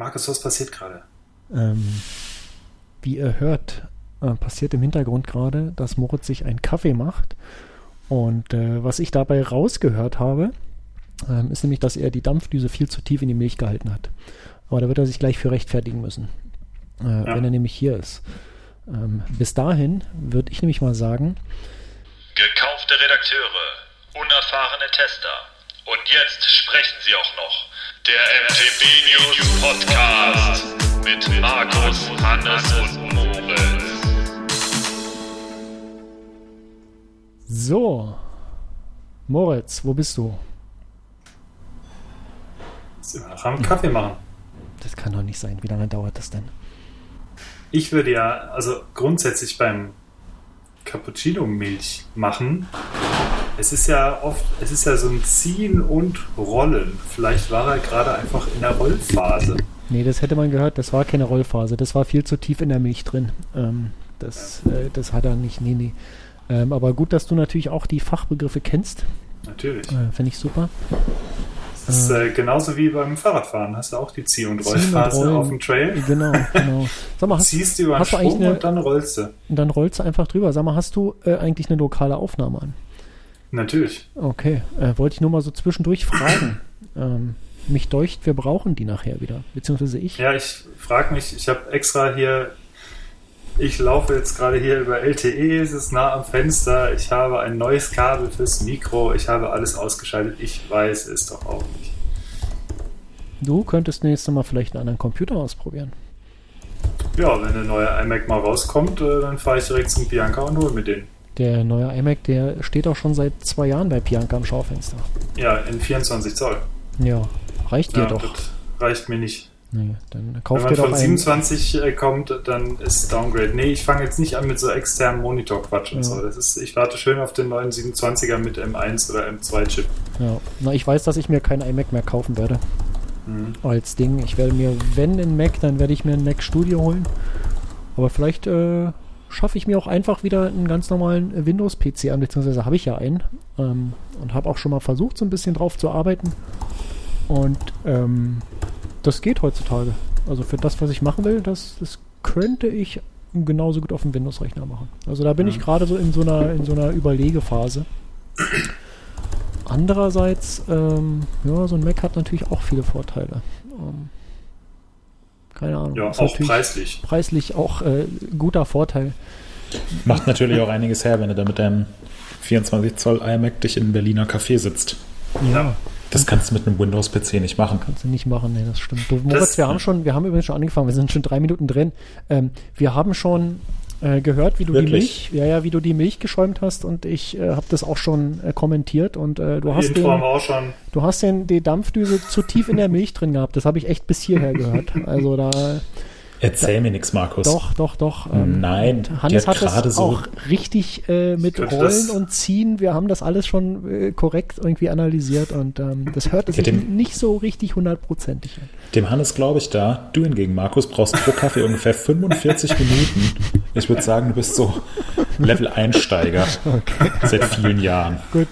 Markus, was passiert gerade? Ähm, wie ihr hört, äh, passiert im Hintergrund gerade, dass Moritz sich einen Kaffee macht. Und äh, was ich dabei rausgehört habe, ähm, ist nämlich, dass er die Dampfdüse viel zu tief in die Milch gehalten hat. Aber da wird er sich gleich für rechtfertigen müssen, äh, ja. wenn er nämlich hier ist. Ähm, bis dahin würde ich nämlich mal sagen: Gekaufte Redakteure, unerfahrene Tester. Und jetzt sprechen sie auch noch. Der MTB News Podcast mit Markus, Hannes und Moritz. So, Moritz, wo bist du? Noch am Kaffee machen. Das kann doch nicht sein. Wie lange dauert das denn? Ich würde ja, also grundsätzlich beim Cappuccino Milch machen. Es ist ja oft, es ist ja so ein Ziehen und Rollen. Vielleicht war er gerade einfach in der Rollphase. Nee, das hätte man gehört, das war keine Rollphase. Das war viel zu tief in der Milch drin. Ähm, das, ja. äh, das hat er nicht. Nee, nee. Ähm, aber gut, dass du natürlich auch die Fachbegriffe kennst. Natürlich. Äh, Finde ich super. Das ist äh, genauso wie beim Fahrradfahren. Hast du auch die Zieh- und Rollphase auf dem Trail? Genau, genau. Sag mal, hast, Ziehst du über einen Sprung eine, und dann rollst du. Und dann rollst du einfach drüber. Sag mal, hast du äh, eigentlich eine lokale Aufnahme an? Natürlich. Okay, äh, wollte ich nur mal so zwischendurch fragen. ähm, mich deucht, wir brauchen die nachher wieder, beziehungsweise ich. Ja, ich frage mich, ich habe extra hier ich laufe jetzt gerade hier über LTE, es ist nah am Fenster. Ich habe ein neues Kabel fürs Mikro. Ich habe alles ausgeschaltet. Ich weiß es doch auch nicht. Du könntest nächstes Mal vielleicht einen anderen Computer ausprobieren. Ja, wenn der neue iMac mal rauskommt, äh, dann fahre ich direkt zum Bianca und hole mir den. Der neue iMac, der steht auch schon seit zwei Jahren bei Bianca am Schaufenster. Ja, in 24 Zoll. Ja, reicht dir ja, doch. Reicht mir nicht. Nee, dann kauft Wenn man von 27 einen... kommt, dann ist Downgrade. Nee, ich fange jetzt nicht an mit so externen Monitor-Quatsch und ja. so. Das ist, ich warte schön auf den neuen 27er mit M1 oder M2-Chip. Ja, na, ich weiß, dass ich mir kein iMac mehr kaufen werde. Mhm. Als Ding. Ich werde mir, wenn ein Mac, dann werde ich mir ein Mac Studio holen. Aber vielleicht äh, schaffe ich mir auch einfach wieder einen ganz normalen Windows-PC an, beziehungsweise habe ich ja einen. Ähm, und habe auch schon mal versucht, so ein bisschen drauf zu arbeiten. Und ähm, das geht heutzutage. Also für das, was ich machen will, das, das könnte ich genauso gut auf dem Windows-Rechner machen. Also da bin ja. ich gerade so in so einer, in so einer Überlegephase. Andererseits, ähm, ja, so ein Mac hat natürlich auch viele Vorteile. Ähm, keine Ahnung. Ja, auch preislich. Preislich auch äh, guter Vorteil. Macht natürlich auch einiges her, wenn du da mit deinem 24 Zoll iMac dich in Berliner Café sitzt. Ja. Das kannst du mit einem Windows-PC nicht machen. Kannst du nicht machen, nee, das stimmt. Du, Moritz, das, wir haben schon, wir haben übrigens schon angefangen, wir sind schon drei Minuten drin. Ähm, wir haben schon äh, gehört, wie du Wirklich? die Milch, ja, ja, wie du die Milch geschäumt hast und ich äh, habe das auch schon äh, kommentiert und äh, du hast den, du hast den die Dampfdüse zu tief in der Milch drin gehabt. Das habe ich echt bis hierher gehört. Also da Erzähl da, mir nichts, Markus. Doch, doch, doch. Ähm, Nein, Hannes hat, hat das so auch richtig äh, mit Rollen und Ziehen. Wir haben das alles schon äh, korrekt irgendwie analysiert und ähm, das hört sich dem, nicht so richtig hundertprozentig an. Dem Hannes glaube ich da. Du hingegen, Markus, brauchst pro Kaffee ungefähr 45 Minuten. Ich würde sagen, du bist so Level-Einsteiger okay. seit vielen Jahren. Gut.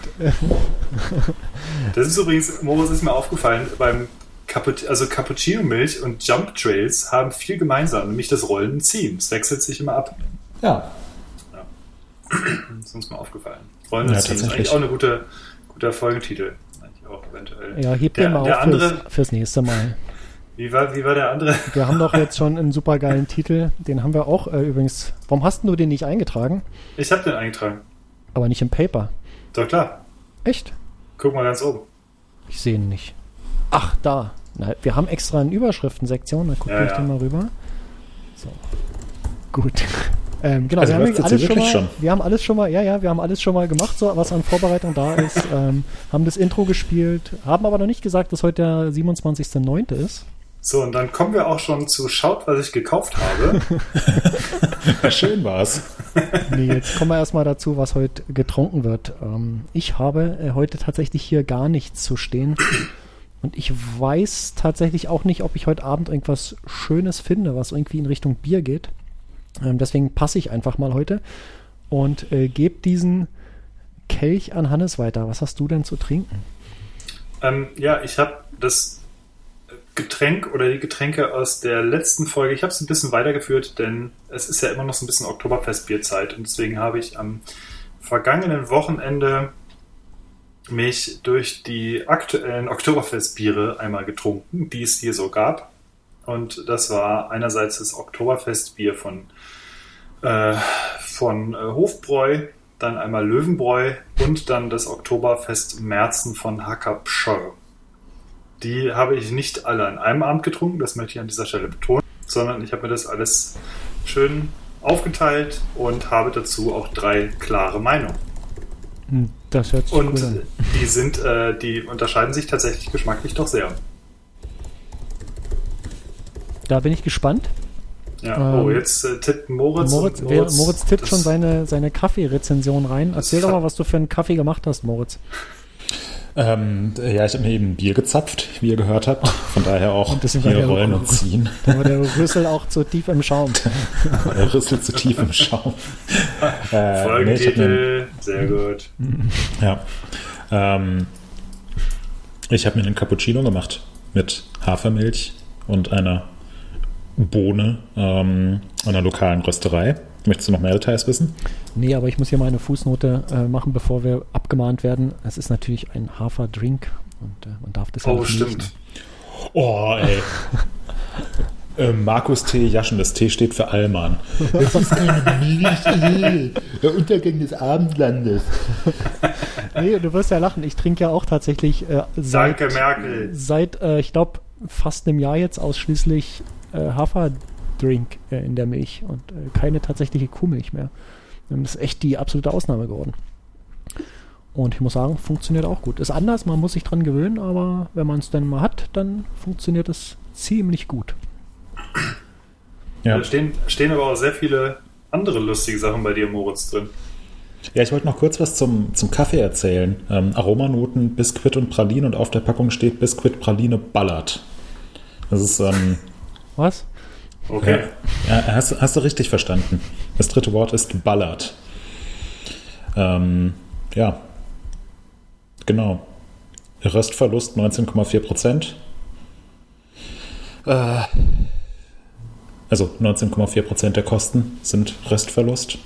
Das ist übrigens, Moritz ist mir aufgefallen, beim Cappuc also Cappuccino-Milch und Jump Trails haben viel gemeinsam, nämlich das Rollen und Ziehen. Es wechselt sich immer ab. Ja. ja. Das ist uns mal aufgefallen. Rollen und ja, Ziehen ist eigentlich auch ein gute, guter Folgetitel. Eigentlich auch eventuell. Ja, heb den mal auf andere, fürs, fürs nächste Mal. Wie war, wie war der andere? Wir haben doch jetzt schon einen super geilen Titel. Den haben wir auch äh, übrigens. Warum hast du den nicht eingetragen? Ich habe den eingetragen. Aber nicht im Paper. Doch klar. Echt? Guck mal ganz oben. Ich sehe ihn nicht. Ach, da. Na, wir haben extra eine Überschriftensektion, da gucke ja, ich ja. mal rüber. So. Gut. Ähm, genau, also wir, haben alles schon mal, schon. wir haben alles schon mal, ja, ja, wir haben alles schon mal gemacht, so was an Vorbereitung da ist. ähm, haben das Intro gespielt, haben aber noch nicht gesagt, dass heute der 27.09. ist. So, und dann kommen wir auch schon zu Schaut, was ich gekauft habe. Schön war's. nee, jetzt kommen wir erstmal dazu, was heute getrunken wird. Ähm, ich habe äh, heute tatsächlich hier gar nichts zu stehen. Und ich weiß tatsächlich auch nicht, ob ich heute Abend irgendwas Schönes finde, was irgendwie in Richtung Bier geht. Ähm, deswegen passe ich einfach mal heute und äh, gebe diesen Kelch an Hannes weiter. Was hast du denn zu trinken? Ähm, ja, ich habe das Getränk oder die Getränke aus der letzten Folge. Ich habe es ein bisschen weitergeführt, denn es ist ja immer noch so ein bisschen Oktoberfestbierzeit und deswegen habe ich am vergangenen Wochenende mich durch die aktuellen Oktoberfestbiere einmal getrunken, die es hier so gab. Und das war einerseits das Oktoberfestbier von, äh, von äh, Hofbräu, dann einmal Löwenbräu und dann das Oktoberfest Merzen von Hacker-Pschorr. Die habe ich nicht alle an einem Abend getrunken, das möchte ich an dieser Stelle betonen, sondern ich habe mir das alles schön aufgeteilt und habe dazu auch drei klare Meinungen. Das hört sich Und gut an. die sind, äh, die unterscheiden sich tatsächlich geschmacklich doch sehr. Da bin ich gespannt. Ja, Ähm, oh, jetzt äh, tippt Moritz. Moritz, wer, Moritz tippt schon seine, seine Kaffeerezension rein. Erzähl doch mal, was du für einen Kaffee gemacht hast, Moritz. Ähm, ja, ich habe mir eben Bier gezapft, wie ihr gehört habt. Von daher auch Und hier rollen und ziehen. Da war der Rüssel auch zu tief im Schaum. Der Rüssel zu tief im Schaum. Äh, nee, Folgentitel, sehr gut. ja. ähm, ich habe mir einen Cappuccino gemacht mit Hafermilch und einer Bohne ähm, einer lokalen Rösterei. Möchtest du noch mehr Details wissen? Nee, aber ich muss hier mal eine Fußnote äh, machen, bevor wir abgemahnt werden. Es ist natürlich ein Haferdrink und äh, man darf das Oh, nicht stimmt. riechen. Oh, ey. Äh, Markus T. Jaschen, das T steht für Allmann. Das ist keine Milch, der Untergang des Abendlandes. Nee, du wirst ja lachen. Ich trinke ja auch tatsächlich äh, seit, Danke, Merkel. seit äh, ich glaube, fast einem Jahr jetzt ausschließlich äh, Haferdrink äh, in der Milch und äh, keine tatsächliche Kuhmilch mehr. Ähm, Das ist echt die absolute Ausnahme geworden. Und ich muss sagen, funktioniert auch gut. Ist anders, man muss sich dran gewöhnen, aber wenn man es dann mal hat, dann funktioniert es ziemlich gut. Ja. Da stehen, stehen aber auch sehr viele andere lustige Sachen bei dir, Moritz, drin. ja, ich wollte noch kurz was zum, zum Kaffee erzählen. Ähm, Aromanoten, Biskuit und Praline und auf der Packung steht Biskuit, Praline, Ballert. Das ist, ähm, Was? Okay. ja, hast, hast du richtig verstanden. Das dritte Wort ist Ballert. Ähm, ja, genau. Röstverlust 19,4 Prozent. Äh, also 19,4 Prozent der Kosten sind Röstverlust.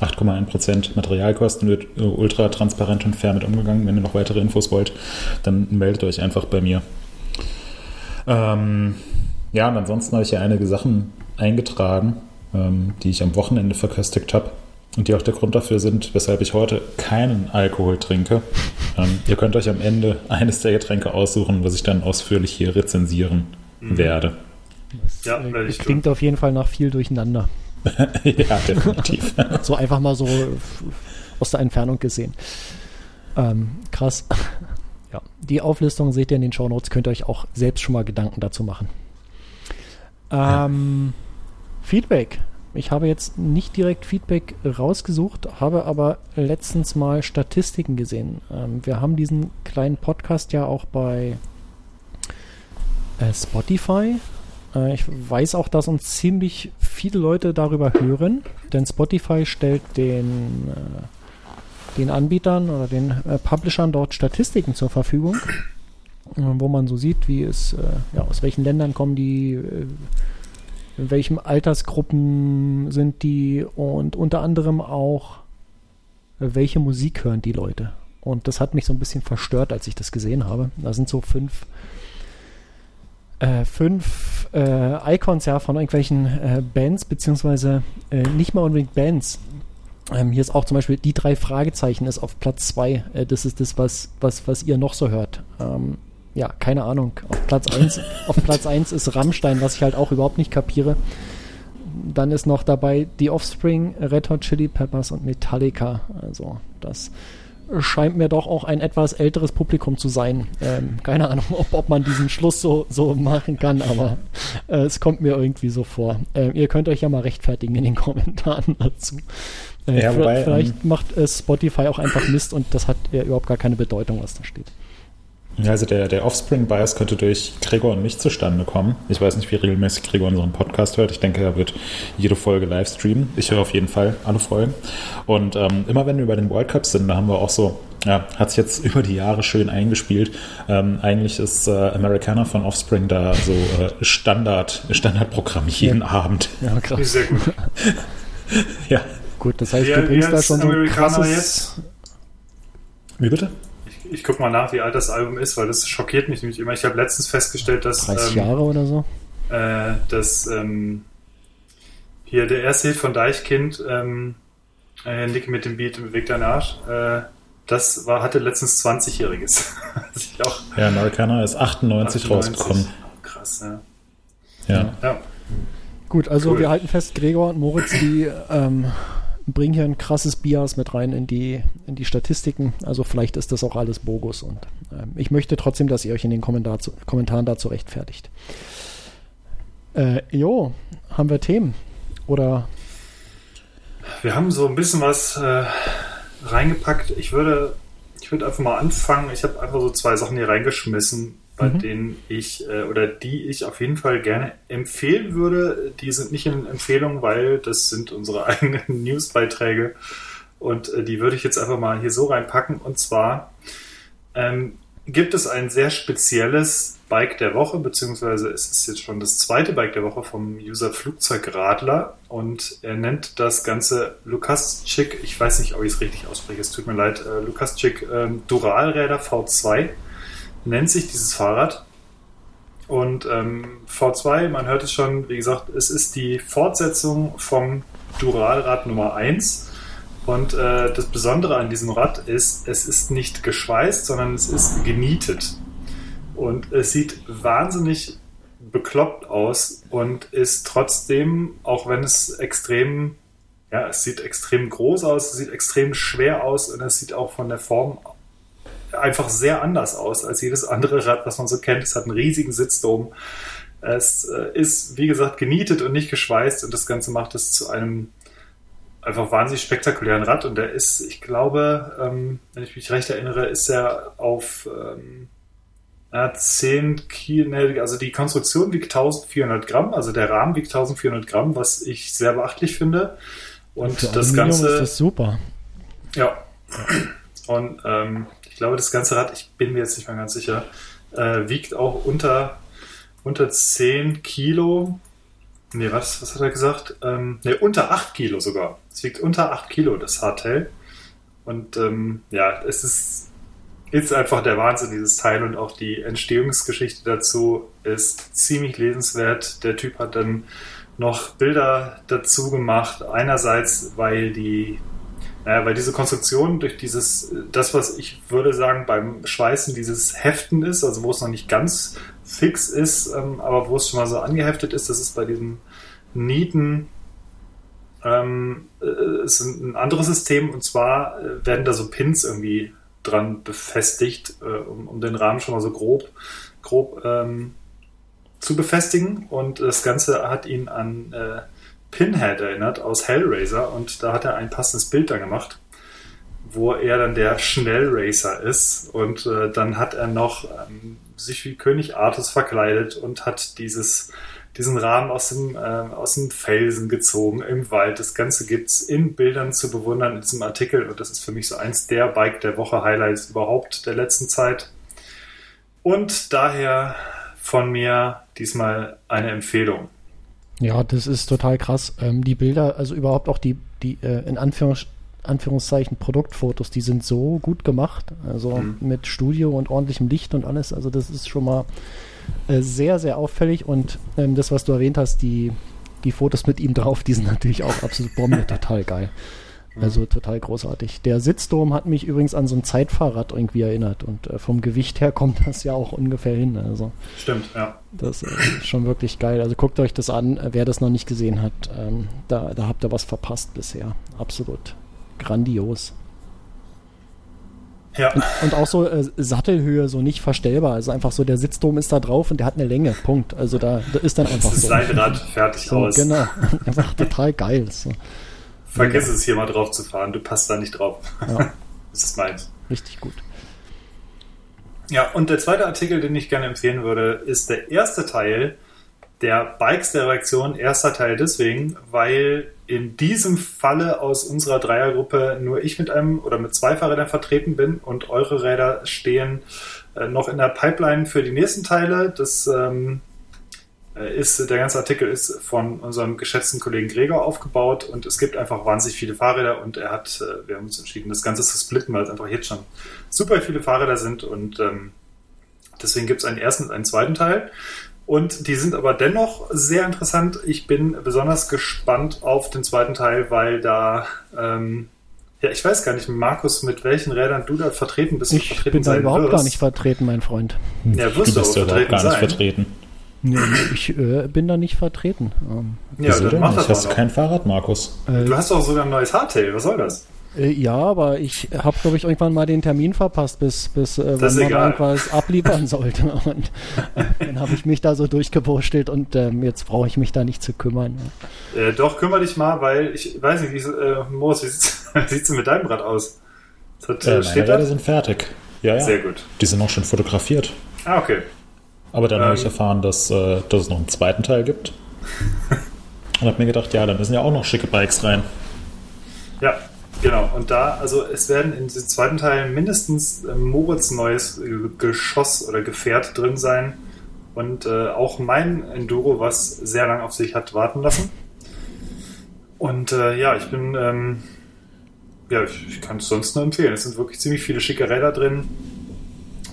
8,1 Prozent Materialkosten wird äh, ultra transparent und fair mit umgegangen. Wenn ihr noch weitere Infos wollt, dann meldet euch einfach bei mir. Ähm, ja, und ansonsten habe ich ja einige Sachen eingetragen, ähm, die ich am Wochenende verköstigt habe und die auch der Grund dafür sind, weshalb ich heute keinen Alkohol trinke. Ähm, ihr könnt euch am Ende eines der Getränke aussuchen, was ich dann ausführlich hier rezensieren werde. Das Ja, äh, ich klingt auf jeden Fall nach viel Durcheinander. ja, definitiv. So einfach mal so aus der Entfernung gesehen. Ähm, krass. Ja, die Auflistung seht ihr in den Shownotes, könnt ihr euch auch selbst schon mal Gedanken dazu machen. Ähm, Feedback. Ich habe jetzt nicht direkt Feedback rausgesucht, habe aber letztens mal Statistiken gesehen. Ähm, wir haben diesen kleinen Podcast ja auch bei äh, Spotify. Äh, ich weiß auch, dass uns ziemlich viele Leute darüber hören, denn Spotify stellt den, äh, den Anbietern oder den äh, Publishern dort Statistiken zur Verfügung, wo man so sieht, wie es, äh, ja, aus welchen Ländern kommen die, äh, in welchen Altersgruppen sind die und unter anderem auch, äh, welche Musik hören die Leute. Und das hat mich so ein bisschen verstört, als ich das gesehen habe. Da sind so fünf äh, fünf äh, Icons ja von irgendwelchen äh, Bands, beziehungsweise äh, nicht mal unbedingt Bands. Ähm, hier ist auch zum Beispiel die drei Fragezeichen ist auf Platz zwei. Äh, das ist das, was, was, was ihr noch so hört. Ähm, ja, keine Ahnung. Auf Platz eins auf Platz eins ist Rammstein, was ich halt auch überhaupt nicht kapiere. Dann ist noch dabei The Offspring, Red Hot Chili Peppers und Metallica. Also das scheint mir doch auch ein etwas älteres Publikum zu sein. Ähm, keine Ahnung, ob, ob man diesen Schluss so, so machen kann, aber äh, es kommt mir irgendwie so vor. Ähm, ihr könnt euch ja mal rechtfertigen in den Kommentaren dazu. Äh, Ja, wobei, vielleicht macht äh, Spotify auch einfach Mist und das hat ja überhaupt gar keine Bedeutung, was da steht. Ja, also der, der Offspring-Bias könnte durch Gregor und mich zustande kommen. Ich weiß nicht, wie regelmäßig Gregor unseren Podcast hört. Ich denke, er wird jede Folge live streamen. Ich höre auf jeden Fall alle Folgen. Und ähm, immer wenn wir bei den World Cups sind, da haben wir auch so Ja, hat sich jetzt über die Jahre schön eingespielt. Ähm, eigentlich ist äh, Americana von Offspring da so äh, Standard, Standardprogramm jeden ja. Abend. Ja, krass. Sehr gut. ja. Gut, das heißt, ja, du bringst da schon so ein krasses... Jetzt? Wie bitte? Ich, guck mal nach, wie alt das Album ist, weil das schockiert mich nämlich immer. Ich habe letztens festgestellt, dass... 30 ähm, Jahre oder so? Äh, dass ähm, hier der erste Hit von Deichkind, ähm, äh, Nick mit dem Beat im Weg dein Arsch, äh, das war, hatte letztens 20-Jähriges. ja, Americana ist 98, 98, rausgekommen. Krass, ja. Ja. ja. Gut, also cool. wir halten fest, Gregor und Moritz, die ähm, bringen hier ein krasses Bias mit rein in die, in die Statistiken. Also vielleicht ist das auch alles Bogus und ähm, ich möchte trotzdem, dass ihr euch in den Kommentar zu, Kommentaren dazu rechtfertigt. Äh, jo, haben wir Themen? Oder? Wir haben so ein bisschen was äh, reingepackt. Ich würde, ich würde einfach mal anfangen. Ich habe einfach so zwei Sachen hier reingeschmissen, bei mhm. denen ich äh, oder die ich auf jeden Fall gerne empfehlen würde. Die sind nicht in Empfehlung, weil das sind unsere eigenen Newsbeiträge. Und äh, die würde ich jetzt einfach mal hier so reinpacken. Und zwar ähm, gibt es ein sehr spezielles Bike der Woche, beziehungsweise es ist jetzt schon das zweite Bike der Woche vom User Flugzeugradler und er nennt das Ganze Lukas Chick, ich weiß nicht, ob ich es richtig ausspreche, es tut mir leid, äh, Lukas Chick ähm, Duralräder V2 nennt sich dieses Fahrrad. Und ähm, V2, man hört es schon, wie gesagt, es ist die Fortsetzung vom Duralrad Nummer 1 und äh, das Besondere an diesem Rad ist, es ist nicht geschweißt, sondern es ist genietet. Und es sieht wahnsinnig bekloppt aus und ist trotzdem, auch wenn es extrem, ja, es sieht extrem groß aus, es sieht extrem schwer aus und es sieht auch von der Form einfach sehr anders aus als jedes andere Rad, was man so kennt. Es hat einen riesigen Sitzdom. Es äh, ist, wie gesagt, genietet und nicht geschweißt und das Ganze macht es zu einem einfach wahnsinnig spektakulären Rad und der ist, ich glaube, ähm, wenn ich mich recht erinnere, ist er auf ähm, ja, 10 Kilo, also die Konstruktion wiegt 1400 Gramm, also der Rahmen wiegt 1400 Gramm, was ich sehr beachtlich finde. Und Für das Aluminium Ganze. ist das super. Ja. Und ähm, ich glaube, das ganze Rad, ich bin mir jetzt nicht mehr ganz sicher, äh, wiegt auch unter, unter 10 Kilo. Nee, was, was hat er gesagt? Ähm, nee, unter 8 Kilo sogar. Es wiegt unter 8 Kilo, das Hardtail. Und ähm, ja, es ist, ist einfach der Wahnsinn, dieses Teil. Und auch die Entstehungsgeschichte dazu ist ziemlich lesenswert. Der Typ hat dann noch Bilder dazu gemacht. Einerseits, weil die, naja, weil diese Konstruktion durch dieses, das, was ich würde sagen, beim Schweißen dieses Heften ist, also wo es noch nicht ganz fix ist, ähm, aber wo es schon mal so angeheftet ist, das ist bei diesem Nieten ähm, äh, ist ein anderes System und zwar äh, werden da so Pins irgendwie dran befestigt, äh, um, um, den Rahmen schon mal so grob, grob ähm, zu befestigen. Und das Ganze hat ihn an äh, Pinhead erinnert aus Hellraiser und da hat er ein passendes Bild da gemacht wo er dann der Schnellracer ist. Und äh, dann hat er noch ähm, sich wie König Artus verkleidet und hat dieses, diesen Rahmen aus dem, äh, aus dem Felsen gezogen im Wald. Das Ganze gibt es in Bildern zu bewundern in diesem Artikel. Und das ist für mich so eins der Bike der Woche Highlights überhaupt der letzten Zeit. Und daher von mir diesmal eine Empfehlung. Ja, das ist total krass. Ähm, die Bilder, also überhaupt auch die, die äh, in Anführungs Anführungszeichen Produktfotos, die sind so gut gemacht, also mhm. mit Studio und ordentlichem Licht und alles. Also das ist schon mal äh, sehr, sehr auffällig und ähm, das, was du erwähnt hast, die, die Fotos mit ihm drauf, die sind natürlich auch absolut Bombe, total geil. Also total großartig. Der Sitzdom hat mich übrigens an so ein Zeitfahrrad irgendwie erinnert und äh, vom Gewicht her kommt das ja auch ungefähr hin. Also Stimmt, ja. Das ist schon wirklich geil. Also guckt euch das an, wer das noch nicht gesehen hat. Ähm, da, da habt ihr was verpasst bisher. Absolut grandios. Ja. Und, und auch so äh, Sattelhöhe, so nicht verstellbar. Also einfach so, der Sitzdom ist da drauf und der hat eine Länge. Punkt. Also da, da ist dann einfach das ist so. Sein Rad fertig so, aus. Genau. Einfach total geil. So. Vergiss es hier mal drauf zu fahren. Du passt da nicht drauf. Ja. das ist meins. Richtig gut. Ja, und der zweite Artikel, den ich gerne empfehlen würde, ist der erste Teil der Bikes der Reaktion, erster Teil deswegen, weil in diesem Falle aus unserer Dreiergruppe nur ich mit einem oder mit zwei Fahrrädern vertreten bin und eure Räder stehen äh, noch in der Pipeline für die nächsten Teile. Das ähm, äh, ist, der ganze Artikel ist von unserem geschätzten Kollegen Gregor aufgebaut und es gibt einfach wahnsinnig viele Fahrräder und er hat, äh, wir haben uns entschieden, das Ganze zu splitten, weil es einfach jetzt schon super viele Fahrräder sind und ähm, deswegen gibt es einen ersten und einen zweiten Teil. Und die sind aber dennoch sehr interessant. Ich bin besonders gespannt auf den zweiten Teil, weil da, ähm, ja, ich weiß gar nicht, Markus, mit welchen Rädern du da vertreten bist. Ich vertreten bin da überhaupt wirst. gar nicht vertreten, mein Freund. Ja, Du wirst du, bist auch ja überhaupt vertreten gar nicht sein. vertreten. Nee, ich äh, bin da nicht vertreten. Ähm, Ja, Wieso dann denn mach nicht? das Hast du noch. kein Fahrrad, Markus? äh, Du hast doch sogar ein neues Hardtail, was soll das? Äh, ja, aber ich habe, glaube ich, irgendwann mal den Termin verpasst, bis, bis äh, Das wann man egal. irgendwas abliefern sollte. Und äh, dann habe ich mich da so durchgewurstelt und ähm, jetzt brauche ich mich da nicht zu kümmern. Äh, doch, kümmere dich mal, weil ich weiß nicht, wie äh, Moritz, wie sieht's denn mit deinem Rad aus? Das hat, Äh, äh, meine steht Räder sind fertig. Ja, ja. Sehr gut. Die sind auch schon fotografiert. Ah, okay. Aber dann habe ich Ähm. erfahren, dass, äh, dass es noch einen zweiten Teil gibt. Und habe mir gedacht, ja, da müssen ja auch noch schicke Bikes rein. Ja, genau. Und da, also es werden in diesem zweiten Teil mindestens äh, Moritz neues äh, Geschoss oder Gefährt drin sein. Und äh, auch mein Enduro, was sehr lang auf sich hat warten lassen. Und äh, ja, ich bin, ähm, ja, ich, ich kann es sonst nur empfehlen. Es sind wirklich ziemlich viele schicke Räder drin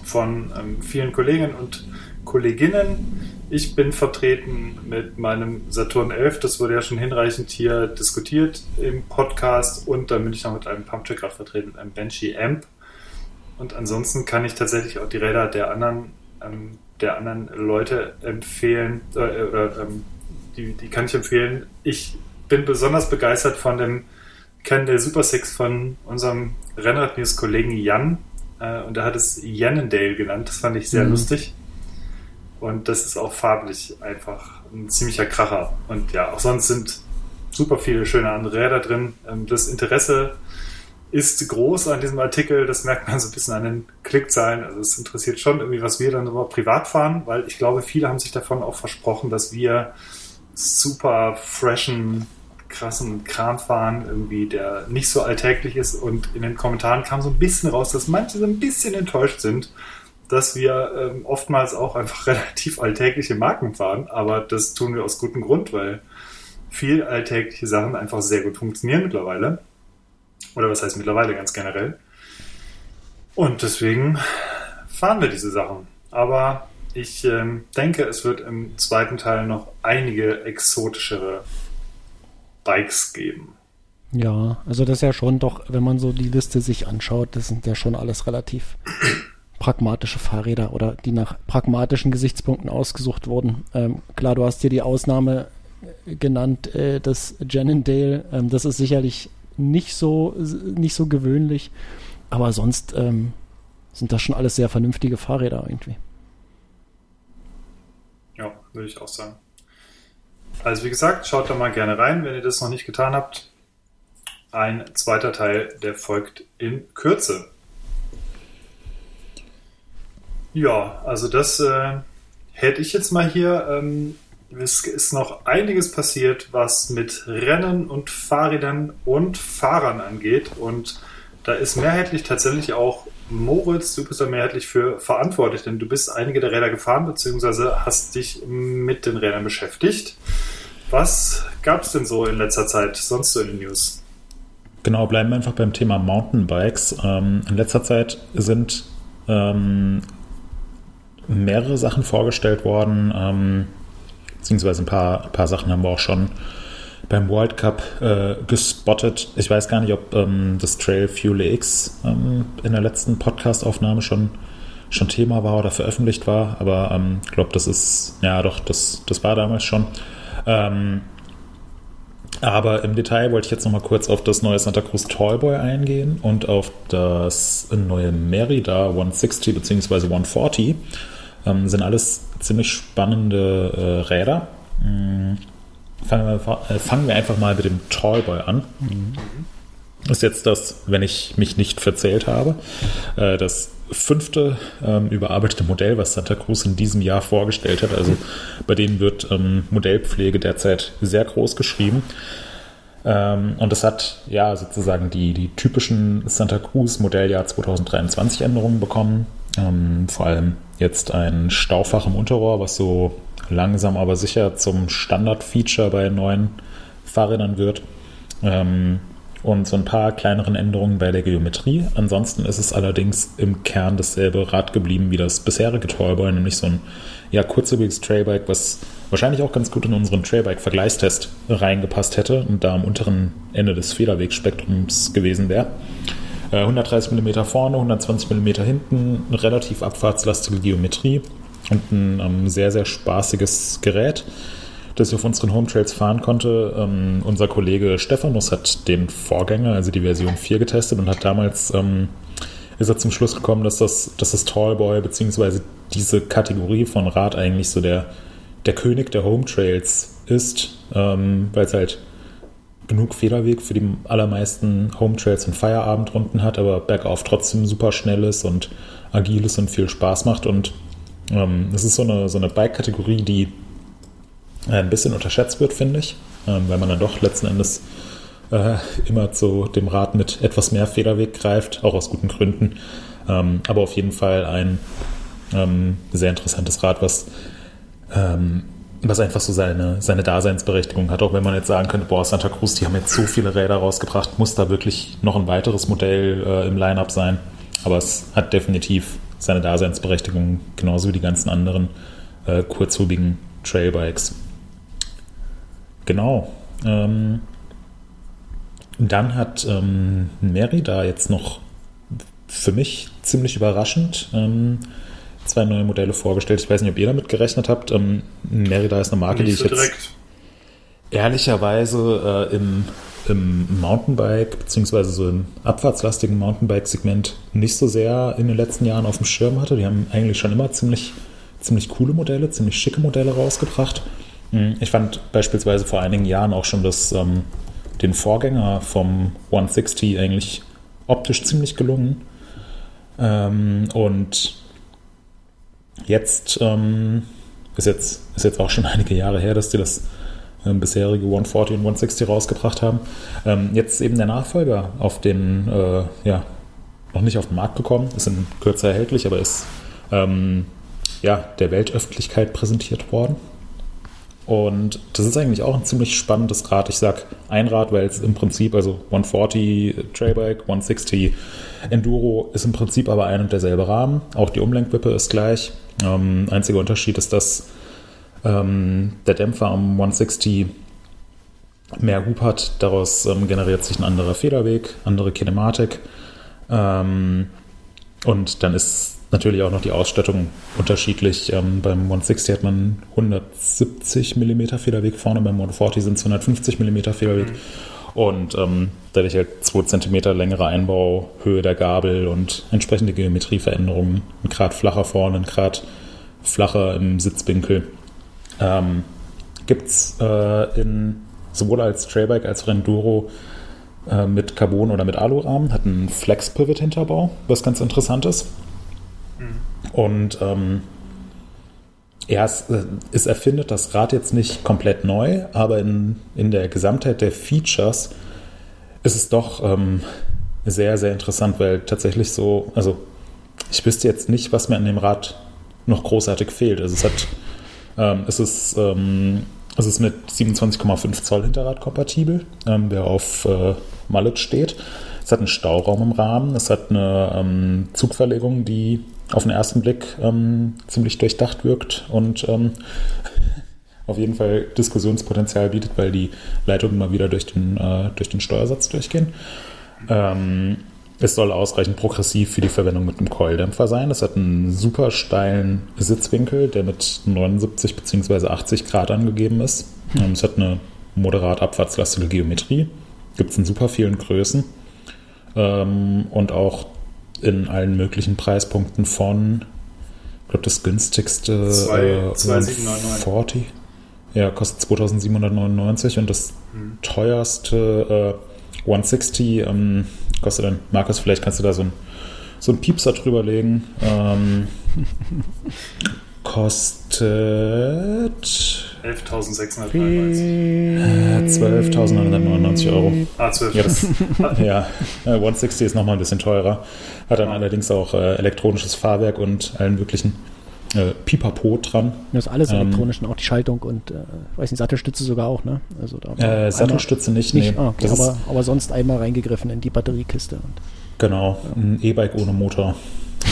von ähm, vielen Kollegen und Kolleginnen. Ich bin vertreten mit meinem Saturn 11, das wurde ja schon hinreichend hier diskutiert im Podcast und dann bin ich noch mit einem Pumpcheck-Rad vertreten, mit einem Banshee Amp. Und ansonsten kann ich tatsächlich auch die Räder der anderen, ähm, der anderen Leute empfehlen, äh, äh, ähm, die, die kann ich empfehlen. Ich bin besonders begeistert von dem Cannondale Super Six von unserem Rennrad-News-Kollegen Jan. Äh, und er hat es Jannendale genannt. Das fand ich sehr Mhm. lustig. Und das ist auch farblich einfach ein ziemlicher Kracher. Und ja, auch sonst sind super viele schöne andere Räder drin. Ähm, Das Interesse ist groß an diesem Artikel. Das merkt man so ein bisschen an den Klickzahlen. Also es interessiert schon irgendwie, was wir dann immer privat fahren, weil ich glaube, viele haben sich davon auch versprochen, dass wir super freshen, krassen Kram fahren, irgendwie, der nicht so alltäglich ist. Und in den Kommentaren kam so ein bisschen raus, dass manche so ein bisschen enttäuscht sind, dass wir ähm, oftmals auch einfach relativ alltägliche Marken fahren. Aber das tun wir aus gutem Grund, weil viel alltägliche Sachen einfach sehr gut funktionieren mittlerweile. Oder was heißt mittlerweile ganz generell. Und deswegen fahren wir diese Sachen. Aber ich ähm, denke, es wird im zweiten Teil noch einige exotischere Bikes geben. Ja, also das ist ja schon doch, wenn man so die Liste sich anschaut, das sind ja schon alles relativ pragmatische Fahrräder oder die nach pragmatischen Gesichtspunkten ausgesucht wurden. Ähm, klar, du hast hier die Ausnahme äh, genannt, äh, das Jannendale. Ähm, das ist sicherlich nicht so, nicht so gewöhnlich, aber sonst ähm, sind das schon alles sehr vernünftige Fahrräder irgendwie. Ja, würde ich auch sagen. Also wie gesagt, schaut da mal gerne rein, wenn ihr das noch nicht getan habt. Ein zweiter Teil, der folgt in Kürze. Ja, also das äh, hätte ich jetzt mal hier. Ähm, es ist noch einiges passiert, was mit Rennen und Fahrrädern und Fahrern angeht. Und da ist mehrheitlich tatsächlich auch Moritz, du bist da mehrheitlich für verantwortlich, denn du bist einige der Räder gefahren, beziehungsweise hast dich mit den Rädern beschäftigt. Was gab es denn so in letzter Zeit sonst so in den News? Genau, bleiben wir einfach beim Thema Mountainbikes. Ähm, in letzter Zeit sind ähm, mehrere Sachen vorgestellt worden, ähm, beziehungsweise ein paar, ein paar Sachen haben wir auch schon beim World Cup äh, gespottet. Ich weiß gar nicht, ob ähm, das Trail Fuel X ähm, in der letzten Podcast-Aufnahme schon, schon Thema war oder veröffentlicht war, aber ich ähm, glaube, das ist, ja doch, das, das war damals schon. Ähm, aber im Detail wollte ich jetzt noch mal kurz auf das neue Santa Cruz Tallboy eingehen und auf das neue Merida 160 bzw. 140. Ähm, sind alles ziemlich spannende äh, Räder. Mhm. Fangen, wir, äh, fangen wir einfach mal mit dem Tallboy an. Mhm. Das ist jetzt das, wenn ich mich nicht verzählt habe, äh, das fünfte ähm, überarbeitete Modell, was Santa Cruz in diesem Jahr vorgestellt hat. Also bei denen wird ähm, Modellpflege derzeit sehr groß geschrieben. Ähm, und es hat ja sozusagen die, die typischen Santa Cruz Modelljahr 2023 Änderungen bekommen. Ähm, vor allem jetzt ein Staufach im Unterrohr, was so langsam aber sicher zum Standard-Feature bei neuen Fahrrädern wird. Ähm, und so ein paar kleineren Änderungen bei der Geometrie. Ansonsten ist es allerdings im Kern dasselbe Rad geblieben wie das bisherige Tallboy, nämlich so ein ja, kurzlebiges Trailbike, was wahrscheinlich auch ganz gut in unseren Trailbike-Vergleichstest reingepasst hätte und da am unteren Ende des Federwegspektrums gewesen wäre. 130 mm vorne, 120 mm hinten, relativ abfahrtslastige Geometrie und ein ähm, sehr, sehr spaßiges Gerät das ich auf unseren Home Trails fahren konnte. Ähm, unser Kollege Stephanus hat den Vorgänger, also die Version 4, getestet und hat damals ähm, ist er zum Schluss gekommen, dass das, dass das Tallboy bzw. diese Kategorie von Rad eigentlich so der, der König der Home Trails ist, ähm, weil es halt genug Federweg für die allermeisten Home Trails und Feierabendrunden hat, aber bergauf trotzdem super schnell ist und agil ist und viel Spaß macht. Und ähm, es ist so eine, so eine Bike-Kategorie, die äh, ein bisschen unterschätzt wird, finde ich, ähm, weil man dann doch letzten Endes äh, immer zu dem Rad mit etwas mehr Federweg greift, auch aus guten Gründen. Ähm, aber auf jeden Fall ein ähm, sehr interessantes Rad, was, ähm, was einfach so seine, seine Daseinsberechtigung hat. Auch wenn man jetzt sagen könnte, boah, Santa Cruz, die haben jetzt so viele Räder rausgebracht, muss da wirklich noch ein weiteres Modell äh, im Line-Up sein. Aber es hat definitiv seine Daseinsberechtigung, genauso wie die ganzen anderen äh, kurzhubigen Trailbikes. Genau. Ähm, dann hat ähm, Merida jetzt noch für mich ziemlich überraschend ähm, zwei neue Modelle vorgestellt. Ich weiß nicht, ob ihr damit gerechnet habt. Ähm, Merida ist eine Marke, nicht die ich so jetzt ehrlicherweise äh, im, im Mountainbike beziehungsweise so im abfahrtslastigen Mountainbike-Segment nicht so sehr in den letzten Jahren auf dem Schirm hatte. Die haben eigentlich schon immer ziemlich, ziemlich coole Modelle, ziemlich schicke Modelle rausgebracht. Mhm. Ich fand beispielsweise vor einigen Jahren auch schon das, ähm, den Vorgänger vom 160 eigentlich optisch ziemlich gelungen. Ähm, und jetzt ähm, ist jetzt ist jetzt auch schon einige Jahre her, dass die das ähm, bisherige 140 und 160 rausgebracht haben. Ähm, jetzt ist eben der Nachfolger auf den, äh, ja, noch nicht auf den Markt gekommen, ist in Kürze erhältlich, aber ist ähm, ja, der Weltöffentlichkeit präsentiert worden. Und das ist eigentlich auch ein ziemlich spannendes Rad. Ich sag ein Rad, weil es im Prinzip, also 140 Trailbike, 160 Enduro ist im Prinzip aber ein und derselbe Rahmen. Auch die Umlenkwippe ist gleich. Ähm, einziger Unterschied ist, dass ähm, der Dämpfer am 160 mehr Hub hat. Daraus ähm, generiert sich ein anderer Federweg, andere Kinematik. Ähm, und dann ist natürlich auch noch die Ausstattung unterschiedlich. Ähm, beim 160 hat man 170 mm Federweg vorne, beim 140 sind es 150 mm Federweg. Mhm. Und ähm, dadurch halt 2 cm längere Einbauhöhe der Gabel und entsprechende Geometrieveränderungen. Ein Grad flacher vorne, ein Grad flacher im Sitzwinkel. Ähm, Gibt es äh, in sowohl als Trailbike als auch Enduro äh, mit Carbon oder mit Alurahmen, hat einen Flex-Pivot-Hinterbau, was ganz interessant ist. Und ähm, ja, es, äh, es, erfindet das Rad jetzt nicht komplett neu, aber in, in der Gesamtheit der Features ist es doch ähm, sehr, sehr interessant, weil tatsächlich so, also ich wüsste jetzt nicht, was mir an dem Rad noch großartig fehlt. Also es hat, ähm, es ist, ähm, es ist mit 27,5 Zoll Hinterrad kompatibel, ähm, der auf äh, Mallet steht. Es hat einen Stauraum im Rahmen, es hat eine ähm, Zugverlegung, die auf den ersten Blick ähm, ziemlich durchdacht wirkt und ähm, auf jeden Fall Diskussionspotenzial bietet, weil die Leitungen mal wieder durch den, äh, durch den Steuersatz durchgehen. Ähm, es soll ausreichend progressiv für die Verwendung mit einem Coildämpfer sein. Es hat einen super steilen Sitzwinkel, der mit 79 bzw. 80 Grad angegeben ist. Ähm, es hat eine moderat abfahrtslastige Geometrie. Gibt es in super vielen Größen. Ähm, und auch in allen möglichen Preispunkten von, ich glaube, das günstigste 2799. Äh, ja, kostet 2799 und das mhm. teuerste äh, 160 ähm, kostet dann, Markus, vielleicht kannst du da so ein, so einen Piepser drüberlegen. Ähm, kostet 11.699. äh, 12.999 Euro. Ah, 12. Ja, das, ja, äh, 160 ist nochmal ein bisschen teurer. Hat dann allerdings auch äh, elektronisches Fahrwerk und allen möglichen äh, Pipapo dran. Das ist alles Ähm, elektronisch und auch die Schaltung und äh, weiß nicht, Sattelstütze sogar auch, ne? Also da Äh, Sattelstütze nicht, nicht, nee. ah, okay, aber, aber sonst einmal reingegriffen in die Batteriekiste. Und genau, ein E-Bike ohne Motor,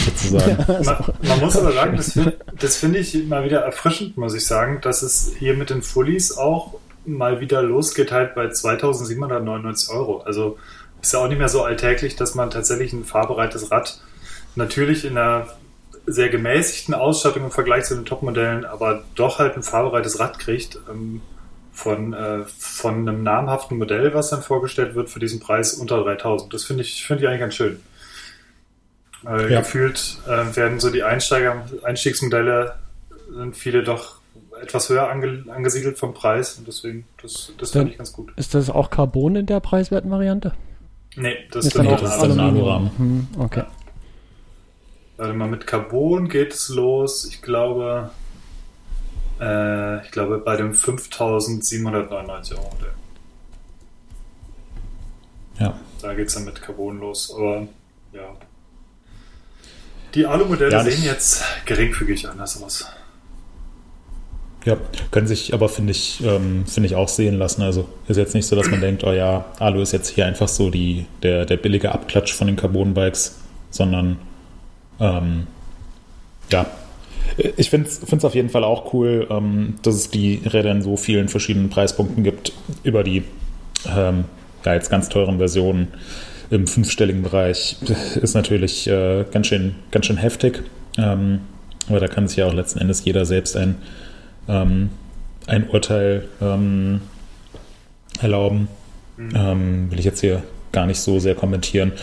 sozusagen. Man, man muss aber sagen, das, find- das finde ich mal wieder erfrischend, muss ich sagen, dass es hier mit den Fullies auch mal wieder losgeht halt bei 2799 Euro. Also ist ja auch nicht mehr so alltäglich, dass man tatsächlich ein fahrbereites Rad natürlich in einer sehr gemäßigten Ausstattung im Vergleich zu den Topmodellen, aber doch halt ein fahrbereites Rad kriegt ähm, von, äh, von einem namhaften Modell, was dann vorgestellt wird für diesen Preis unter 3000. Das finde ich, finde ich eigentlich ganz schön. Äh, Ja. Gefühlt äh, werden so die Einsteiger, Einstiegsmodelle sind viele doch etwas höher ange, angesiedelt vom Preis und deswegen, das, das finde ich ganz gut. Ist das auch Carbon in der preiswerten Variante? Nee, das ist dann auch das ist Alurahmen. Hm, okay. Warte mal, mit Carbon geht es los, ich glaube, äh, ich glaube bei dem 5799 Euro Modell. Ja. Da geht es dann mit Carbon los, aber ja. Die Alu-Modelle Ja, sehen jetzt geringfügig anders aus. Ja, können sich aber, finde ich, ähm, finde ich auch sehen lassen. Also ist jetzt nicht so, dass man denkt, oh ja, Alu ist jetzt hier einfach so die, der, der billige Abklatsch von den Carbon-Bikes, sondern ähm, ja. Ich finde es auf jeden Fall auch cool, ähm, dass es die Räder in so vielen verschiedenen Preispunkten gibt. Über die ähm, ja, jetzt ganz teuren Versionen im fünfstelligen Bereich ist natürlich äh, ganz, schön, ganz schön heftig. Ähm, aber da kann sich ja auch letzten Endes jeder selbst ein, ähm, ein Urteil ähm, erlauben. Ähm, will ich jetzt hier gar nicht so sehr kommentieren.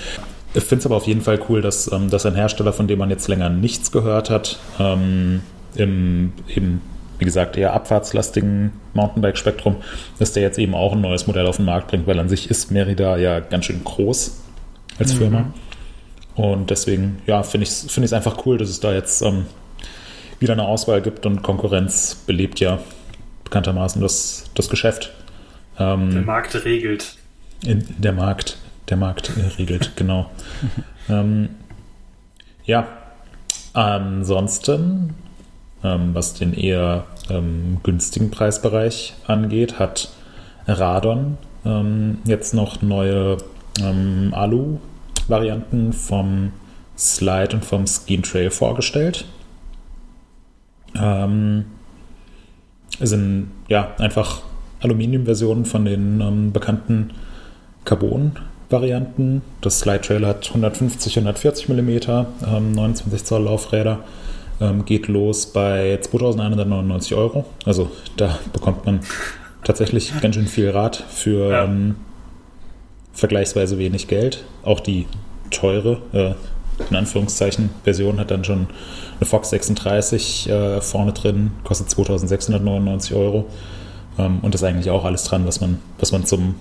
Ich finde es aber auf jeden Fall cool, dass, ähm, dass ein Hersteller, von dem man jetzt länger nichts gehört hat, ähm, im eben, wie gesagt, eher abfahrtslastigen Mountainbike-Spektrum, dass der jetzt eben auch ein neues Modell auf den Markt bringt, weil an sich ist Merida ja ganz schön groß als Firma. Und deswegen, ja, finde ich es find ich's einfach cool, dass es da jetzt ähm, wieder eine Auswahl gibt und Konkurrenz belebt ja bekanntermaßen das, das Geschäft. Ähm, Der Markt regelt. in, der Markt, der Markt regelt, genau. ähm, ja, ansonsten, ähm, was den eher ähm, günstigen Preisbereich angeht, hat Radon ähm, jetzt noch neue ähm, Alu-Varianten vom Slide und vom Skin Trail vorgestellt. Ähm, sind ja einfach Aluminiumversionen von den ähm, bekannten Carbon-Varianten. Das Slide Trail hat 150, 140 mm, ähm, 29 Zoll Laufräder. Ähm, geht los bei 2199 Euro. Also da bekommt man tatsächlich ganz schön viel Rad für Ja. ähm, vergleichsweise wenig Geld. Auch die teure, äh, in Anführungszeichen, Version hat dann schon eine Fox 36 äh, vorne drin, kostet 2699 Euro. Ähm, und ist eigentlich auch alles dran, was man, was man zum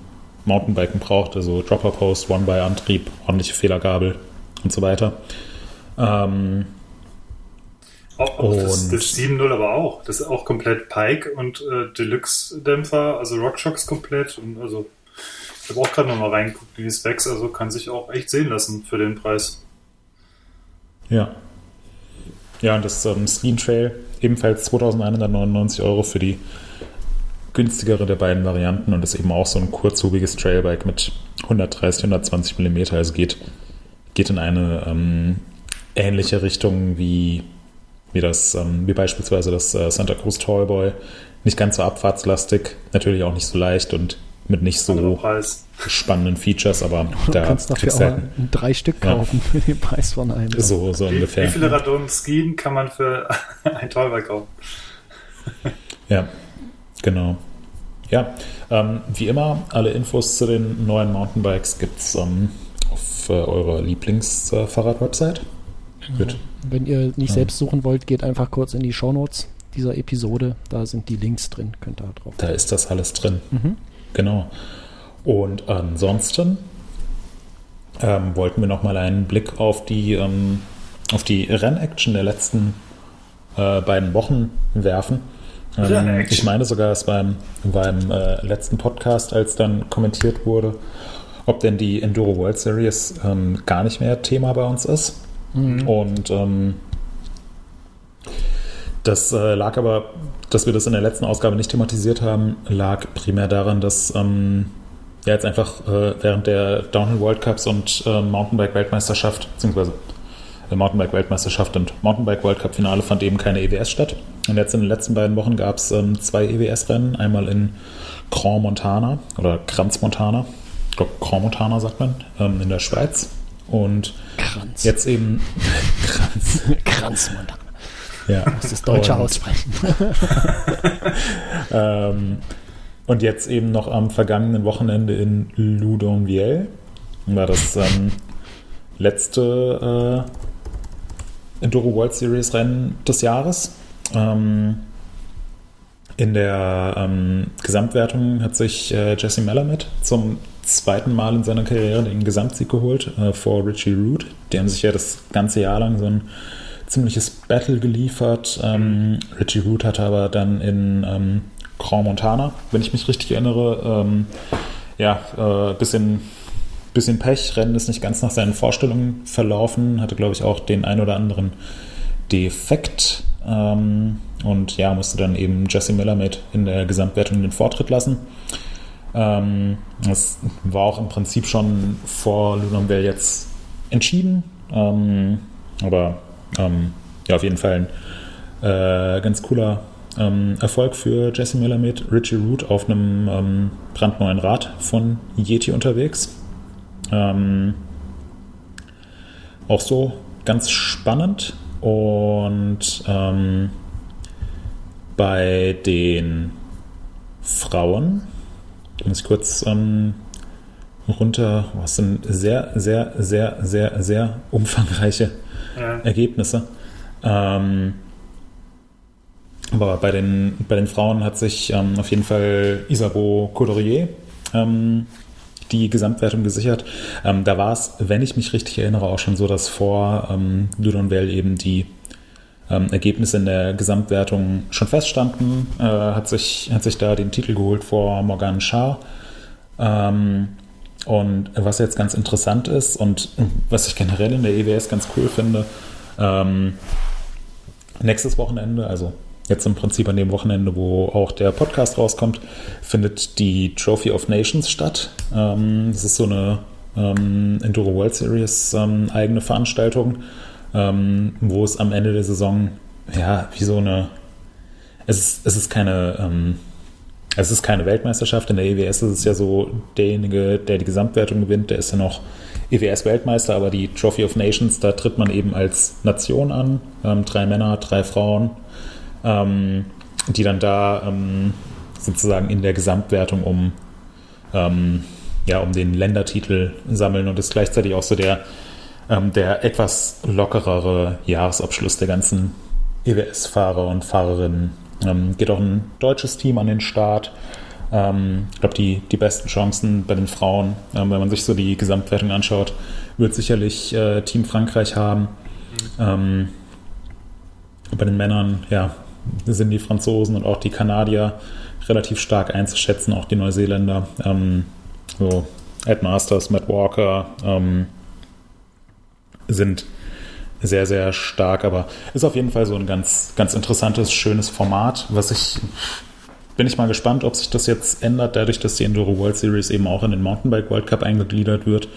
Mountainbiken braucht. Also Dropper Post, One-by-Antrieb, ordentliche Fehlergabel und so weiter. Ähm, Auch, auch das, das 7.0 aber auch. Das ist auch komplett Pike und äh, Deluxe-Dämpfer, also RockShox komplett. Und also, ich habe auch gerade nochmal reingeguckt in die Specs, also kann sich auch echt sehen lassen für den Preis. Ja. Ja, und das ähm, Skin Trail ebenfalls 2199 Euro für die günstigere der beiden Varianten und ist eben auch so ein kurzhubiges Trailbike mit 130, 120 mm. Also geht, geht in eine ähm, ähnliche Richtung wie, wie das, ähm, wie beispielsweise das äh, Santa Cruz Tallboy. Nicht ganz so abfahrtslastig, natürlich auch nicht so leicht und mit nicht so spannenden Features, aber Du da kannst dafür auch halt drei Stück Ja. kaufen für den Preis von einem. so, so Wie, ungefähr. wie viele Radon Skien kann man für ein Tallbike kaufen? Ja, genau. Ja, ähm, wie immer, alle Infos zu den neuen Mountainbikes gibt es ähm, auf äh, eurer Lieblingsfahrrad-Website. Gut. Wenn ihr nicht selbst suchen wollt, geht einfach kurz in die Shownotes dieser Episode. Da sind die Links drin. Könnt ihr drauf. Da ist das alles drin. Mhm. Genau. Und ansonsten ähm, wollten wir nochmal einen Blick auf die, ähm, auf die Rennaction der letzten äh, beiden Wochen werfen. Ähm, ich meine sogar, es war im, war im äh, letzten Podcast, als dann kommentiert wurde, ob denn die Enduro World Series ähm, gar nicht mehr Thema bei uns ist. Mhm. Und ähm, das äh, lag aber, dass wir das in der letzten Ausgabe nicht thematisiert haben, lag primär daran, dass ähm, ja jetzt einfach äh, während der Downhill World Cups und äh, Mountainbike Weltmeisterschaft, beziehungsweise äh, Mountainbike Weltmeisterschaft und Mountainbike World Cup Finale fand eben keine EWS statt. Und jetzt in den letzten beiden Wochen gab es ähm, zwei EWS-Rennen, einmal in Grand Montana oder Kranz Montana, ich glaube Grand Montana sagt man, ähm, in der Schweiz. Und Kranz. jetzt eben Kranz. Kranz Montana. Ja. Du musst das Deutsche und, aussprechen. ähm, und jetzt eben noch am vergangenen Wochenende in Loudonville war das ähm, letzte äh, Enduro World Series Rennen des Jahres. Ähm, in der ähm, Gesamtwertung hat sich äh, Jesse Melamed zum zweiten Mal in seiner Karriere den Gesamtsieg geholt äh, vor Richie Root. Die haben sich ja das ganze Jahr lang so ein ziemliches Battle geliefert. Ähm, Richie Root hatte aber dann in ähm, Grand Montana, wenn ich mich richtig erinnere, ähm, ja, äh, bisschen, bisschen Pech. Rennen ist nicht ganz nach seinen Vorstellungen verlaufen. Hatte, glaube ich, auch den ein oder anderen Defekt. Ähm, und ja, musste dann eben Jesse Miller mit in der Gesamtwertung den Vortritt lassen. Ähm, das war auch im Prinzip schon vor Lunonville jetzt entschieden. Ähm, aber ähm, ja, auf jeden Fall ein äh, ganz cooler ähm, Erfolg für Jesse Miller mit Richie Root auf einem ähm, brandneuen Rad von Yeti unterwegs. Ähm, auch so ganz spannend. Und bei den Frauen, muss ich kurz ähm, runter, was sind sehr, sehr, sehr, sehr, sehr umfangreiche ja. Ergebnisse. Ähm, aber bei den, bei den Frauen hat sich ähm, auf jeden Fall Isabeau Coudrier ähm, die Gesamtwertung gesichert. Ähm, da war es, wenn ich mich richtig erinnere, auch schon so, dass vor ähm, Dudonville eben die ähm, Ergebnisse in der Gesamtwertung schon feststanden. Äh, hat, sich, hat sich da den Titel geholt vor Morgan Schar. Ähm, und was jetzt ganz interessant ist und was ich generell in der EWS ganz cool finde, ähm, nächstes Wochenende, also jetzt im Prinzip an dem Wochenende, wo auch der Podcast rauskommt, findet die Trophy of Nations statt. Ähm, das ist so eine ähm, Enduro World Series ähm, eigene Veranstaltung, ähm, wo es am Ende der Saison, ja, wie so eine, es ist, es ist keine, ähm, es ist keine Weltmeisterschaft. In der EWS ist es ja so, derjenige, der die Gesamtwertung gewinnt, der ist ja noch EWS-Weltmeister, aber die Trophy of Nations, da tritt man eben als Nation an. Ähm, drei Männer, drei Frauen, ähm, die dann da ähm, sozusagen in der Gesamtwertung um, ähm, ja, um den Ländertitel sammeln und ist gleichzeitig auch so der, ähm, der etwas lockerere Jahresabschluss der ganzen EWS-Fahrer und Fahrerinnen ähm, geht auch ein deutsches Team an den Start. Ähm, ich glaube, die, die besten Chancen bei den Frauen, ähm, wenn man sich so die Gesamtwertung anschaut, wird sicherlich äh, Team Frankreich haben. Ähm, bei den Männern, ja, sind die Franzosen und auch die Kanadier relativ stark einzuschätzen, auch die Neuseeländer. Ähm, so Ed Masters, Matt Walker ähm, sind sehr, sehr stark, aber ist auf jeden Fall so ein ganz, ganz interessantes, schönes Format, was ich bin ich mal gespannt, ob sich das jetzt ändert, dadurch, dass die Enduro World Series eben auch in den Mountainbike World Cup eingegliedert wird.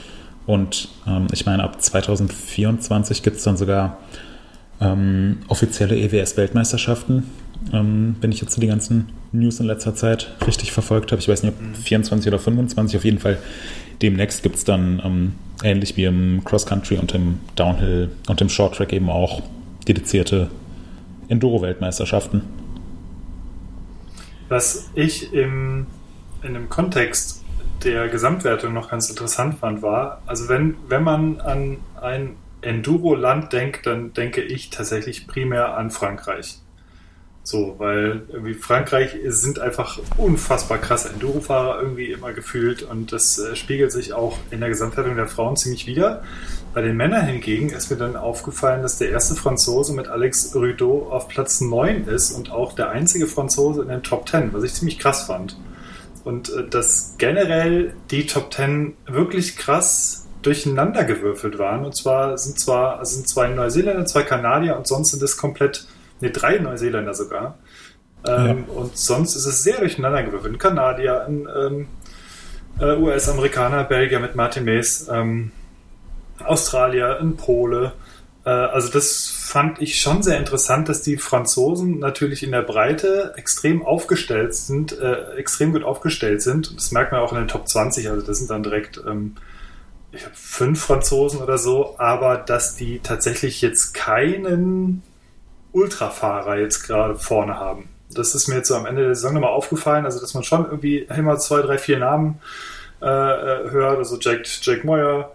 Und ähm, ich meine, ab 2024 gibt es dann sogar ähm, offizielle EWS-Weltmeisterschaften. Ähm, wenn ich jetzt die ganzen News in letzter Zeit richtig verfolgt habe. Ich weiß nicht, ob 24 oder 25, auf jeden Fall demnächst gibt es dann ähm, ähnlich wie im Cross-Country und im Downhill und im Short-Track eben auch dedizierte Enduro-Weltmeisterschaften. Was ich im, in dem Kontext der Gesamtwertung noch ganz interessant fand, war, also wenn, wenn man an ein Enduro-Land denkt, dann denke ich tatsächlich primär an Frankreich. So, weil irgendwie Frankreich sind einfach unfassbar krasse Enduro-Fahrer irgendwie immer gefühlt und das äh, spiegelt sich auch in der Gesamtwertung der Frauen ziemlich wieder. Bei den Männern hingegen ist mir dann aufgefallen, dass der erste Franzose mit Alex Rudeau auf Platz 9 ist und auch der einzige Franzose in den Top 10, was ich ziemlich krass fand. Und äh, dass generell die Top 10 wirklich krass durcheinandergewürfelt waren. Und zwar sind zwar sind zwei Neuseeländer, zwei Kanadier und sonst sind es komplett, ne, drei Neuseeländer sogar. Ähm, ja. Und sonst ist es sehr durcheinandergewürfelt. Ein Kanadier, ein ähm, äh, US-Amerikaner, Belgier mit Martin Mays, ähm, Australier, ein Pole. Äh, also das fand ich schon sehr interessant, dass die Franzosen natürlich in der Breite extrem aufgestellt sind, äh, extrem gut aufgestellt sind. Das merkt man auch in den Top 20. Also das sind dann direkt ähm, ich habe fünf Franzosen oder so, aber dass die tatsächlich jetzt keinen Ultrafahrer jetzt gerade vorne haben. Das ist mir jetzt so am Ende der Saison nochmal aufgefallen, also dass man schon irgendwie immer zwei, drei, vier Namen äh, hört, also Jake, Jake Moyer,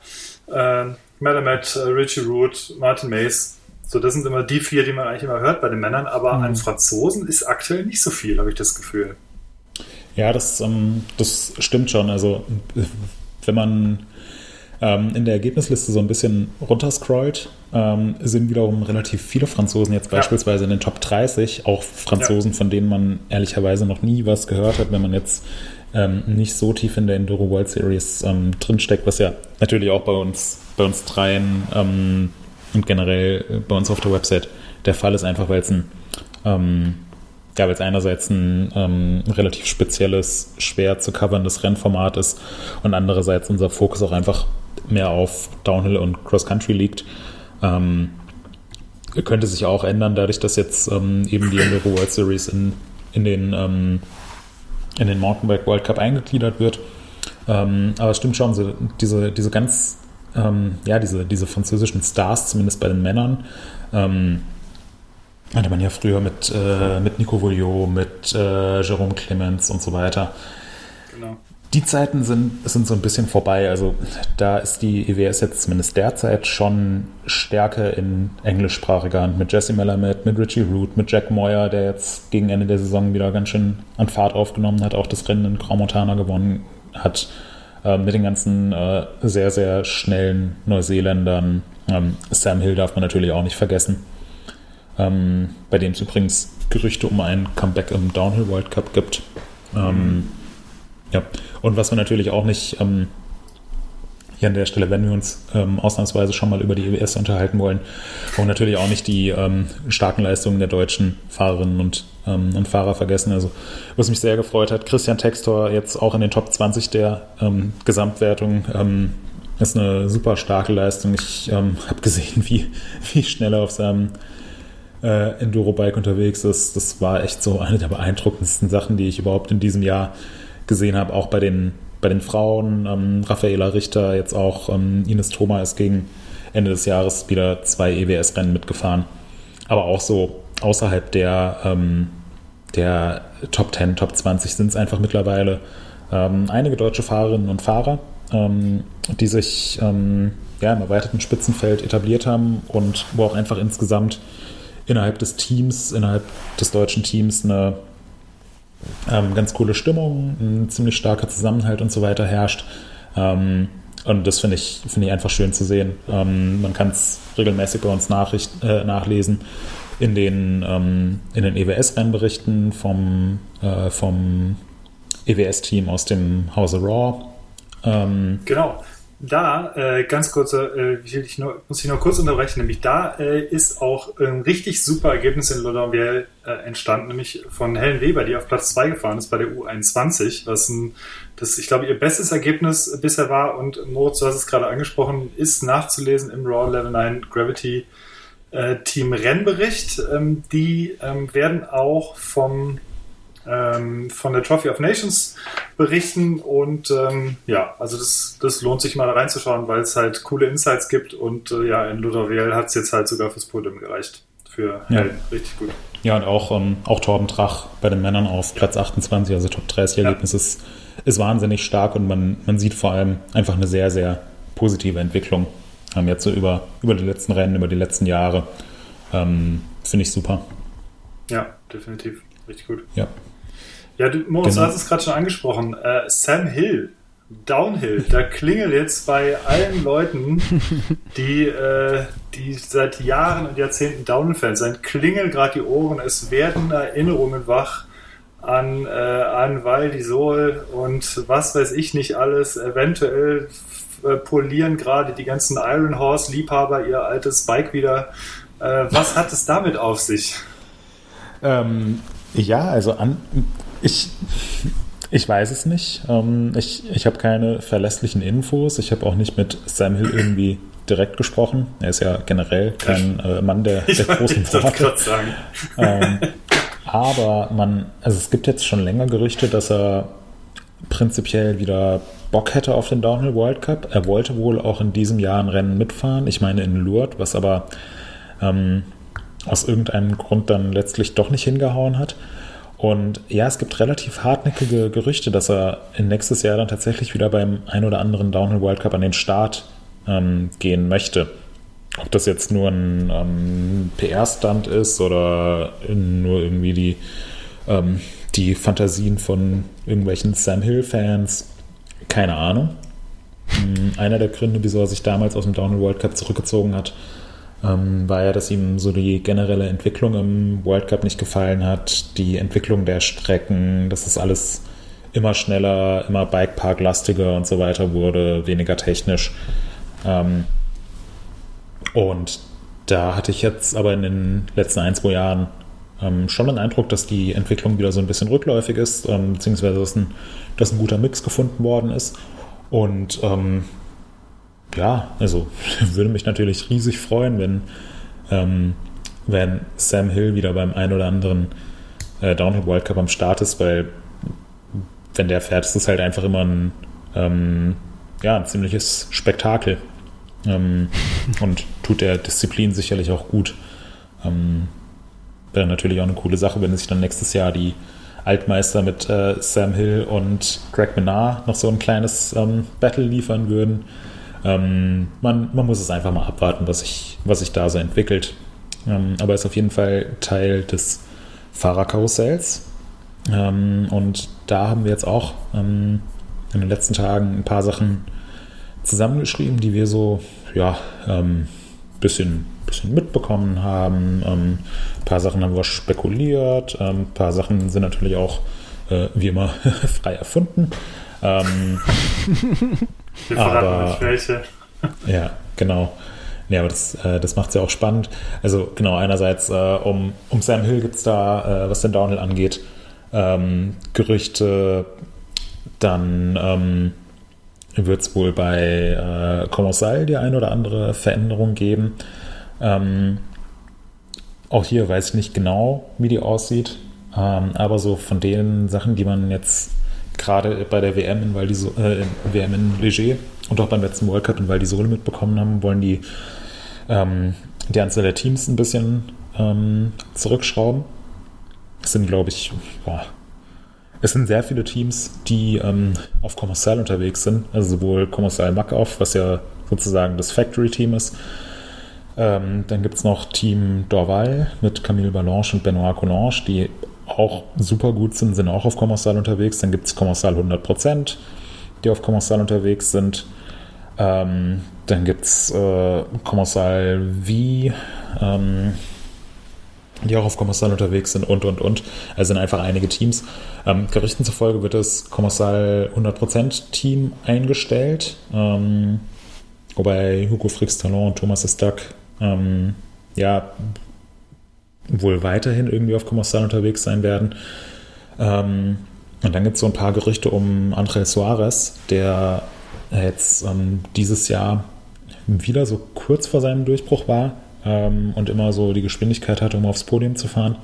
äh, Melamed, äh, Richie Root, Martin Mays. So, das sind immer die vier, die man eigentlich immer hört bei den Männern, aber mhm. an Franzosen ist aktuell nicht so viel, habe ich das Gefühl. Ja, das, ähm, das stimmt schon. Also, wenn man ähm, in der Ergebnisliste so ein bisschen runterscrollt, ähm, sind wiederum relativ viele Franzosen jetzt ja. beispielsweise in den Top 30, auch Franzosen, ja. von denen man ehrlicherweise noch nie was gehört hat, wenn man jetzt ähm, nicht so tief in der Enduro World Series ähm, drinsteckt, was ja natürlich auch bei uns, bei uns dreien ähm, und generell bei uns auf der Website der Fall ist, einfach weil es ein ähm, ja, weil es einerseits ein ähm, relativ spezielles, schwer zu coverndes Rennformat ist und andererseits unser Fokus auch einfach mehr auf Downhill und Cross Country liegt. Ähm, könnte sich auch ändern, dadurch, dass jetzt ähm, eben die Enduro World Series in, in den, ähm, in den Mountainbike World Cup eingegliedert wird. Ähm, aber es stimmt schon, so, diese, diese ganz, ähm, ja, diese, diese französischen Stars, zumindest bei den Männern, ähm, hatte man ja früher mit, äh, mit Nico Vouillot, mit äh, Jerome Clemens und so weiter. Genau. Die Zeiten sind, sind so ein bisschen vorbei. Also da ist die EWS jetzt zumindest derzeit schon stärker in englischsprachiger Hand. Mit Jesse Melamed, mit Richie Root, mit Jack Moyer, der jetzt gegen Ende der Saison wieder ganz schön an Fahrt aufgenommen hat, auch das Rennen in Graumontana gewonnen hat. Äh, mit den ganzen äh, sehr, sehr schnellen Neuseeländern. Ähm, Sam Hill darf man natürlich auch nicht vergessen. Ähm, bei dem es übrigens Gerüchte um ein Comeback im Downhill World Cup gibt. Ähm, ja, und was wir natürlich auch nicht ähm, hier an der Stelle, wenn wir uns ähm, ausnahmsweise schon mal über die EWS unterhalten wollen, wollen natürlich auch nicht die ähm, starken Leistungen der deutschen Fahrerinnen und, ähm, und Fahrer vergessen. Also, was mich sehr gefreut hat, Christian Textor jetzt auch in den Top 20 der ähm, Gesamtwertung. Ähm, ist eine super starke Leistung. Ich habe gesehen, wie, wie schnell er auf seinem äh, Enduro-Bike unterwegs ist. Das war echt so eine der beeindruckendsten Sachen, die ich überhaupt in diesem Jahr gesehen habe, auch bei den, bei den Frauen. Ähm, Raffaela Richter, jetzt auch ähm, Ines Thoma ist gegen Ende des Jahres wieder zwei EWS-Rennen mitgefahren. Aber auch so außerhalb der, ähm, der Top 10, Top 20 sind es einfach mittlerweile ähm, einige deutsche Fahrerinnen und Fahrer, ähm, die sich ähm, ja, im erweiterten Spitzenfeld etabliert haben und wo auch einfach insgesamt innerhalb des Teams, innerhalb des deutschen Teams eine ähm, ganz coole Stimmung, ein ziemlich starker Zusammenhalt und so weiter herrscht. Ähm, und das finde ich, finde ich einfach schön zu sehen. Ähm, man kann es regelmäßig bei uns Nachricht, äh, nachlesen in den, ähm, in den EWS-Rennberichten vom, äh, vom EWS-Team aus dem Hause Raw. Ähm, genau da, äh, ganz kurze, äh, ich nur, muss ich noch kurz unterbrechen, nämlich da äh, ist auch ein richtig super Ergebnis in Lodonviel äh, entstanden, nämlich von Helen Weber, die auf Platz 2 gefahren ist bei der U21, was ein, das, ich glaube, ihr bestes Ergebnis bisher war und Moritz, du hast es gerade angesprochen, ist nachzulesen im Raw Level 9 Gravity äh, Team Rennbericht. Ähm, die ähm, werden auch vom ähm, von der Trophy of Nations berichten. Und ähm, ja, also das, das lohnt sich mal da reinzuschauen, weil es halt coole Insights gibt. Und äh, ja, in Ludoviel hat es jetzt halt sogar fürs Podium gereicht. Für ja. Helden. Richtig gut. Ja, und auch, ähm, auch Torben Trach bei den Männern auf Platz 28, also Top 30 Ergebnis ja. ist, ist wahnsinnig stark und man, man sieht vor allem einfach eine sehr, sehr positive Entwicklung. Haben jetzt so über, über die letzten Rennen, über die letzten Jahre. Ähm, Finde ich super. Ja, definitiv. Richtig gut. Ja. Ja, du, Moritz, Genau. du hast es gerade schon angesprochen. Äh, Sam Hill, Downhill, da klingelt jetzt bei allen Leuten, die, äh, die seit Jahren und Jahrzehnten Downhill-Fans sind, klingeln gerade die Ohren. Es werden Erinnerungen wach an, äh, an Val di Sol und was weiß ich nicht alles. Eventuell äh, polieren gerade die ganzen Iron Horse-Liebhaber ihr altes Bike wieder. Äh, was hat es damit auf sich? Ähm, ja, also an, ich, ich weiß es nicht. Ähm, ich ich habe keine verlässlichen Infos. Ich habe auch nicht mit Sam Hill irgendwie direkt gesprochen. Er ist ja generell kein äh, Mann der, der großen ich wollte Worte. sagen. ähm, aber man, also es gibt jetzt schon länger Gerüchte, dass er prinzipiell wieder Bock hätte auf den Downhill World Cup. Er wollte wohl auch in diesem Jahr ein Rennen mitfahren. Ich meine in Lourdes, was aber ähm, aus irgendeinem Grund dann letztlich doch nicht hingehauen hat. Und ja, es gibt relativ hartnäckige Gerüchte, dass er nächstes Jahr dann tatsächlich wieder beim ein oder anderen Downhill World Cup an den Start ähm, gehen möchte. Ob das jetzt nur ein ähm, PR-Stand ist oder nur irgendwie die, ähm, die Fantasien von irgendwelchen Sam Hill-Fans, keine Ahnung. Ähm, Einer der Gründe, wieso er sich damals aus dem Downhill World Cup zurückgezogen hat, ähm, war ja, dass ihm so die generelle Entwicklung im World Cup nicht gefallen hat, die Entwicklung der Strecken, dass es alles immer schneller, immer Bikepark-lastiger und so weiter wurde, weniger technisch. Ähm, und da hatte ich jetzt aber in den letzten ein, zwei Jahren ähm, schon den Eindruck, dass die Entwicklung wieder so ein bisschen rückläufig ist, ähm, beziehungsweise dass ein, dass ein guter Mix gefunden worden ist. Und ähm, ja, also würde mich natürlich riesig freuen, wenn, ähm, wenn Sam Hill wieder beim ein oder anderen äh, Downhill World Cup am Start ist, weil wenn der fährt, ist es halt einfach immer ein, ähm, ja, ein ziemliches Spektakel. Ähm, und tut der Disziplin sicherlich auch gut. Ähm, wäre natürlich auch eine coole Sache, wenn sich dann nächstes Jahr die Altmeister mit äh, Sam Hill und Greg Menard noch so ein kleines ähm, Battle liefern würden. Ähm, man, man muss es einfach mal abwarten, was sich was sich da so entwickelt. Ähm, aber ist auf jeden Fall Teil des Fahrerkarussells. Ähm, und da haben wir jetzt auch ähm, in den letzten Tagen ein paar Sachen zusammengeschrieben, die wir so, ja, ähm, bisschen, bisschen mitbekommen haben. Ähm, ein paar Sachen haben wir spekuliert, ähm, ein paar Sachen sind natürlich auch, äh, wie immer, frei erfunden. Wir verraten Aber- nicht welche. ja, genau. Ja, aber das, äh, das macht es ja auch spannend. Also genau, einerseits äh, um, um Sam Hill gibt es da, äh, was den Downhill angeht, ähm, Gerüchte, dann ähm, wird es wohl bei äh, Commensal die ein oder andere Veränderung geben. Ähm, auch hier weiß ich nicht genau, wie die aussieht, ähm, aber so von den Sachen, die man jetzt gerade bei der WM in, Val So- äh, WM in Leger und auch beim letzten World Cup in Val Sole mitbekommen haben, wollen die ähm, die Anzahl der Teams ein bisschen ähm, zurückschrauben. Es sind, glaube ich, boah, es sind sehr viele Teams, die ähm, auf Commercial unterwegs sind. Also sowohl Commercial Mackauf, was ja sozusagen das Factory-Team ist. Ähm, dann gibt es noch Team Dorval mit Camille Ballanche und Benoit Collange, die auch super gut sind, sind auch auf Commercial unterwegs. Dann gibt es Commercial 100%, die auf Commercial unterwegs sind. Ähm, dann gibt es äh, Commercial V, ähm, die auch auf Commercial unterwegs sind und, und, und. Also sind einfach einige Teams. Ähm, Gerüchten zufolge wird das Commercial 100% Team eingestellt, ähm, wobei Hugo Frix Talon und Thomas Estac ähm, ja wohl weiterhin irgendwie auf Commercial unterwegs sein werden. Ähm, und dann gibt es so ein paar Gerüchte um André Suarez, der jetzt ähm, dieses Jahr wieder so kurz vor seinem Durchbruch war ähm, und immer so die Geschwindigkeit hatte, um aufs Podium zu fahren.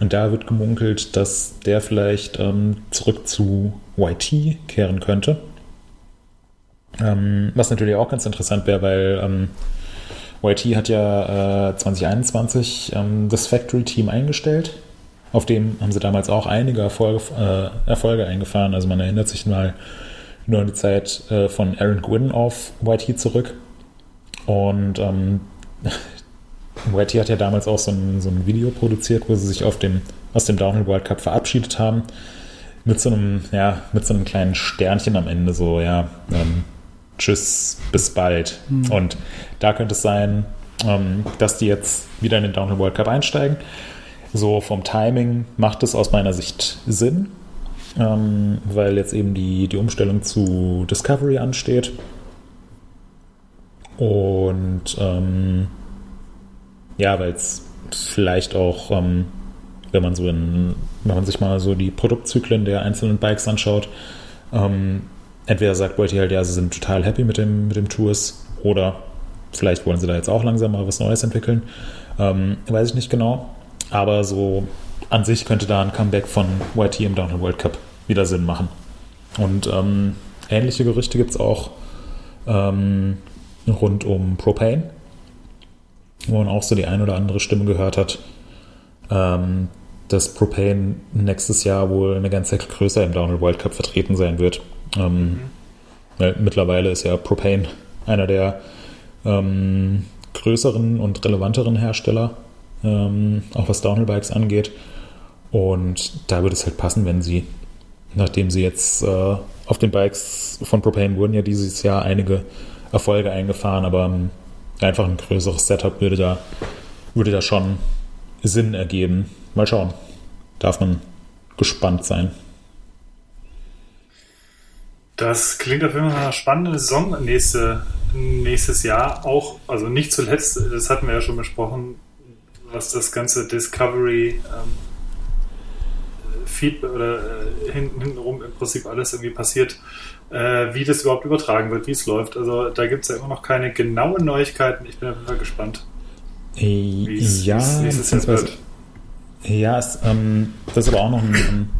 Und da wird gemunkelt, dass der vielleicht ähm, zurück zu YT kehren könnte. Ähm, was natürlich auch ganz interessant wäre, weil ähm, YT hat ja äh, 2021 ähm, das Factory-Team eingestellt. Auf dem haben sie damals auch einige Erfolge, äh, Erfolge eingefahren. Also man erinnert sich mal nur an die Zeit äh, von Aaron Gwynn auf YT zurück. Und ähm, YT hat ja damals auch so ein, so ein Video produziert, wo sie sich auf dem, aus dem Downhill World Cup verabschiedet haben. Mit so einem, ja, mit so einem kleinen Sternchen am Ende, so, ja, ähm, tschüss, bis bald. Mhm. Und da könnte es sein, ähm, dass die jetzt wieder in den Downhill World Cup einsteigen. So vom Timing macht es aus meiner Sicht Sinn, ähm, weil jetzt eben die, die Umstellung zu Discovery ansteht. Und ähm, ja, weil es vielleicht auch, ähm, wenn man so in, wenn man sich mal so die Produktzyklen der einzelnen Bikes anschaut, ähm, entweder sagt Beutty halt, ja, sie sind total happy mit dem, mit dem Tours oder vielleicht wollen sie da jetzt auch langsam mal was Neues entwickeln. Ähm, weiß ich nicht genau. Aber so an sich könnte da ein Comeback von YT im Downhill World Cup wieder Sinn machen. Und ähm, ähnliche Gerüchte gibt es auch ähm, rund um Propane, wo man auch so die ein oder andere Stimme gehört hat, ähm, dass Propane nächstes Jahr wohl eine ganze Ecke größer im Downhill World Cup vertreten sein wird. Ähm, mhm. Mittlerweile ist ja Propane einer der ähm, größeren und relevanteren Hersteller, ähm, auch was Downhill-Bikes angeht. Und da würde es halt passen, wenn sie, nachdem sie jetzt äh, auf den Bikes von Propane wurden ja dieses Jahr einige Erfolge eingefahren, aber ähm, einfach ein größeres Setup würde da, würde da schon Sinn ergeben. Mal schauen. Darf man gespannt sein. Das klingt auf jeden Fall eine spannende Saison nächste, nächstes Jahr. Auch, also nicht zuletzt, das hatten wir ja schon besprochen, was das ganze Discovery ähm, Feedback oder äh, hinten, hintenrum im Prinzip alles irgendwie passiert, äh, wie das überhaupt übertragen wird, wie es läuft. Also da gibt es ja immer noch keine genauen Neuigkeiten. Ich bin auf jeden Fall gespannt. Wie ja, nächstes Jahr wird. Ja, es, ähm, das ist aber auch noch ein, ein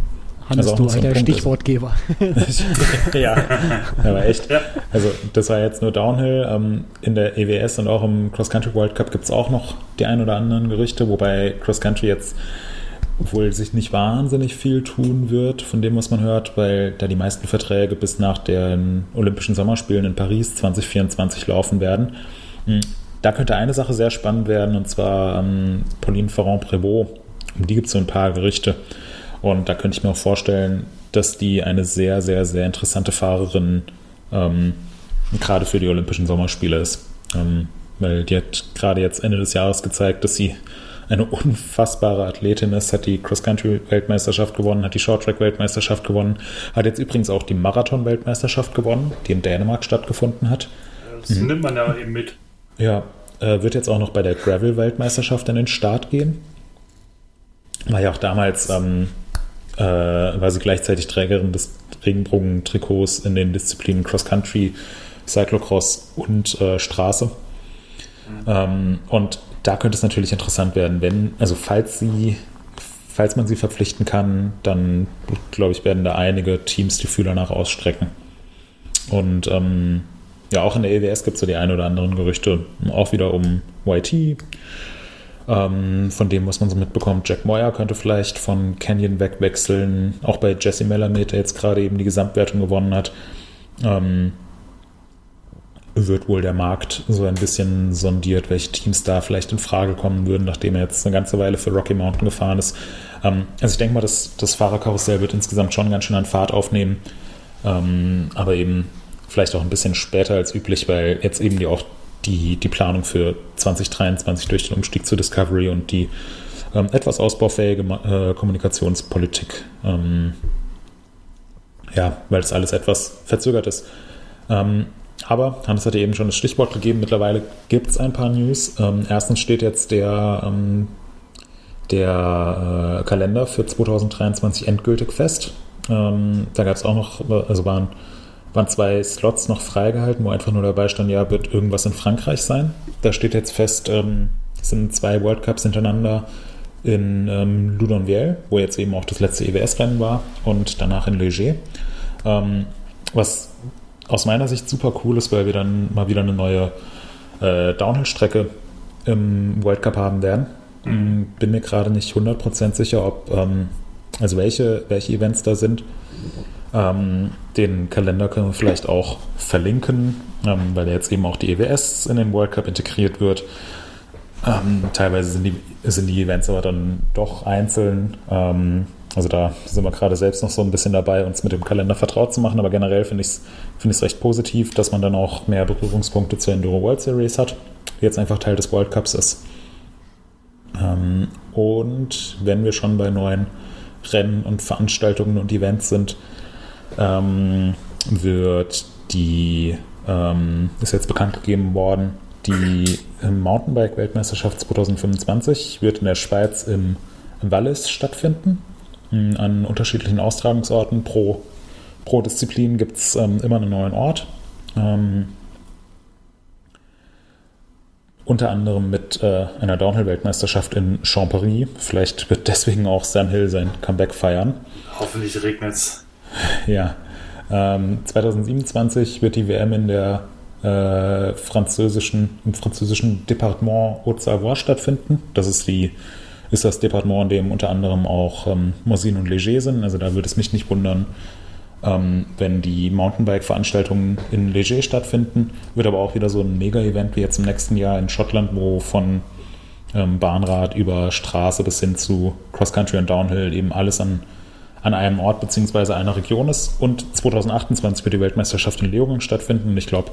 Hannes, also du alter Stichwortgeber. ja, aber echt. Also das war jetzt nur Downhill. Ähm, in der EWS und auch im Cross Country World Cup gibt es auch noch die ein oder anderen Gerüchte, wobei Cross Country jetzt wohl sich nicht wahnsinnig viel tun wird von dem, was man hört, weil da die meisten Verträge bis nach den Olympischen Sommerspielen in Paris 2024 laufen werden. Hm, da könnte eine Sache sehr spannend werden, und zwar ähm, Pauline Ferrand-Prévot. Um die gibt es so ein paar Gerüchte. Und da könnte ich mir auch vorstellen, dass die eine sehr, sehr, sehr interessante Fahrerin ähm, gerade für die Olympischen Sommerspiele ist. Ähm, weil die hat gerade jetzt Ende des Jahres gezeigt, dass sie eine unfassbare Athletin ist, hat die Cross-Country-Weltmeisterschaft gewonnen, hat die Short-Track-Weltmeisterschaft gewonnen, hat jetzt übrigens auch die Marathon-Weltmeisterschaft gewonnen, die in Dänemark stattgefunden hat. Das mhm. nimmt man ja eben mit. Ja, äh, wird jetzt auch noch bei der Gravel-Weltmeisterschaft in den Start gehen. War ja auch damals ähm, äh, war sie gleichzeitig Trägerin des Regenbogen-Trikots in den Disziplinen Cross Country, Cyclocross und äh, Straße. Ähm, und da könnte es natürlich interessant werden, wenn, also falls sie, falls man sie verpflichten kann, dann glaube ich, werden da einige Teams die Fühler nach ausstrecken. Und ähm, ja, auch in der EWS gibt es so die ein oder anderen Gerüchte, auch wieder um YT, ähm, von dem, was man so mitbekommt, Jack Moyer könnte vielleicht von Canyon wegwechseln. Auch bei Jesse Melamed, der jetzt gerade eben die Gesamtwertung gewonnen hat, ähm, wird wohl der Markt so ein bisschen sondiert, welche Teams da vielleicht in Frage kommen würden, nachdem er jetzt eine ganze Weile für Rocky Mountain gefahren ist. Ähm, also ich denke mal, dass das Fahrerkarussell wird insgesamt schon ganz schön an Fahrt aufnehmen, ähm, aber eben vielleicht auch ein bisschen später als üblich, weil jetzt eben die auch die, die Planung für 2023 durch den Umstieg zu Discovery und die ähm, etwas ausbaufähige äh, Kommunikationspolitik, ähm, ja, weil das alles etwas verzögert ist. Ähm, aber Hannes hatte eben schon das Stichwort gegeben, mittlerweile gibt es ein paar News. Ähm, erstens steht jetzt der, ähm, der äh, Kalender für 2023 endgültig fest. Ähm, da gab es auch noch, also waren waren zwei Slots noch freigehalten, wo einfach nur dabei stand, ja, wird irgendwas in Frankreich sein. Da steht jetzt fest, ähm, es sind zwei World Cups hintereinander in ähm, Loudonville, wo jetzt eben auch das letzte EWS-Rennen war, und danach in Leger. Ähm, was aus meiner Sicht super cool ist, weil wir dann mal wieder eine neue äh, Downhill-Strecke im World Cup haben werden. Mhm. Bin mir gerade nicht 100% sicher, ob, ähm, also welche, welche Events da sind. Ähm, den Kalender können wir vielleicht auch verlinken, ähm, weil jetzt eben auch die EWS in den World Cup integriert wird. Ähm, teilweise sind die, sind die Events aber dann doch einzeln. Ähm, also da sind wir gerade selbst noch so ein bisschen dabei, uns mit dem Kalender vertraut zu machen. Aber generell finde ich es find recht positiv, dass man dann auch mehr Berührungspunkte zur Enduro World Series hat, die jetzt einfach Teil des World Cups ist. Ähm, und wenn wir schon bei neuen Rennen und Veranstaltungen und Events sind, ähm, wird die, ähm, ist jetzt bekannt gegeben worden, die Mountainbike-Weltmeisterschaft 2025 wird in der Schweiz im Wallis stattfinden. An unterschiedlichen Austragungsorten pro, pro Disziplin gibt es ähm, immer einen neuen Ort. Ähm, unter anderem mit äh, einer Downhill-Weltmeisterschaft in Champéry. Vielleicht wird deswegen auch Sam Hill sein Comeback feiern. Hoffentlich regnet es. Ja. Ähm, 2027 wird die WM in der äh, französischen, im französischen Departement Haute-Savoie stattfinden. Das ist die ist das Departement, in dem unter anderem auch ähm, Mosin und Leger sind. Also da würde es mich nicht wundern, ähm, wenn die Mountainbike-Veranstaltungen in Leger stattfinden. Wird aber auch wieder so ein Mega-Event wie jetzt im nächsten Jahr in Schottland, wo von ähm, Bahnrad über Straße bis hin zu Cross-Country und Downhill eben alles an, an einem Ort bzw. einer Region ist. Und 2028 wird die Weltmeisterschaft in Leogang stattfinden. Und ich glaube,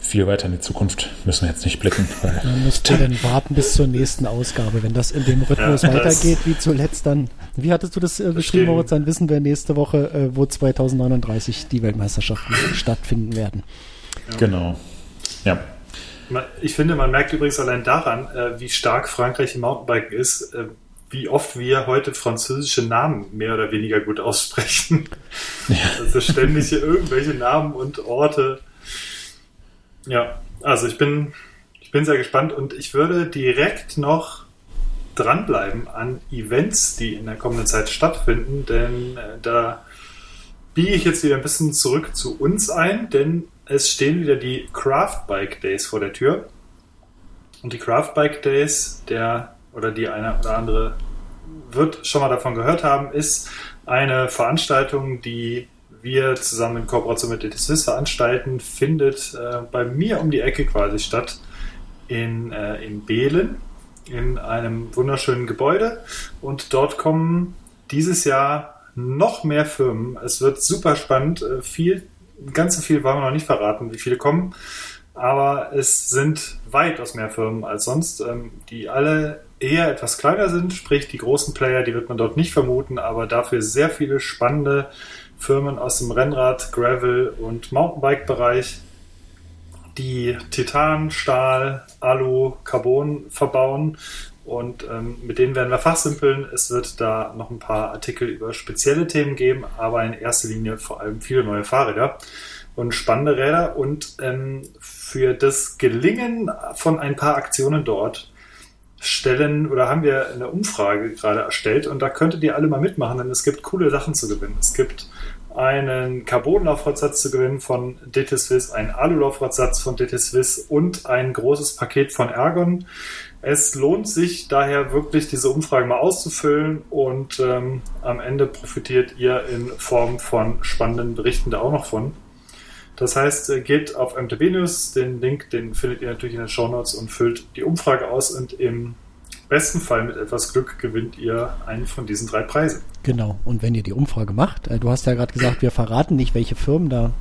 viel weiter in die Zukunft müssen wir jetzt nicht blicken. Dann müsst ihr dann warten bis zur nächsten Ausgabe. Wenn das in dem Rhythmus ja, weitergeht wie zuletzt, dann, wie hattest du das äh, beschrieben, Moritz? Dann wissen wir nächste Woche, äh, wo 2039 die Weltmeisterschaften stattfinden werden. Ja. Genau. Ja. Ich finde, man merkt übrigens allein daran, äh, wie stark Frankreich im Mountainbiken ist, äh, wie oft wir heute französische Namen mehr oder weniger gut aussprechen. Ja. Also ständig irgendwelche Namen und Orte ja, also ich bin, ich bin sehr gespannt und ich würde direkt noch dranbleiben an Events, die in der kommenden Zeit stattfinden, denn äh, da biege ich jetzt wieder ein bisschen zurück zu uns ein, denn es stehen wieder die Craft Bike Days vor der Tür. Und die Craft Bike Days, der oder die eine oder andere wird schon mal davon gehört haben, ist eine Veranstaltung, die wir zusammen in Kooperation mit der Swiss veranstalten, findet äh, bei mir um die Ecke quasi statt in, äh, in Behlen in einem wunderschönen Gebäude und dort kommen dieses Jahr noch mehr Firmen. Es wird super spannend. Äh, viel, ganz so viel wollen wir noch nicht verraten, wie viele kommen, aber es sind weitaus mehr Firmen als sonst, ähm, die alle eher etwas kleiner sind, sprich die großen Player, die wird man dort nicht vermuten, aber dafür sehr viele spannende Firmen aus dem Rennrad, Gravel und Mountainbike-Bereich, die Titan, Stahl, Alu, Carbon verbauen. Und ähm, mit denen werden wir fachsimpeln. Es wird da noch ein paar Artikel über spezielle Themen geben, aber in erster Linie vor allem viele neue Fahrräder und spannende Räder. Und ähm, für das Gelingen von ein paar Aktionen dort stellen oder haben wir eine Umfrage gerade erstellt und da könntet ihr alle mal mitmachen, denn es gibt coole Sachen zu gewinnen. Es gibt einen Carbon-Laufradsatz zu gewinnen von DT Swiss, einen Alu-Laufradsatz von DT Swiss und ein großes Paket von Ergon. Es lohnt sich daher wirklich, diese Umfrage mal auszufüllen und ähm, am Ende profitiert ihr in Form von spannenden Berichten da auch noch von. Das heißt, äh, geht auf MTB News, den Link, den findet ihr natürlich in den Show Notes und füllt die Umfrage aus und im besten Fall mit etwas Glück gewinnt ihr einen von diesen drei Preisen. Genau, und wenn ihr die Umfrage macht, äh, du hast ja gerade gesagt, wir verraten nicht, welche Firmen da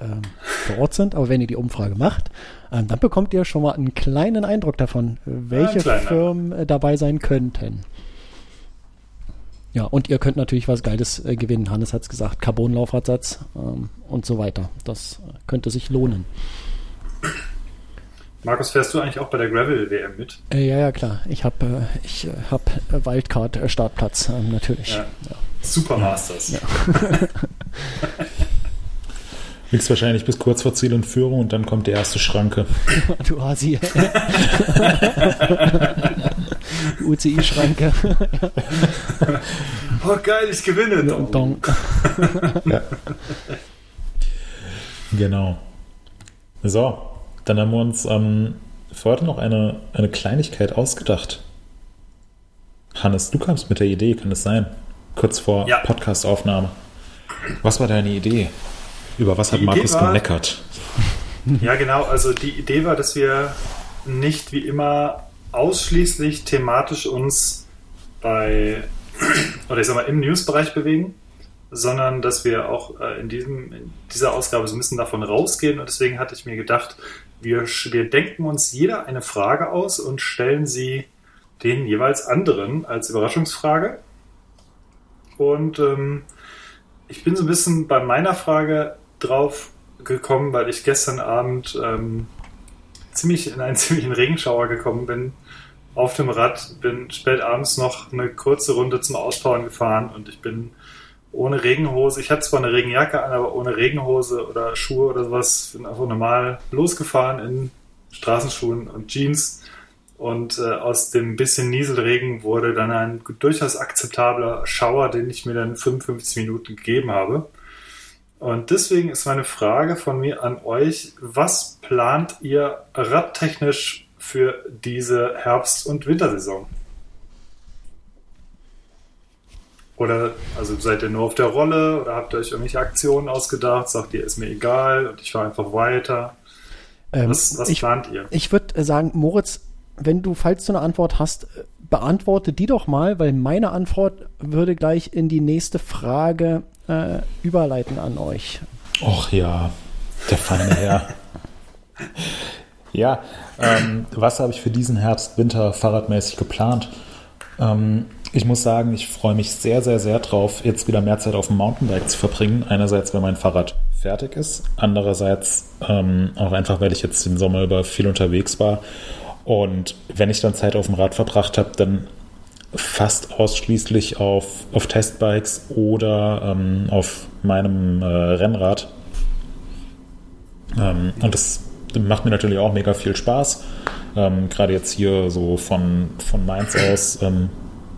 äh, vor Ort sind, aber wenn ihr die Umfrage macht, äh, dann bekommt ihr schon mal einen kleinen Eindruck davon, welche Firmen äh, dabei sein könnten. Ja, und ihr könnt natürlich was Geiles äh, gewinnen. Hannes hat es gesagt, Carbonlaufradsatz ähm, und so weiter. Das könnte sich lohnen. Markus, fährst du eigentlich auch bei der Gravel-WM mit? Äh, ja, ja, klar. Ich habe äh, ich, äh, hab äh, Wildcard-Startplatz, ähm, natürlich. Ja. Ja. Supermasters. Ja. Liegst wahrscheinlich bis kurz vor Ziel und Führung und dann kommt die erste Schranke. du Hasi. UCI-Schranke. oh geil, ich gewinne. Ja, Dong. ja. Genau. So, dann haben wir uns ähm, für heute noch eine, eine Kleinigkeit ausgedacht. Hannes, du kamst mit der Idee, kann es sein? Kurz vor ja. Podcastaufnahme. Was war deine Idee? Über was hat die Markus war, gemeckert? Ja, genau. Also die Idee war, dass wir nicht wie immer ausschließlich thematisch uns bei, oder ich sag mal, im Newsbereich bewegen, sondern dass wir auch äh, in, diesem, in dieser Ausgabe so ein bisschen davon rausgehen. Und deswegen hatte ich mir gedacht, wir, wir denken uns jeder eine Frage aus und stellen sie den jeweils anderen als Überraschungsfrage. Und ähm, ich bin so ein bisschen bei meiner Frage drauf gekommen, weil ich gestern Abend ähm, ziemlich in einen ziemlichen Regenschauer gekommen bin. Auf dem Rad, bin spät abends noch eine kurze Runde zum Auspowern gefahren und ich bin ohne Regenhose. Ich hatte zwar eine Regenjacke an, aber ohne Regenhose oder Schuhe oder sowas. Bin einfach normal losgefahren in Straßenschuhen und Jeans. Und äh, aus dem bisschen Nieselregen wurde dann ein durchaus akzeptabler Schauer, den ich mir dann 55 Minuten gegeben habe. Und deswegen ist meine Frage von mir an euch, was plant ihr radtechnisch für diese Herbst- und Wintersaison? Oder also seid ihr nur auf der Rolle oder habt ihr euch irgendwelche Aktionen ausgedacht? Sagt ihr, ist mir egal und ich fahre einfach weiter? Ähm, was was ich, plant ihr? Ich würde sagen, Moritz, wenn du, falls du eine Antwort hast, äh, beantworte die doch mal, weil meine Antwort würde gleich in die nächste Frage äh, überleiten an euch. Och ja, der feine Herr. ja, ähm, was habe ich für diesen Herbst, Winter fahrradmäßig geplant? Ähm, ich muss sagen, ich freue mich sehr, sehr, sehr drauf, jetzt wieder mehr Zeit auf dem Mountainbike zu verbringen. Einerseits, weil mein Fahrrad fertig ist, andererseits ähm, auch einfach, weil ich jetzt den Sommer über viel unterwegs war. Und wenn ich dann Zeit auf dem Rad verbracht habe, dann fast ausschließlich auf, auf Testbikes oder ähm, auf meinem äh, Rennrad. Ähm, und das macht mir natürlich auch mega viel Spaß. Ähm, Gerade jetzt hier so von, von Mainz aus ähm,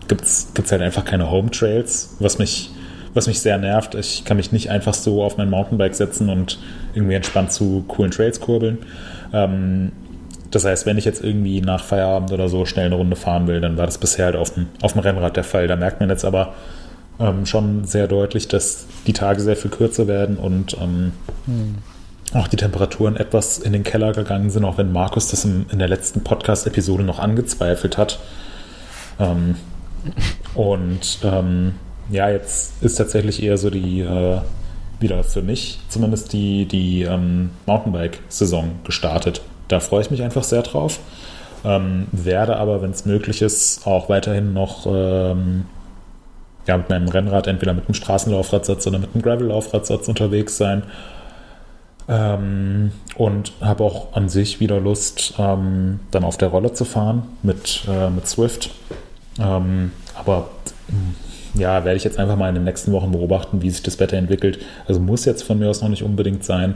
gibt es halt einfach keine Home Trails, was mich, was mich sehr nervt. Ich kann mich nicht einfach so auf mein Mountainbike setzen und irgendwie entspannt zu coolen Trails kurbeln. Ähm, das heißt, wenn ich jetzt irgendwie nach Feierabend oder so schnell eine Runde fahren will, dann war das bisher halt auf dem, auf dem Rennrad der Fall. Da merkt man jetzt aber ähm, schon sehr deutlich, dass die Tage sehr viel kürzer werden und ähm, hm. Auch die Temperaturen etwas in den Keller gegangen sind, auch wenn Markus das in, in der letzten Podcast-Episode noch angezweifelt hat. Ähm, und ähm, ja, jetzt ist tatsächlich eher so die, äh, wieder für mich zumindest die, die ähm, Mountainbike-Saison gestartet. Da freue ich mich einfach sehr drauf. Ähm, werde aber, wenn es möglich ist, auch weiterhin noch ähm, ja, mit meinem Rennrad entweder mit einem Straßenlaufradsatz oder mit einem Gravel-Laufradsatz unterwegs sein. Ähm, und habe auch an sich wieder Lust, ähm, dann auf der Rolle zu fahren mit, äh, mit Swift. Ähm, aber ja, werde ich jetzt einfach mal in den nächsten Wochen beobachten, wie sich das Wetter entwickelt. Also muss jetzt von mir aus noch nicht unbedingt sein.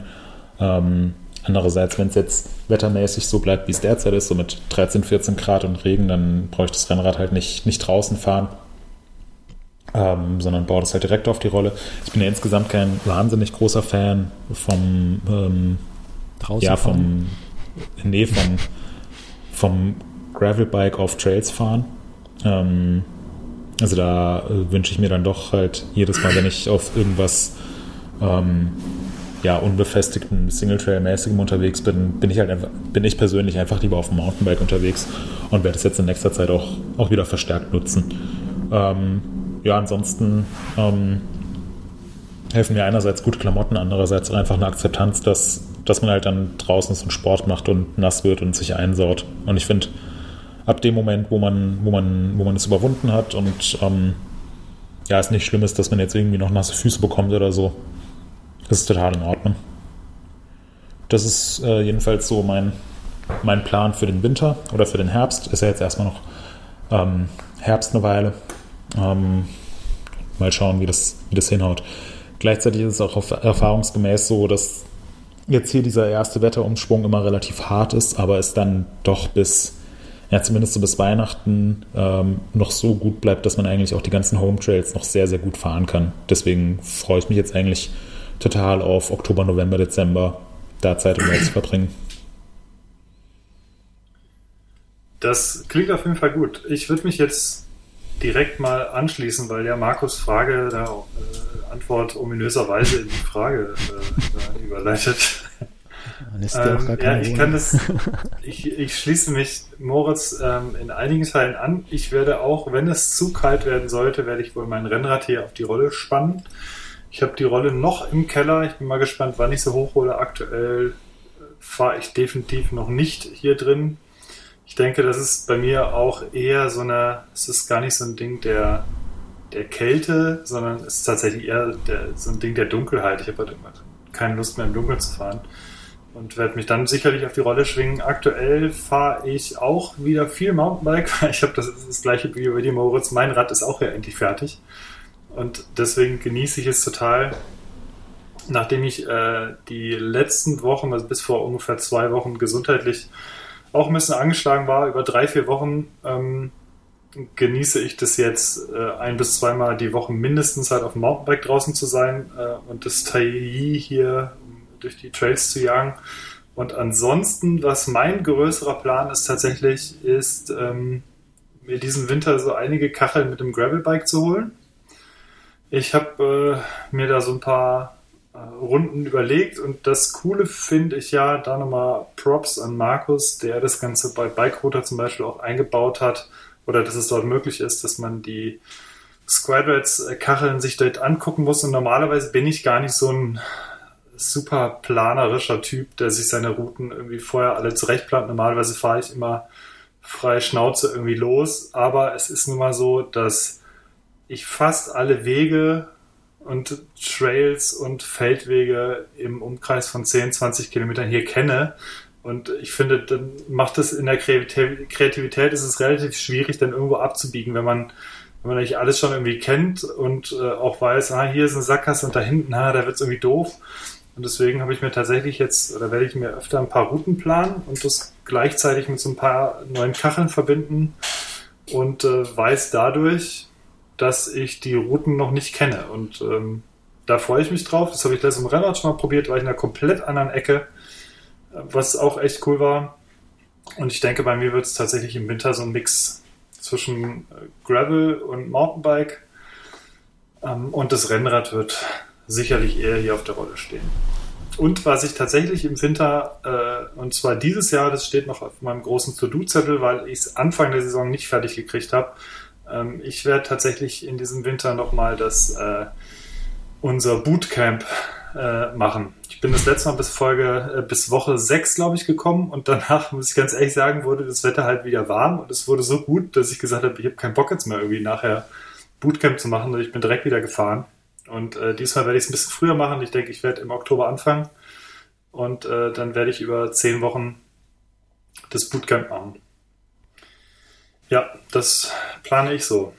Ähm, andererseits, wenn es jetzt wettermäßig so bleibt, wie es derzeit ist, so mit 13, 14 Grad und Regen, dann brauche ich das Rennrad halt nicht, nicht draußen fahren, ähm, sondern baue das halt direkt auf die Rolle. Ich bin ja insgesamt kein wahnsinnig großer Fan vom ähm, draußen ja, vom nee, vom, vom Gravelbike auf Trails fahren. Ähm, also da äh, wünsche ich mir dann doch halt jedes Mal, wenn ich auf irgendwas ähm, ja, unbefestigten Singletrail-mäßigem unterwegs bin, bin ich halt einfach, bin ich persönlich einfach lieber auf dem Mountainbike unterwegs und werde es jetzt in nächster Zeit auch, auch wieder verstärkt nutzen. Ähm, ja, ansonsten ähm, helfen mir einerseits gute Klamotten, andererseits einfach eine Akzeptanz, dass, dass man halt dann draußen so einen Sport macht und nass wird und sich einsaut. Und ich finde, ab dem Moment, wo man, wo man, wo man es überwunden hat und ähm, ja, es nicht schlimm ist, dass man jetzt irgendwie noch nasse Füße bekommt oder so, ist total in Ordnung. Das ist äh, jedenfalls so mein, mein Plan für den Winter oder für den Herbst. Ist ja jetzt erstmal noch ähm, Herbst eine Weile. Ähm, mal schauen, wie das, wie das hinhaut. Gleichzeitig ist es auch erfahrungsgemäß so, dass jetzt hier dieser erste Wetterumschwung immer relativ hart ist, aber es dann doch bis ja, zumindest so bis Weihnachten ähm, noch so gut bleibt, dass man eigentlich auch die ganzen Home Trails noch sehr, sehr gut fahren kann. Deswegen freue ich mich jetzt eigentlich total auf Oktober, November, Dezember, da Zeit um zu verbringen. Das klingt auf jeden Fall gut. Ich würde mich jetzt direkt mal anschließen, weil ja Markus Frage da äh, Antwort ominöserweise in die Frage äh, überleitet. Ähm, ja, ich das, ich, ich schließe mich Moritz ähm, in einigen Teilen an. Ich werde auch, wenn es zu kalt werden sollte, werde ich wohl mein Rennrad hier auf die Rolle spannen. Ich habe die Rolle noch im Keller. Ich bin mal gespannt, wann ich sie hochhole. Aktuell fahre ich definitiv noch nicht hier drin. Ich denke, das ist bei mir auch eher so eine, es ist gar nicht so ein Ding der, der Kälte, sondern es ist tatsächlich eher der, so ein Ding der Dunkelheit. Ich habe halt keine Lust mehr im Dunkeln zu fahren und werde mich dann sicherlich auf die Rolle schwingen. Aktuell fahre ich auch wieder viel Mountainbike, weil ich habe das, das, ist das gleiche wie bei dir, Moritz. Mein Rad ist auch ja endlich fertig und deswegen genieße ich es total. Nachdem ich äh, die letzten Wochen, also bis vor ungefähr zwei Wochen gesundheitlich auch ein bisschen angeschlagen war, über drei, vier Wochen ähm, genieße ich das jetzt äh, ein bis zweimal die Woche mindestens halt auf dem Mountainbike draußen zu sein äh, und das Tai hier durch die Trails zu jagen. Und ansonsten, was mein größerer Plan ist tatsächlich, ist ähm, mir diesen Winter so einige Kacheln mit dem Gravelbike zu holen. Ich habe äh, mir da so ein paar äh, Runden überlegt. Und das Coole finde ich ja, da nochmal Props an Markus, der das Ganze bei Bikerouter zum Beispiel auch eingebaut hat oder dass es dort möglich ist, dass man die Squadrats-Kacheln sich dort angucken muss. Und normalerweise bin ich gar nicht so ein super planerischer Typ, der sich seine Routen irgendwie vorher alle zurechtplant. Normalerweise fahre ich immer frei Schnauze irgendwie los, aber es ist nun mal so, dass ich fast alle Wege und Trails und Feldwege im Umkreis von 10, 20 Kilometern hier kenne. Und ich finde, dann macht es in der Kreativität ist es relativ schwierig, dann irgendwo abzubiegen, wenn man, wenn man eigentlich alles schon irgendwie kennt und äh, auch weiß, ah, hier ist eine Sackgasse und da hinten, ah, da wird es irgendwie doof. Und deswegen habe ich mir tatsächlich jetzt, oder werde ich mir öfter ein paar Routen planen und das gleichzeitig mit so ein paar neuen Kacheln verbinden und äh, weiß dadurch, dass ich die Routen noch nicht kenne. Und ähm, da freue ich mich drauf. Das habe ich letztes im Rennrad schon mal probiert, war ich in einer komplett anderen Ecke, was auch echt cool war. Und ich denke, bei mir wird es tatsächlich im Winter so ein Mix zwischen Gravel und Mountainbike. Ähm, und das Rennrad wird sicherlich eher hier auf der Rolle stehen. Und was ich tatsächlich im Winter, äh, und zwar dieses Jahr, das steht noch auf meinem großen To-Do-Zettel, weil ich es Anfang der Saison nicht fertig gekriegt habe, ähm, ich werde tatsächlich in diesem Winter nochmal das äh, unser Bootcamp äh, machen. Ich bin das letzte Mal bis Folge, äh, bis Woche 6, glaube ich, gekommen und danach, muss ich ganz ehrlich sagen, wurde das Wetter halt wieder warm und es wurde so gut, dass ich gesagt habe, ich habe keinen Bock jetzt mehr irgendwie nachher Bootcamp zu machen und ich bin direkt wieder gefahren. Und äh, diesmal werde ich es ein bisschen früher machen. Ich denke, ich werde im Oktober anfangen und äh, dann werde ich über zehn Wochen das Bootcamp machen. Ja, das plane ich so.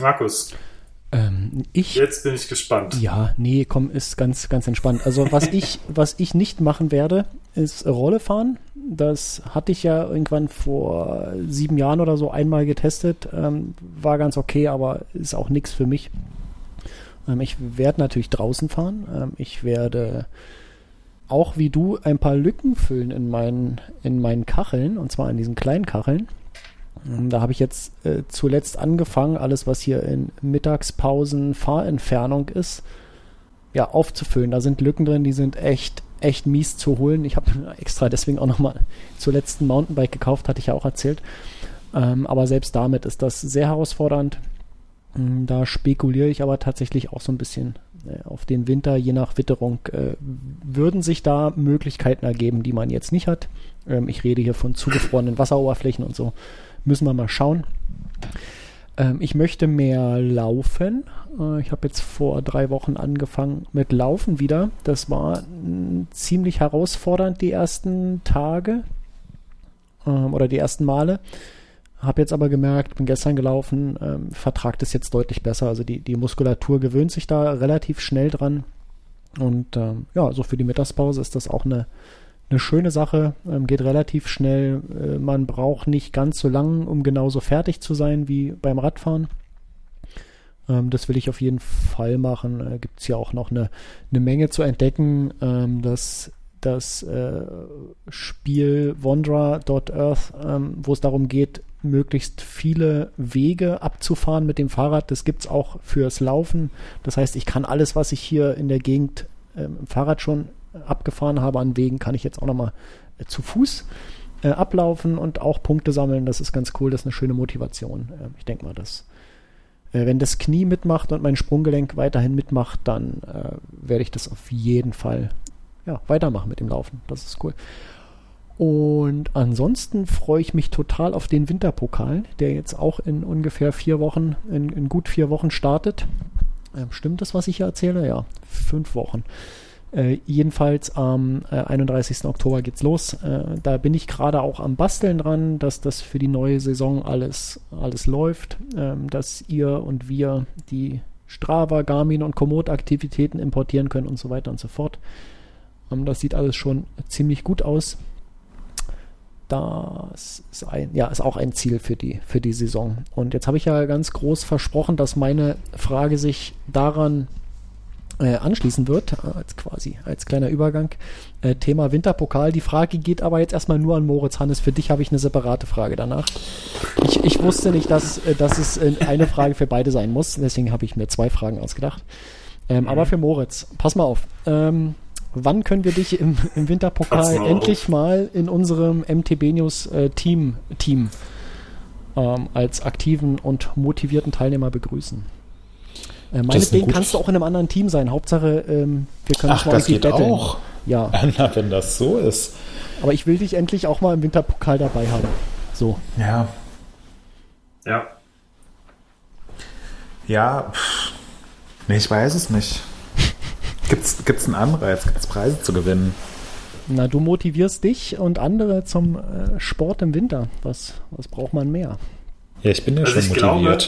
Markus, Ähm, ich, jetzt bin ich gespannt. ja, nee, komm, ist ganz, ganz entspannt. Also was ich, was ich nicht machen werde, ist Rolle fahren. Das hatte ich ja irgendwann vor sieben Jahren oder so einmal getestet. Ähm, war ganz okay, aber ist auch nichts für mich. Ähm, ich werde natürlich draußen fahren. Ähm, ich werde auch wie du ein paar Lücken füllen in meinen, in meinen Kacheln, und zwar in diesen kleinen Kacheln. Ähm, Da habe ich jetzt äh, zuletzt angefangen, alles, was hier in Mittagspausen Fahrentfernung ist, ja, aufzufüllen. Da sind Lücken drin, die sind echt, echt mies zu holen. Ich habe extra deswegen auch nochmal zuletzt ein Mountainbike gekauft, hatte ich ja auch erzählt. Ähm, aber selbst damit ist das sehr herausfordernd. Mm, Da spekuliere ich aber tatsächlich auch so ein bisschen äh, auf den Winter, je nach Witterung, äh, würden sich da Möglichkeiten ergeben, die man jetzt nicht hat. Ähm, ich rede hier von zugefrorenen Wasseroberflächen und so. Müssen wir mal schauen. Ähm, ich möchte mehr laufen. Äh, ich habe jetzt vor drei Wochen angefangen mit Laufen wieder. Das war mm, ziemlich herausfordernd die ersten Tage ähm, oder die ersten Male. Habe jetzt aber gemerkt, bin gestern gelaufen, ähm, vertragt es jetzt deutlich besser. Also die, die Muskulatur gewöhnt sich da relativ schnell dran. Und ähm, ja, so für die Mittagspause ist das auch eine, eine schöne Sache. Ähm, geht relativ schnell. Äh, man braucht nicht ganz so lang, um genauso fertig zu sein wie beim Radfahren. Ähm, das will ich auf jeden Fall machen. Äh, Gibt es ja auch noch eine, eine Menge zu entdecken. Ähm, das das äh, Spiel Wandra.earth, ähm, wo es darum geht, möglichst viele Wege abzufahren mit dem Fahrrad. Das gibt es auch fürs Laufen. Das heißt, ich kann alles, was ich hier in der Gegend ähm, im Fahrrad schon abgefahren habe an Wegen, kann ich jetzt auch nochmal äh, zu Fuß äh, ablaufen und auch Punkte sammeln. Das ist ganz cool, das ist eine schöne Motivation. Äh, ich denke mal, dass äh, wenn das Knie mitmacht und mein Sprunggelenk weiterhin mitmacht, dann werde ich das auf jeden Fall ja, weitermachen mit dem Laufen. Das ist cool. Und ansonsten freue ich mich total auf den Winterpokal, der jetzt auch in ungefähr vier Wochen, in, in gut vier Wochen startet. Ähm, stimmt das, was ich hier erzähle? Ja, fünf Wochen. Äh, jedenfalls am äh, 31. Oktober geht's los. Äh, da bin ich gerade auch am Basteln dran, dass das für die neue Saison alles, alles läuft, ähm, dass ihr und wir die Strava, Garmin und Komoot-Aktivitäten importieren können und so weiter und so fort. Ähm, das sieht alles schon ziemlich gut aus. Das ist, ein, ja, ist auch ein Ziel für die, für die Saison. Und jetzt habe ich ja ganz groß versprochen, dass meine Frage sich daran äh, anschließen wird, als quasi als kleiner Übergang. Äh, Thema Winterpokal. Die Frage geht aber jetzt erstmal nur an Moritz Hannes. Für dich habe ich eine separate Frage danach. Ich, ich wusste nicht, dass, äh, dass es äh, eine Frage für beide sein muss. Deswegen habe ich mir zwei Fragen ausgedacht. Ähm, mhm. Aber für Moritz, pass mal auf. Ähm, wann können wir dich im, im Winterpokal mal endlich mal in unserem MTB News äh, Team, Team ähm, als aktiven und motivierten Teilnehmer begrüßen? Äh, meinetwegen kannst du auch in einem anderen Team sein. Hauptsache, ähm, wir können Ach, das geht betteln. auch. Ja. Na, wenn das so ist. Aber ich will dich endlich auch mal im Winterpokal dabei haben. So. Ja. Ja. Ja. Pff. Nee, ich weiß es nicht. Gibt es einen Anreiz? Gibt es Preise zu gewinnen? Na, du motivierst dich und andere zum äh, Sport im Winter. Was, was braucht man mehr? Ja, ich bin ja also schon motiviert. Glaube,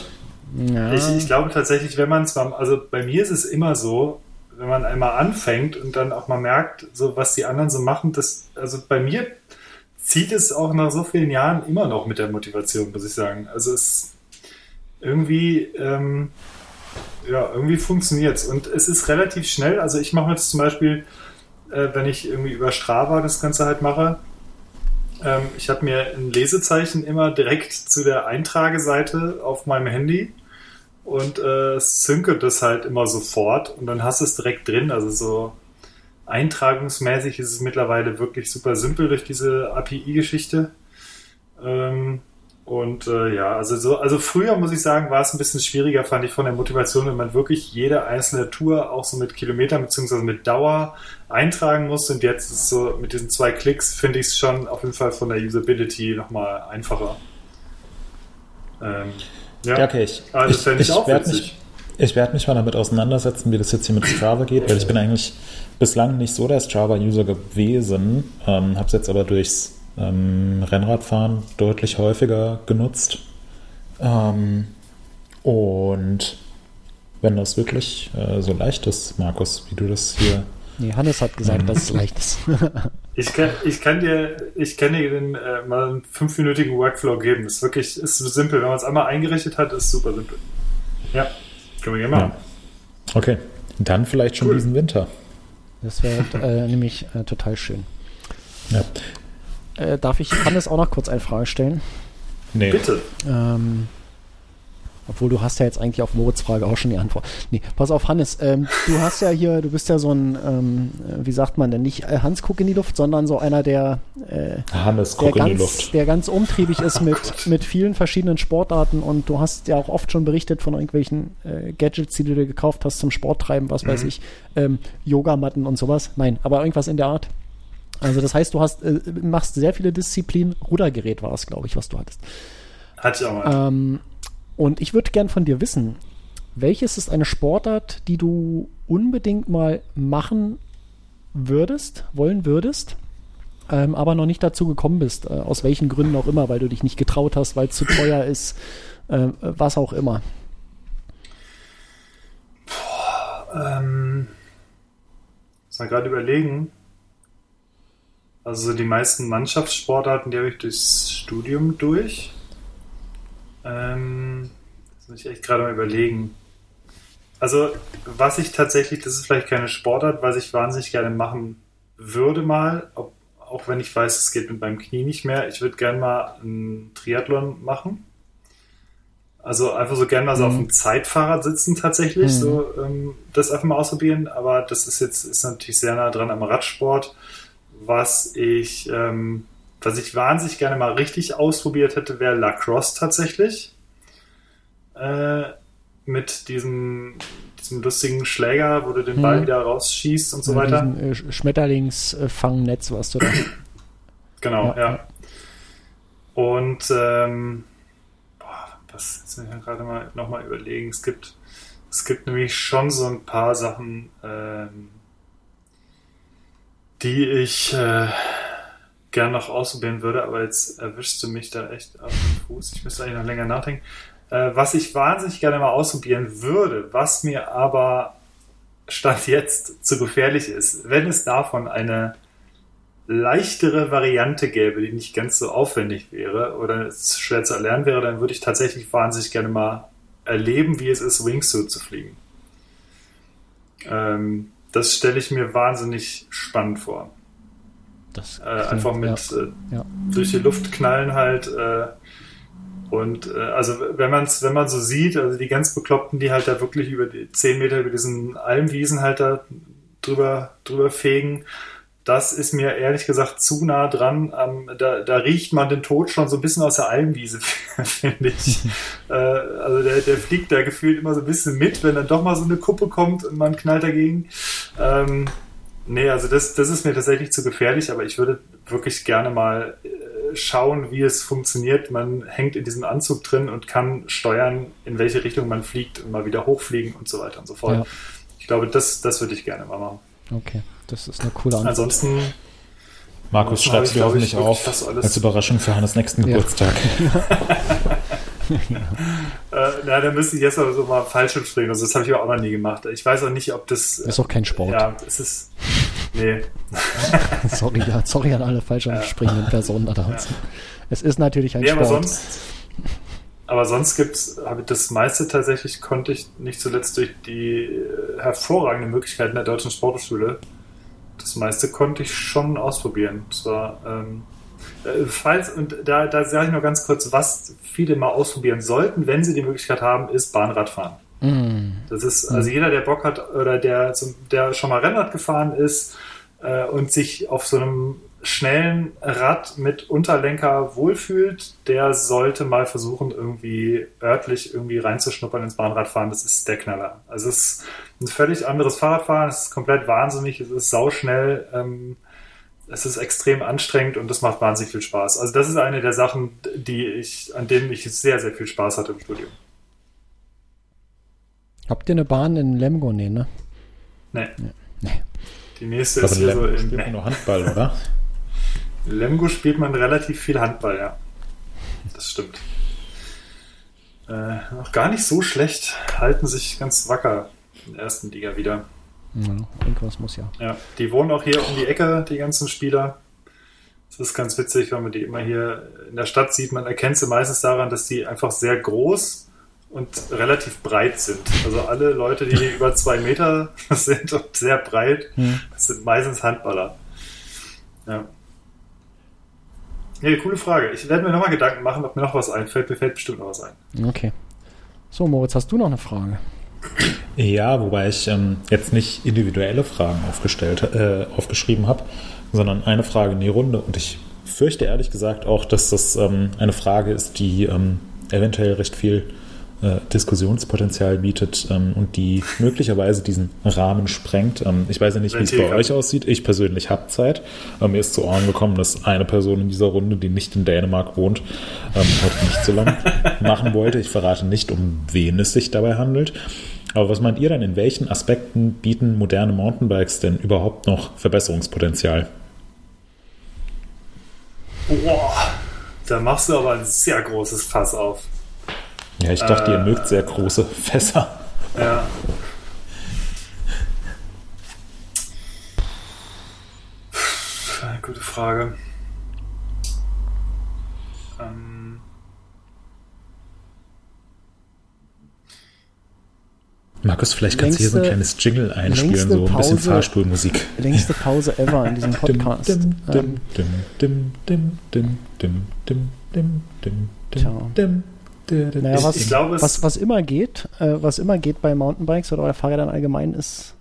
ja. Ich, ich, glaube tatsächlich, wenn man zwar, also bei mir ist es immer so, wenn man einmal anfängt und dann auch mal merkt, so was die anderen so machen, das, also bei mir zieht es auch nach so vielen Jahren immer noch mit der Motivation, muss ich sagen. Also es irgendwie, ähm, ja, irgendwie funktioniert es. Und es ist relativ schnell. Also ich mache jetzt zum Beispiel, äh, wenn ich irgendwie über Strava das Ganze halt mache, ähm, ich habe mir ein Lesezeichen immer direkt zu der Eintrageseite auf meinem Handy und äh, synke das halt immer sofort und dann hast du es direkt drin. Also so eintragungsmäßig ist es mittlerweile wirklich super simpel durch diese API-Geschichte. Ähm, und äh, ja, also so, also früher muss ich sagen, war es ein bisschen schwieriger, fand ich von der Motivation, wenn man wirklich jede einzelne Tour auch so mit Kilometern bzw. mit Dauer eintragen muss. Und jetzt ist so mit diesen zwei Klicks finde ich es schon auf jeden Fall von der Usability nochmal einfacher. Ähm, ja. ja, okay. Ich, also ich, ich, ich werde mich, werd mich mal damit auseinandersetzen, wie das jetzt hier mit Strava geht, weil ich bin eigentlich bislang nicht so der Strava-User gewesen, ähm, habe es jetzt aber durchs ähm, Rennradfahren deutlich häufiger genutzt. Ähm, und wenn das wirklich äh, so leicht ist, Markus, wie du das hier. Nee, Hannes hat gesagt, dass es leicht ist. ich, kann, ich kann dir, ich kann dir den, äh, mal einen fünfminütigen Workflow geben. Das ist wirklich ist simpel. Wenn man es einmal eingerichtet hat, ist super simpel. Ja, können wir gerne machen. Ja. Okay, dann vielleicht schon cool. diesen Winter. Das wäre äh, nämlich äh, total schön. Ja. Äh, darf ich Hannes auch noch kurz eine Frage stellen? Nee. Bitte. Ähm, obwohl du hast ja jetzt eigentlich auf Moritz Frage auch schon die Antwort. Nee, pass auf, Hannes, ähm, du hast ja hier, du bist ja so ein, ähm, wie sagt man denn, nicht äh, Hans guck in die Luft, sondern so einer, der, äh, Hannes guck in die Luft. der ganz umtriebig ist oh, mit, mit vielen verschiedenen Sportarten und du hast ja auch oft schon berichtet von irgendwelchen äh, Gadgets, die du dir gekauft hast zum Sporttreiben, was mhm. weiß ich, ähm, Yogamatten und sowas. Nein, aber irgendwas in der Art. Also das heißt, du hast, äh, machst sehr viele Disziplinen. Rudergerät war es, glaube ich, was du hattest. Hatte ich auch mal. Ähm, und ich würde gern von dir wissen, welches ist eine Sportart, die du unbedingt mal machen würdest, wollen würdest, ähm, aber noch nicht dazu gekommen bist, äh, aus welchen Gründen auch immer, weil du dich nicht getraut hast, weil es zu teuer ist, äh, was auch immer. Boah, ähm, muss mal gerade überlegen. Also die meisten Mannschaftssportarten, die habe ich durchs Studium durch. Ähm, das muss ich echt gerade mal überlegen. Also, was ich tatsächlich, das ist vielleicht keine Sportart, was ich wahnsinnig gerne machen würde mal, ob, auch wenn ich weiß, es geht mit meinem Knie nicht mehr. Ich würde gerne mal einen Triathlon machen. Also einfach so gerne mal so auf Mhm. dem Zeitfahrrad sitzen tatsächlich, Mhm. so ähm, das einfach mal ausprobieren. Aber das ist jetzt ist natürlich sehr nah dran am Radsport, was ich ähm, was ich wahnsinnig gerne mal richtig ausprobiert hätte, wäre Lacrosse tatsächlich. Äh, mit diesem, diesem lustigen Schläger, wo du den Ball Mhm. wieder rausschießt und so Ja, weiter. diesen, äh, Sch- Schmetterlingsfangnetz, was du da. Genau, Ja, ja. ja. Und ähm, boah, was jetzt ich mir gerade mal nochmal überlegen. Es gibt, es gibt nämlich schon so ein paar Sachen, ähm, die ich äh, gern noch ausprobieren würde, aber jetzt erwischst du mich da echt auf den Fuß. Ich müsste eigentlich noch länger nachdenken. Äh, was ich wahnsinnig gerne mal ausprobieren würde, was mir aber Stand jetzt zu gefährlich ist, wenn es davon eine leichtere Variante gäbe, die nicht ganz so aufwendig wäre oder schwer zu erlernen wäre, dann würde ich tatsächlich wahnsinnig gerne mal erleben, wie es ist, Wingsuit zu fliegen. Ähm, das stelle ich mir wahnsinnig spannend vor. Das Äh, einfach mit ja. äh, Ja. durch die Luft knallen halt. Äh, und äh, also wenn man es, wenn man so sieht, also die ganz Bekloppten, die halt da wirklich über die 10 Meter über diesen Almwiesen halt da drüber, drüber fegen, das ist mir ehrlich gesagt zu nah dran. Ähm, da, da riecht man den Tod schon so ein bisschen aus der Almwiese, finde ich. äh, also der, der fliegt da gefühlt immer so ein bisschen mit, wenn dann doch mal so eine Kuppe kommt und man knallt dagegen. Ähm, nee, also das, das ist mir tatsächlich zu gefährlich, aber ich würde wirklich gerne mal äh, schauen, wie es funktioniert. Man hängt in diesem Anzug drin und kann steuern, in welche Richtung man fliegt und mal wieder hochfliegen und so weiter und so fort. Ja. Ich glaube, das, das würde ich gerne mal machen. Okay, das ist eine coole Antwort. Ansonsten Markus, schreibst ich, du hoffentlich auf als Überraschung für Hannes nächsten Ja. Äh, na, da müsste ich jetzt aber so mal Fallschirm springen. Also das habe ich aber auch noch nie gemacht. Ich weiß auch nicht, ob das. ist auch kein Sport. Ja, es ist. Nee. sorry, ja, sorry an alle falsch springenden Personen da draußen. Es ist natürlich ein nee, aber Sport. sonst. Aber sonst gibt's, habe ich das meiste tatsächlich konnte ich nicht zuletzt durch die äh, hervorragenden Möglichkeiten der deutschen Sporthochschule. Das meiste konnte ich schon ausprobieren. Das war, ähm, äh, falls, und da, da sage ich nur ganz kurz, was viele mal ausprobieren sollten, wenn sie die Möglichkeit haben, ist Bahnradfahren. Mm, Das ist, also jeder, der Bock hat oder der, zum- der schon mal Rennrad gefahren ist äh, und sich auf so einem schnellen Rad mit Unterlenker wohlfühlt, der sollte mal versuchen, irgendwie örtlich irgendwie reinzuschnuppern ins Bahnradfahren. Das ist der Knaller. Also es ist ein völlig anderes Fahrradfahren, es ist komplett wahnsinnig, es ist sauschnell, ähm, es ist extrem anstrengend und es macht wahnsinnig viel Spaß. Also das ist eine der Sachen, die ich, an denen ich sehr, sehr viel Spaß hatte im Studium. habt ihr eine Bahn in Lemgo? Nee, ne? Nee. Nee. Die nächste ist in hier so Lemgo in spielt man nur Handball, oder? Lemgo spielt man relativ viel Handball, ja. Das stimmt. Äh, noch gar nicht so schlecht. Halten sich ganz wacker in der ersten Liga wieder. Ja, irgendwas muss ja. Ja, die wohnen auch hier um die Ecke, die ganzen Spieler. Das ist ganz witzig, wenn man die immer hier in der Stadt sieht. Man erkennt sie meistens daran, dass die einfach sehr groß und relativ breit sind. Also alle Leute, die über zwei Meter sind und sehr breit, Hm. das sind meistens Handballer. Ja. Nee, coole Frage. Ich werde mir nochmal Gedanken machen, ob mir noch was einfällt. Mir fällt bestimmt noch was ein. Okay. So, Moritz, hast du noch eine Frage? Ja, wobei ich ähm, jetzt nicht individuelle Fragen aufgestellt, äh, aufgeschrieben habe, sondern eine Frage in die Runde. Und ich fürchte ehrlich gesagt auch, dass das ähm, eine Frage ist, die ähm, eventuell recht viel äh, Diskussionspotenzial bietet ähm, und die möglicherweise diesen Rahmen sprengt. Ähm, ich weiß ja nicht, wie es bei euch aussieht. Ich persönlich habe Zeit. Ähm, mir ist zu Ohren gekommen, dass eine Person in dieser Runde, die nicht in Dänemark wohnt, ähm, heute nicht so lang machen wollte. Ich verrate nicht, um wen es sich dabei handelt. Aber was meint ihr denn, in welchen Aspekten bieten moderne Mountainbikes denn überhaupt noch Verbesserungspotenzial? Boah, da machst du aber ein sehr großes Fass auf. Ja, ich dachte, ihr Äh. mögt sehr große Fässer. Ja. Eine gute Frage. Ähm, Markus, vielleicht kannst du hier so ein kleines Jingle einspielen, so ein bisschen Pause. Fahrstuhlmusik. Längste Pause ever in diesem Podcast. Dim, dim, Ähm, dim, dim, dim, dim, dim, dim, dim, dim, dim, Naja, was, ich glaube, was, was immer geht, äh, was immer geht bei Mountainbikes oder bei Fahrrädern allgemein, ist,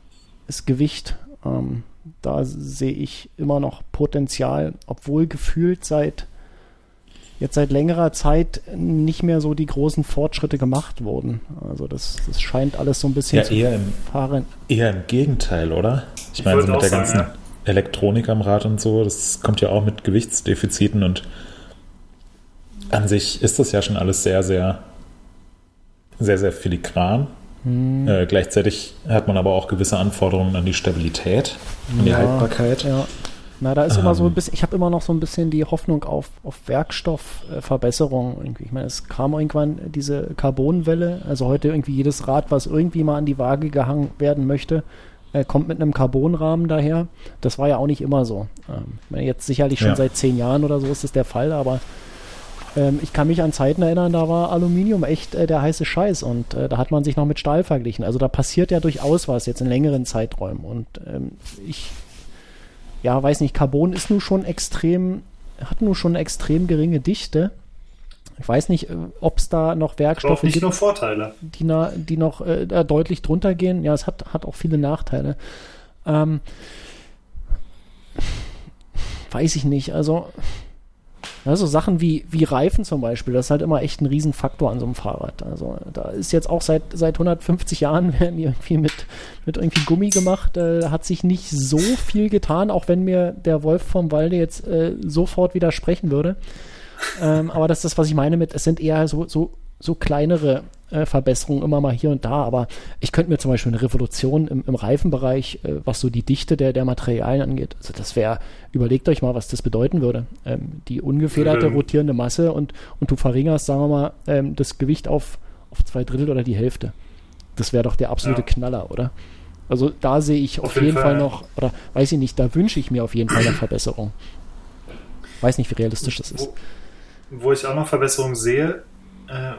ist Gewicht. Ähm, da sehe ich immer noch Potenzial, obwohl gefühlt seit jetzt seit längerer Zeit nicht mehr so die großen Fortschritte gemacht wurden. Also das, das scheint alles so ein bisschen Ja, zu eher im, fahren. eher im Gegenteil, oder? Ich Ich meine, so mit der sagen, ganzen ja. Elektronik am Rad und so, das kommt ja auch mit Gewichtsdefiziten und an sich ist das ja schon alles sehr, sehr, sehr, sehr filigran. Hm. Äh, gleichzeitig hat man aber auch gewisse Anforderungen an die Stabilität, an die Ja, Haltbarkeit. Ja. Na, da ist immer so ein Ähm. bisschen, ich habe immer noch so ein bisschen die Hoffnung auf, auf Werkstoffverbesserung. irgendwie. Ich meine, es kam irgendwann diese Carbonwelle, also heute irgendwie jedes Rad, was irgendwie mal an die Waage gehangen werden möchte, äh, kommt mit einem Carbonrahmen daher. Das war ja auch nicht immer so. Ähm, ich meine, jetzt sicherlich schon Ja. seit zehn Jahren oder so ist das der Fall, aber ähm, ich kann mich an Zeiten erinnern, da war Aluminium echt äh, der heiße Scheiß und äh, da hat man sich noch mit Stahl verglichen. Also da passiert ja durchaus was jetzt in längeren Zeiträumen und ähm, ich ja, weiß nicht, Carbon ist nun schon extrem, hat nun schon eine extrem geringe Dichte. Ich weiß nicht, ob es da noch Werkstoffe gibt, nur Vorteile. die, na, die noch äh, deutlich drunter gehen. Ja, es hat, hat auch viele Nachteile. Ähm, weiß ich nicht. Also, also Sachen wie, wie Reifen zum Beispiel, das ist halt immer echt ein Riesenfaktor an so einem Fahrrad. Also da ist jetzt auch seit, seit 150 Jahren werden irgendwie mit, mit irgendwie Gummi gemacht. Äh, hat sich nicht so viel getan, auch wenn mir der Wolf vom Walde jetzt äh, sofort widersprechen würde. Ähm, aber das ist das, was ich meine mit, es sind eher so, so, so kleinere äh, Verbesserungen immer mal hier und da. Aber ich könnte mir zum Beispiel eine Revolution im, im Reifenbereich, äh, was so die Dichte der, der Materialien angeht, also das wäre, überlegt euch mal, was das bedeuten würde. Ähm, die ungefederte Ähm. rotierende Masse und, und du verringerst, sagen wir mal, ähm, das Gewicht auf, auf zwei Drittel oder die Hälfte. Das wäre doch der absolute Ja. Knaller, oder? Also da sehe ich auf, Auf jeden jeden Fall Fall. noch, oder weiß ich nicht, da wünsche ich mir auf jeden Fall eine Verbesserung. Weiß nicht, wie realistisch das ist. Wo, wo ich auch noch Verbesserungen sehe,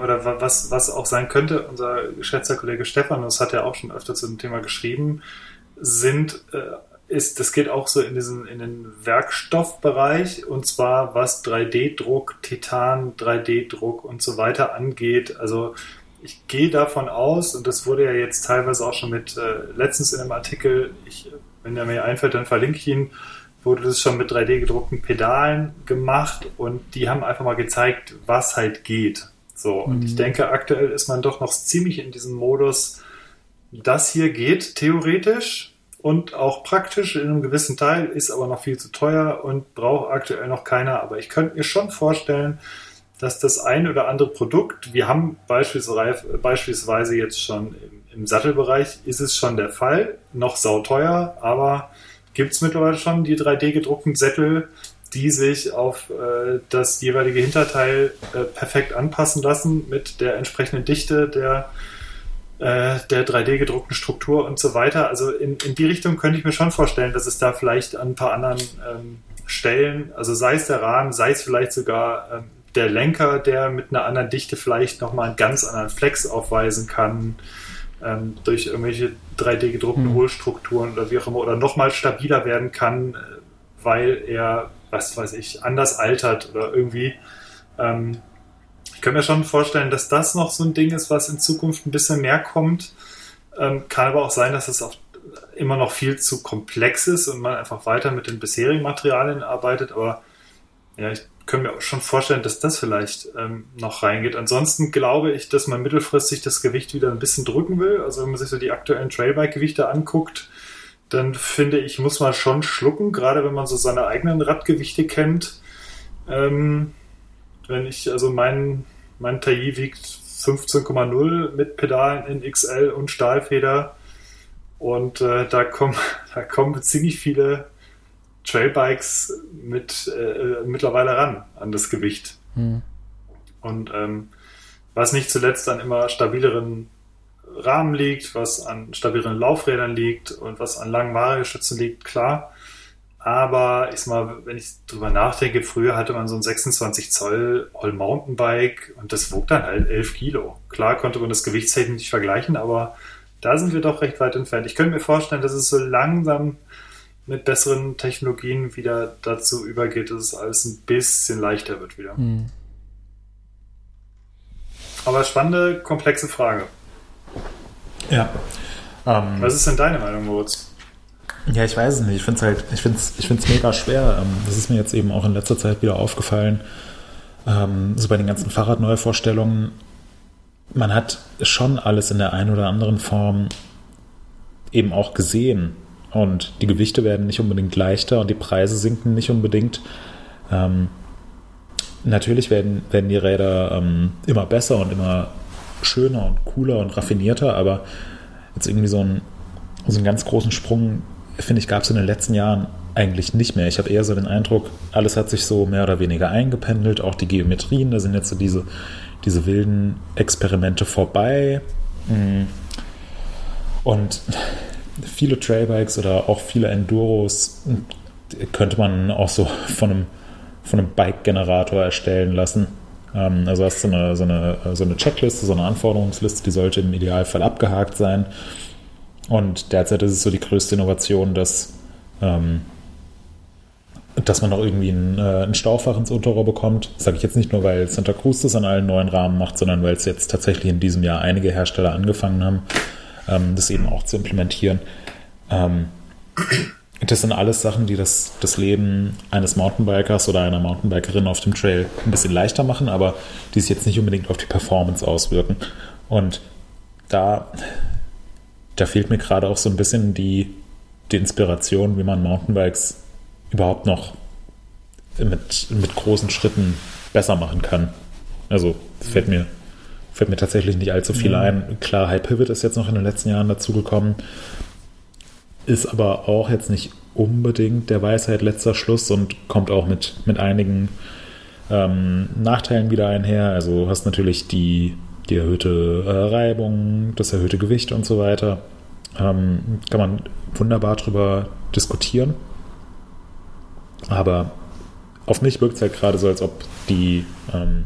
oder wa- was, was auch sein könnte, unser geschätzter Kollege Stefan, das hat ja auch schon öfter zu dem Thema geschrieben, sind, äh, ist, das geht auch so in diesen, in den Werkstoffbereich, und zwar was 3D-Druck, Titan, 3D-Druck und so weiter angeht. Also ich gehe davon aus, und das wurde ja jetzt teilweise auch schon mit, äh, letztens in einem Artikel, ich, wenn er mir einfällt, dann verlinke ich ihn, wurde das schon mit 3D gedruckten Pedalen gemacht und die haben einfach mal gezeigt, was halt geht. So, und Mhm. ich denke, aktuell ist man doch noch ziemlich in diesem Modus, das hier geht theoretisch und auch praktisch in einem gewissen Teil, ist aber noch viel zu teuer und braucht aktuell noch keiner. Aber ich könnte mir schon vorstellen, dass das ein oder andere Produkt, wir haben beispielsweise, jetzt schon im, im Sattelbereich, ist es schon der Fall, noch sauteuer, aber gibt es mittlerweile schon die 3D gedruckten Sättel, die sich auf äh, das jeweilige Hinterteil äh, perfekt anpassen lassen mit der entsprechenden Dichte der, äh, der 3D gedruckten Struktur und so weiter. Also in, in die Richtung könnte ich mir schon vorstellen, dass es da vielleicht an ein paar anderen ähm, Stellen, also sei es der Rahmen, sei es vielleicht sogar ähm, der Lenker, der mit einer anderen Dichte vielleicht nochmal einen ganz anderen Flex aufweisen kann, ähm, durch irgendwelche 3D gedruckten Mhm. Hohlstrukturen oder wie auch immer, oder nochmal stabiler werden kann, äh, weil er, was weiß ich, anders altert oder irgendwie. Ähm, ich kann mir schon vorstellen, dass das noch so ein Ding ist, was in Zukunft ein bisschen mehr kommt. Ähm, kann aber auch sein, dass es auch immer noch viel zu komplex ist und man einfach weiter mit den bisherigen Materialien arbeitet. Aber ja, ich kann mir auch schon vorstellen, dass das vielleicht ähm, noch reingeht. Ansonsten glaube ich, dass man mittelfristig das Gewicht wieder ein bisschen drücken will. Also wenn man sich so die aktuellen Trailbike-Gewichte anguckt, dann finde ich, muss man schon schlucken, gerade wenn man so seine eigenen Radgewichte kennt. Ähm, wenn ich, also mein, mein Taillis wiegt 15,0 mit Pedalen in XL und Stahlfeder. Und äh, da, kommen, da kommen ziemlich viele Trailbikes mit äh, mittlerweile ran an das Gewicht. Hm. Und ähm, was nicht zuletzt an immer stabileren Rahmen liegt, was an stabileren Laufrädern liegt und was an langen Vario-Schützen liegt, klar. Aber ich sag mal, wenn ich drüber nachdenke, früher hatte man so ein 26 Zoll All-Mountainbike und das wog dann halt 11 Kilo. Klar konnte man das gewichtstechnisch nicht vergleichen, aber da sind wir doch recht weit entfernt. Ich könnte mir vorstellen, dass es so langsam mit besseren Technologien wieder dazu übergeht, dass es alles ein bisschen leichter wird wieder. Hm. Aber spannende, komplexe Frage. Ja. Ähm, Was ist denn deine Meinung, Moritz? Ja, ich weiß es nicht. Ich finde es halt, ich finde es ich find's mega schwer. Ähm, das ist mir jetzt eben auch in letzter Zeit wieder aufgefallen. Ähm, so bei den ganzen Fahrradneuvorstellungen. Man hat schon alles in der einen oder anderen Form eben auch gesehen. Und die Gewichte werden nicht unbedingt leichter und die Preise sinken nicht unbedingt. Ähm, natürlich werden, werden die Räder ähm, immer besser und immer schöner und cooler und raffinierter, aber jetzt irgendwie so einen, so einen ganz großen Sprung, finde ich, gab es in den letzten Jahren eigentlich nicht mehr. Ich habe eher so den Eindruck, alles hat sich so mehr oder weniger eingependelt, auch die Geometrien, da sind jetzt so diese, diese wilden Experimente vorbei. Mhm. Und viele Trailbikes oder auch viele Enduros könnte man auch so von einem, von einem Bike-Generator erstellen lassen. Ähm, also hast du so eine, so, eine, so eine Checkliste, so eine Anforderungsliste, die sollte im Idealfall abgehakt sein. Und derzeit ist es so die größte Innovation, dass, ähm, dass man noch irgendwie ein, äh, ein Staufach ins Unterrohr bekommt. Sage ich jetzt nicht nur, weil Santa Cruz das an allen neuen Rahmen macht, sondern weil es jetzt tatsächlich in diesem Jahr einige Hersteller angefangen haben, ähm, das eben auch zu implementieren. Ähm, das sind alles Sachen, die das, das Leben eines Mountainbikers oder einer Mountainbikerin auf dem Trail ein bisschen leichter machen, aber die sich jetzt nicht unbedingt auf die Performance auswirken. Und da, da fehlt mir gerade auch so ein bisschen die, die Inspiration, wie man Mountainbikes überhaupt noch mit, mit großen Schritten besser machen kann. Also fällt mir, fällt mir tatsächlich nicht allzu viel ein. Klar, High Pivot ist jetzt noch in den letzten Jahren dazugekommen ist aber auch jetzt nicht unbedingt der Weisheit letzter Schluss und kommt auch mit, mit einigen ähm, Nachteilen wieder einher. Also hast natürlich die, die erhöhte äh, Reibung, das erhöhte Gewicht und so weiter. Ähm, kann man wunderbar drüber diskutieren. Aber auf mich wirkt es halt gerade so, als ob die, ähm,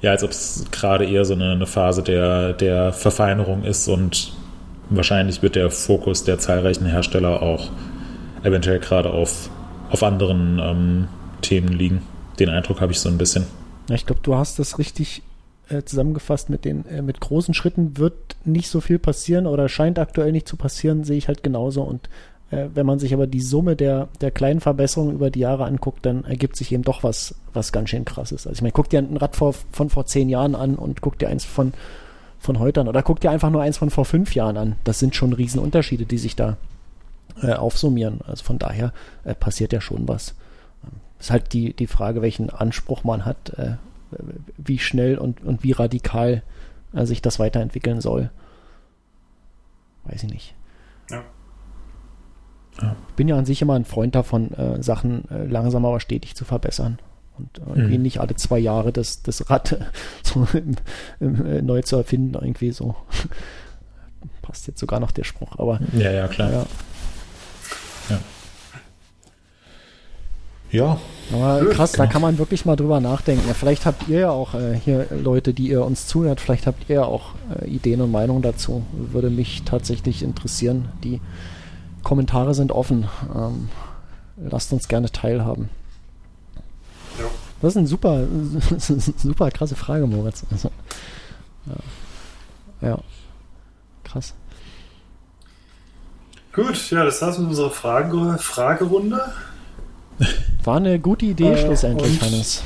ja, als ob es gerade eher so eine, eine Phase der, der Verfeinerung ist und wahrscheinlich wird der Fokus der zahlreichen Hersteller auch eventuell gerade auf, auf anderen ähm, Themen liegen. Den Eindruck habe ich so ein bisschen. Ich glaube, du hast das richtig äh, zusammengefasst mit den äh, mit großen Schritten wird nicht so viel passieren oder scheint aktuell nicht zu passieren, sehe ich halt genauso. Und äh, wenn man sich aber die Summe der, der kleinen Verbesserungen über die Jahre anguckt, dann ergibt sich eben doch was, was ganz schön krasses. Also ich meine, guck dir ein Rad vor, von vor zehn Jahren an und guck dir eins von von heute an. Oder guck dir einfach nur eins von vor fünf Jahren an. Das sind schon Riesenunterschiede, die sich da äh, aufsummieren. Also von daher äh, passiert ja schon was. Ähm, ist halt die, die Frage, welchen Anspruch man hat, äh, wie schnell und, und wie radikal äh, sich das weiterentwickeln soll. Weiß ich nicht. Ja. Ich bin ja an sich immer ein Freund davon, äh, Sachen äh, langsam aber stetig zu verbessern und irgendwie mhm. nicht alle zwei Jahre das, das Rad so im, im, äh, neu zu erfinden, irgendwie so. Passt jetzt sogar noch der Spruch, aber. Ja, ja, klar. Ja. ja. Ja. Aber krass, da kann man wirklich mal drüber nachdenken. Ja, vielleicht habt ihr ja auch äh, hier Leute, die ihr uns zuhört, vielleicht habt ihr ja auch äh, Ideen und Meinungen dazu. Würde mich tatsächlich interessieren. Die Kommentare sind offen. Ähm, lasst uns gerne teilhaben. Das ist eine super, super krasse Frage, Moritz. Also, ja. ja. Krass. Gut, ja, das war's mit unserer Frage Fragerunde. War eine gute Idee äh, schlussendlich, Hannes.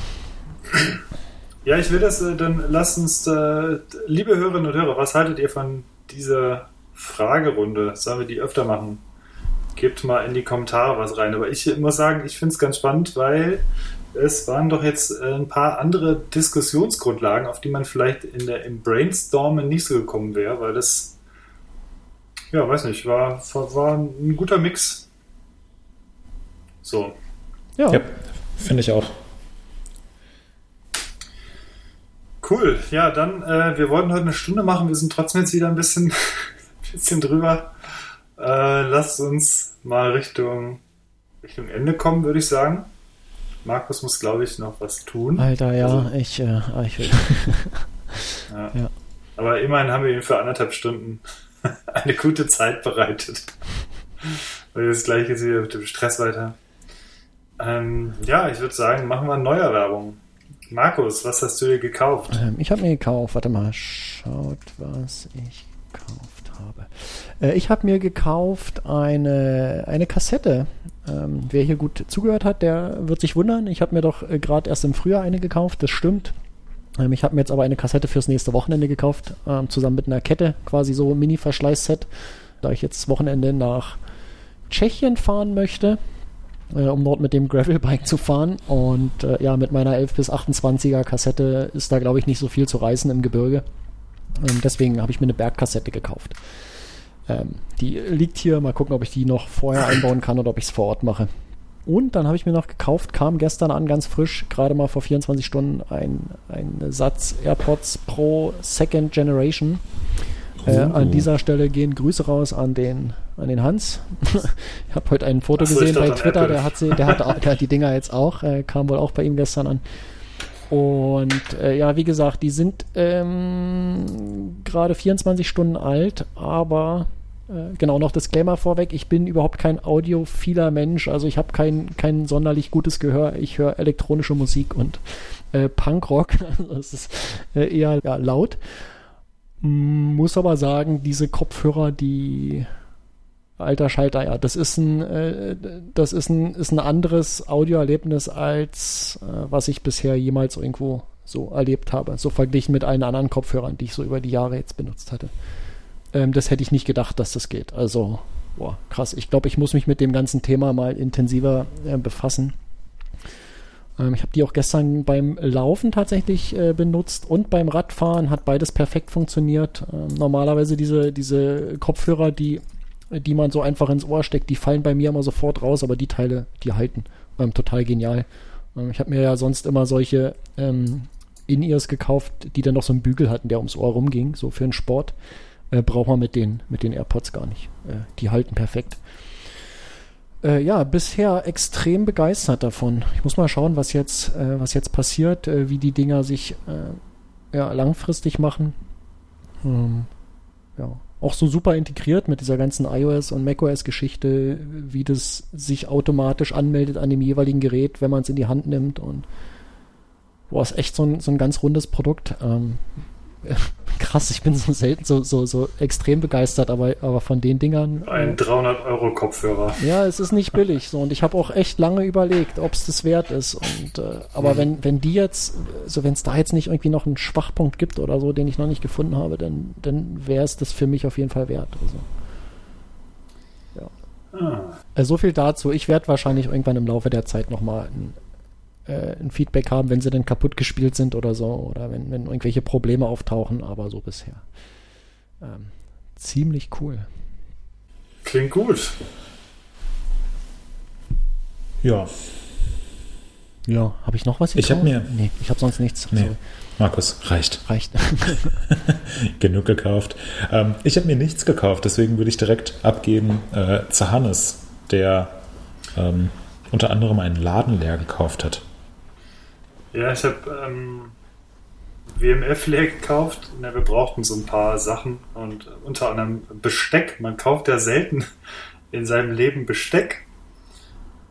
Ja, ich will das, äh, dann lasst uns, äh, liebe Hörerinnen und Hörer, was haltet ihr von dieser Fragerunde? Sollen wir die öfter machen? Gebt mal in die Kommentare was rein. Aber ich muss sagen, ich finde es ganz spannend, weil es waren doch jetzt äh, ein paar andere Diskussionsgrundlagen, auf die man vielleicht in der, im Brainstormen nicht so gekommen wäre, weil das, ja, weiß nicht, war, war ein guter Mix. So. Ja, ja finde ich auch. Cool, ja, dann, äh, wir wollten heute eine Stunde machen, wir sind trotzdem jetzt wieder ein bisschen, bisschen drüber. Äh, lasst uns mal Richtung, Richtung Ende kommen, würde ich sagen. Markus muss, glaube ich, noch was tun. Alter, ja, also, ich, äh, ah, ich will. ja. ja. Aber immerhin haben wir ihm für anderthalb Stunden eine gute Zeit bereitet. Und jetzt gleich jetzt wieder mit dem Stress weiter. Ähm, ja, ich würde sagen, machen wir Neuerwerbung. Markus, was hast du dir gekauft? Ähm, ich habe mir gekauft, warte mal, schaut, was ich gekauft habe. Äh, ich habe mir gekauft eine, eine Kassette. Ähm, wer hier gut zugehört hat, der wird sich wundern. Ich habe mir doch äh, gerade erst im Frühjahr eine gekauft, das stimmt. Ähm, ich habe mir jetzt aber eine Kassette fürs nächste Wochenende gekauft, ähm, zusammen mit einer Kette, quasi so Mini-Verschleißset, da ich jetzt Wochenende nach Tschechien fahren möchte, äh, um dort mit dem Gravelbike zu fahren. Und äh, ja, mit meiner 11 bis 28er Kassette ist da, glaube ich, nicht so viel zu reißen im Gebirge. Ähm, deswegen habe ich mir eine Bergkassette gekauft. Ähm, die liegt hier, mal gucken, ob ich die noch vorher einbauen kann oder ob ich es vor Ort mache. Und dann habe ich mir noch gekauft, kam gestern an, ganz frisch, gerade mal vor 24 Stunden, ein, ein Satz AirPods Pro Second Generation. Äh, an Oh. dieser Stelle gehen Grüße raus an den, an den Hans. ich habe heute ein Foto so, gesehen bei Twitter, der hat, sie, der, hat, auch- der hat die Dinger jetzt auch, äh, kam wohl auch bei ihm gestern an. Und äh, ja, wie gesagt, die sind ähm, gerade 24 Stunden alt, aber genau noch Disclaimer vorweg, ich bin überhaupt kein audiophiler Mensch, also ich habe kein, kein sonderlich gutes Gehör, ich höre elektronische Musik und äh, Punkrock, also es ist äh, eher ja, laut. Muss aber sagen, diese Kopfhörer, die alter Schalter, ja, das ist ein, äh, das ist ein, ist ein anderes Audioerlebnis als äh, was ich bisher jemals irgendwo so erlebt habe. So verglichen mit allen anderen Kopfhörern, die ich so über die Jahre jetzt benutzt hatte. Ähm, das hätte ich nicht gedacht, dass das geht. Also, boah, krass. Ich glaube, ich muss mich mit dem ganzen Thema mal intensiver äh, befassen. Ähm, ich habe die auch gestern beim Laufen tatsächlich äh, benutzt und beim Radfahren hat beides perfekt funktioniert. Ähm, normalerweise diese, diese Kopfhörer, die, die man so einfach ins Ohr steckt, die fallen bei mir immer sofort raus, aber die Teile, die halten. Ähm, total genial. Ähm, ich habe mir ja sonst immer solche ähm, In-Ears gekauft, die dann noch so einen Bügel hatten, der ums Ohr rumging, so für den Sport. Äh, braucht man mit den, mit den AirPods gar nicht. Äh, die halten perfekt. Äh, ja, bisher extrem begeistert davon. Ich muss mal schauen, was jetzt, äh, was jetzt passiert, äh, wie die Dinger sich äh, ja, langfristig machen. Ähm, ja, auch so super integriert mit dieser ganzen iOS und macOS-Geschichte, wie das sich automatisch anmeldet an dem jeweiligen Gerät, wenn man es in die Hand nimmt und boah, ist echt so ein, so ein ganz rundes Produkt. Ähm, krass, ich bin so selten so, so, so extrem begeistert, aber, aber von den Dingern. äh, Ein 300-Euro-Kopfhörer. ja, es ist nicht billig so und ich habe auch echt lange überlegt, ob es das wert ist. Und äh, aber wenn wenn die jetzt, so wenn es da jetzt nicht irgendwie noch einen Schwachpunkt gibt oder so, den ich noch nicht gefunden habe, dann dann wäre es das für mich auf jeden Fall wert. Also. Ah, Äh, so viel dazu. Ich werde wahrscheinlich irgendwann im Laufe der Zeit nochmal ein, äh, ein Feedback haben, wenn sie denn kaputt gespielt sind oder so oder wenn, wenn irgendwelche Probleme auftauchen, aber so bisher. Ähm, ziemlich cool. klingt gut. Ja, Ja, habe ich noch was Ich hab gekauft? mir- Nee, ich habe sonst nichts. nee. Sorry. Markus, reicht. Reicht. Genug gekauft. Ähm, ich habe mir nichts gekauft, deswegen würde ich direkt abgeben äh, zu Hannes, der ähm, unter anderem einen Laden leer gekauft hat. Ja, ich habe ähm, WMF leer gekauft. Na, wir brauchten so ein paar Sachen und äh, unter anderem Besteck. Man kauft ja selten in seinem Leben Besteck.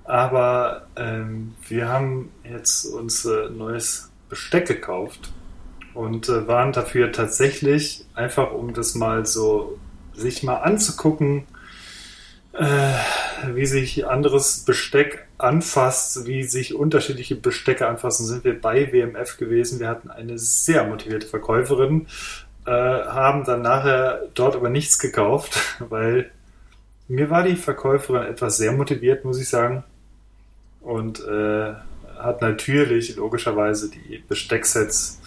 Aber ähm, wir haben jetzt uns äh, neues Besteck gekauft und äh, waren dafür tatsächlich einfach, um das mal so sich mal anzugucken, äh, wie sich anderes Besteck anfasst, wie sich unterschiedliche Bestecke anfassen, sind wir bei WMF gewesen. Wir hatten eine sehr motivierte Verkäuferin, äh, haben dann nachher dort aber nichts gekauft, weil mir war die Verkäuferin etwas sehr motiviert, muss ich sagen. Und äh, hat natürlich logischerweise die Bestecksets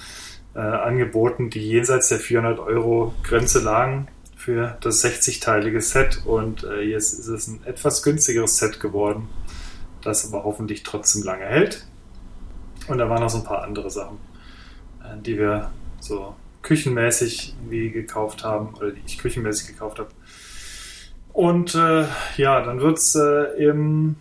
äh, angeboten, die jenseits der 400 Euro Grenze lagen für das 60-teilige Set. Und äh, jetzt ist es ein etwas günstigeres Set geworden, das aber hoffentlich trotzdem lange hält. Und da waren noch so ein paar andere Sachen, äh, die wir so küchenmäßig irgendwie gekauft haben oder die ich küchenmäßig gekauft habe. Und äh, ja, dann wird es äh, im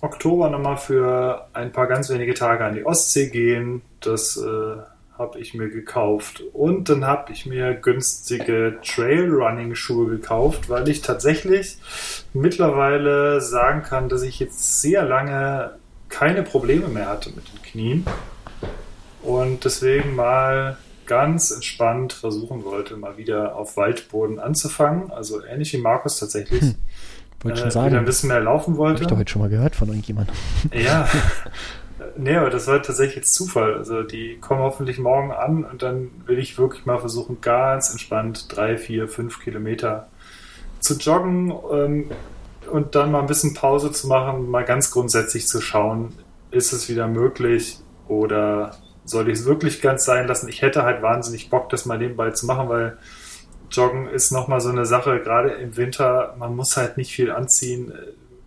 Oktober nochmal für ein paar ganz wenige Tage an die Ostsee gehen. Das äh, habe ich mir gekauft. Und dann habe ich mir günstige Trailrunning-Schuhe gekauft, weil ich tatsächlich mittlerweile sagen kann, dass ich jetzt sehr lange keine Probleme mehr hatte mit den Knien. und deswegen mal ganz entspannt versuchen wollte, mal wieder auf Waldboden anzufangen. Also ähnlich wie Markus tatsächlich. Hm. Wollte äh, schon sagen. Wieder ein bisschen mehr laufen wollte. Habe ich doch heute schon mal gehört von irgendjemandem. Ja. nee, aber das war tatsächlich jetzt Zufall. Also die kommen hoffentlich morgen an und dann will ich wirklich mal versuchen, ganz entspannt drei, vier, fünf Kilometer zu joggen ähm, und dann mal ein bisschen Pause zu machen, mal ganz grundsätzlich zu schauen, ist es wieder möglich oder soll ich es wirklich ganz sein lassen? Ich hätte halt wahnsinnig Bock, das mal nebenbei zu machen, weil Joggen ist nochmal so eine Sache, gerade im Winter, man muss halt nicht viel anziehen.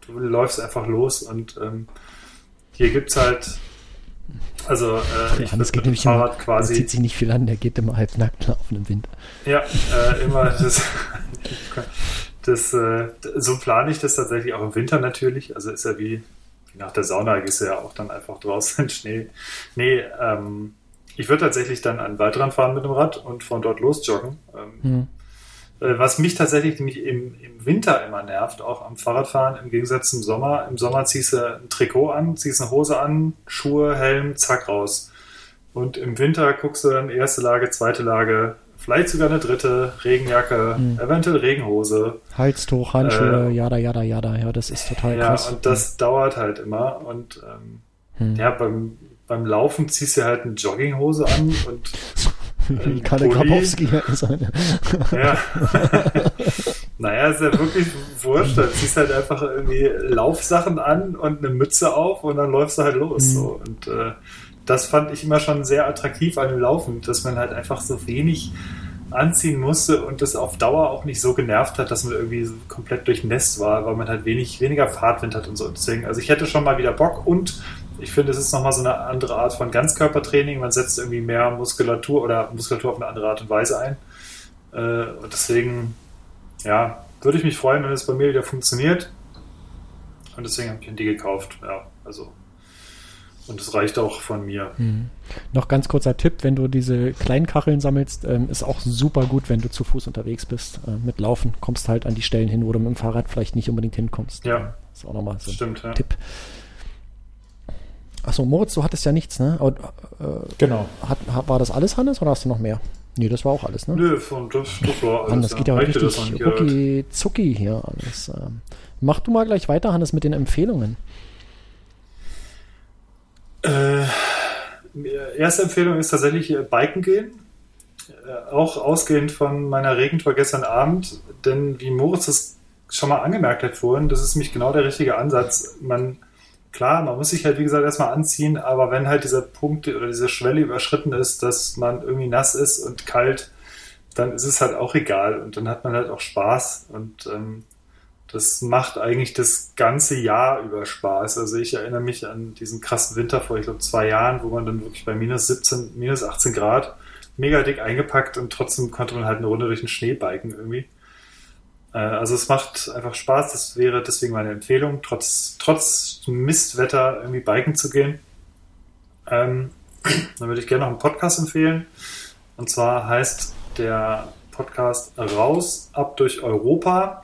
Du läufst einfach los und ähm, hier gibt es halt, also äh, ich Anders geht mit dem Fahrrad immer, quasi. zieht sich nicht viel an, der geht immer halb nackt laufen im Winter. Ja, äh, immer das, das äh, so plane ich das tatsächlich auch im Winter natürlich. Also ist ja wie nach der Sauna gehst du ja auch dann einfach draußen in Schnee. Nee, ähm, ich würde tatsächlich dann an den Waldrand fahren mit dem Rad und von dort los joggen. Ähm, mhm. Was mich tatsächlich nämlich im, im Winter immer nervt, auch am Fahrradfahren, im Gegensatz zum Sommer. Im Sommer ziehst du ein Trikot an, ziehst eine Hose an, Schuhe, Helm, zack, raus. Und im Winter guckst du dann erste Lage, zweite Lage, vielleicht sogar eine dritte, Regenjacke, mhm. eventuell Regenhose. Halstuch, Handschuhe, äh, jada, jada, jada. Ja, das ist total krass. Ja, und das mhm. dauert halt immer. Und ähm, mhm. ja, beim, beim Laufen ziehst du halt eine Jogginghose an und wie Kalle Grabowski sein. Ja. naja, ist ja wirklich wurscht. Du ziehst halt einfach irgendwie Laufsachen an und eine Mütze auf und dann läufst du halt los. Mhm. So. Und äh, das fand ich immer schon sehr attraktiv an dem Laufen, dass man halt einfach so wenig anziehen musste und das auf Dauer auch nicht so genervt hat, dass man irgendwie so komplett durchnässt war, weil man halt wenig, weniger Fahrtwind hat und so. Deswegen, also ich hätte schon mal wieder Bock und ich finde, es ist nochmal so eine andere Art von Ganzkörpertraining. Man setzt irgendwie mehr Muskulatur oder Muskulatur auf eine andere Art und Weise ein. Äh, und deswegen, ja, würde ich mich freuen, wenn es bei mir wieder funktioniert. Und deswegen habe ich die gekauft. Ja, also und es reicht auch von mir. Mhm. Noch ganz kurzer Tipp, wenn du diese kleinen Kacheln sammelst, ähm, ist auch super gut, wenn du zu Fuß unterwegs bist. Äh, mit Laufen kommst halt an die Stellen hin, wo du mit dem Fahrrad vielleicht nicht unbedingt hinkommst. Ja. Das ist auch nochmal so Stimmt, ein ja. Tipp. Achso, Moritz, du hattest ja nichts, ne? Aber, äh, genau. Hat, war das alles, Hannes, oder hast du noch mehr? Nee, das war auch alles, ne? Nö, von, das, das war alles. Mann, das geht ja, ja richtig rucki zucki hier alles. Ähm. Mach du mal gleich weiter, Hannes, mit den Empfehlungen. Äh, erste Empfehlung ist tatsächlich äh, Biken gehen. Äh, auch ausgehend von meiner Regentour gestern Abend, denn wie Moritz es schon mal angemerkt hat vorhin, das ist nämlich genau der richtige Ansatz. Man, klar, man muss sich halt wie gesagt erstmal anziehen, aber wenn halt dieser Punkt oder diese Schwelle überschritten ist, dass man irgendwie nass ist und kalt, dann ist es halt auch egal und dann hat man halt auch Spaß und ähm, das macht eigentlich das ganze Jahr über Spaß. Also ich erinnere mich an diesen krassen Winter vor, ich glaube, zwei Jahren, wo man dann wirklich bei minus 17, minus 18 Grad mega dick eingepackt und trotzdem konnte man halt eine Runde durch den Schnee biken irgendwie. Äh, also es macht einfach Spaß. Das wäre deswegen meine Empfehlung, trotz, trotz Mistwetter irgendwie biken zu gehen. Ähm, dann würde ich gerne noch einen Podcast empfehlen. Und zwar heißt der Podcast Raus ab durch Europa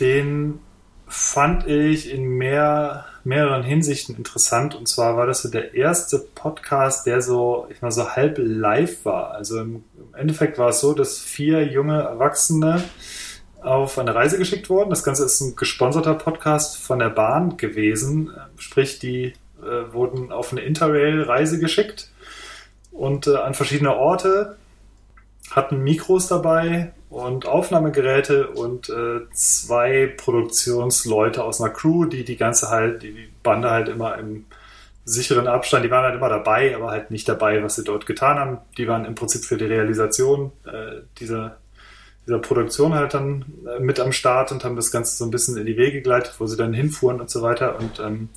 den fand ich in mehr, mehreren Hinsichten interessant. Und zwar war das so der erste Podcast, der so, ich mal so halb live war. Also im, Endeffekt war es so, dass vier junge Erwachsene auf eine Reise geschickt wurden. Das Ganze ist ein gesponserter Podcast von der Bahn gewesen. Sprich, die äh, wurden auf eine Interrail-Reise geschickt und äh, an verschiedene Orte, hatten Mikros dabei und Aufnahmegeräte und äh, zwei Produktionsleute aus einer Crew, die die ganze halt, die Bande halt immer im sicheren Abstand, die waren halt immer dabei, aber halt nicht dabei, was sie dort getan haben. Die waren im Prinzip für die Realisation äh, dieser, dieser Produktion halt dann äh, mit am Start und haben das Ganze so ein bisschen in die Wege geleitet, wo sie dann hinfuhren und so weiter. Und ähm,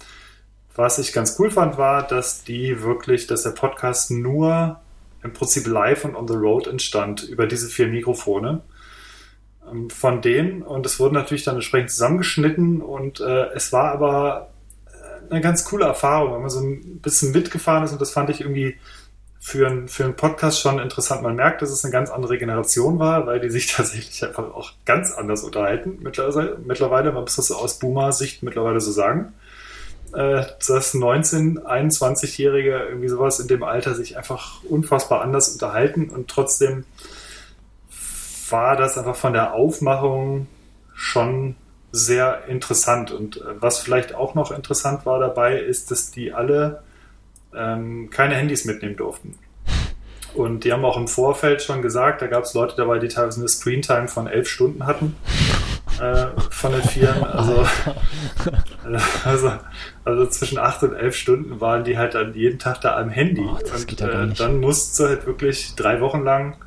was ich ganz cool fand, war, dass die wirklich, dass der Podcast nur im Prinzip live und on the road entstand über diese vier Mikrofone ähm, von denen und es wurde natürlich dann entsprechend zusammengeschnitten und äh, es war aber äh, eine ganz coole Erfahrung, wenn man so ein bisschen mitgefahren ist und das fand ich irgendwie für, ein, für einen Podcast schon interessant. Man merkt, dass es eine ganz andere Generation war, weil die sich tatsächlich einfach auch ganz anders unterhalten mittlerweile. man muss das aus Boomer-Sicht mittlerweile so sagen. äh, dass 19, 21-Jährige irgendwie sowas in dem Alter sich einfach unfassbar anders unterhalten und trotzdem war das einfach von der Aufmachung schon sehr interessant. Und äh, was vielleicht auch noch interessant war dabei, ist, dass die alle ähm, keine Handys mitnehmen durften. Und die haben auch im Vorfeld schon gesagt, da gab es Leute dabei, die teilweise eine Screentime von elf Stunden hatten äh, von den Vieren. Also, also, also zwischen acht und elf Stunden waren die halt dann jeden Tag da am Handy. Oh, und ja äh, dann musst du halt wirklich drei Wochen lang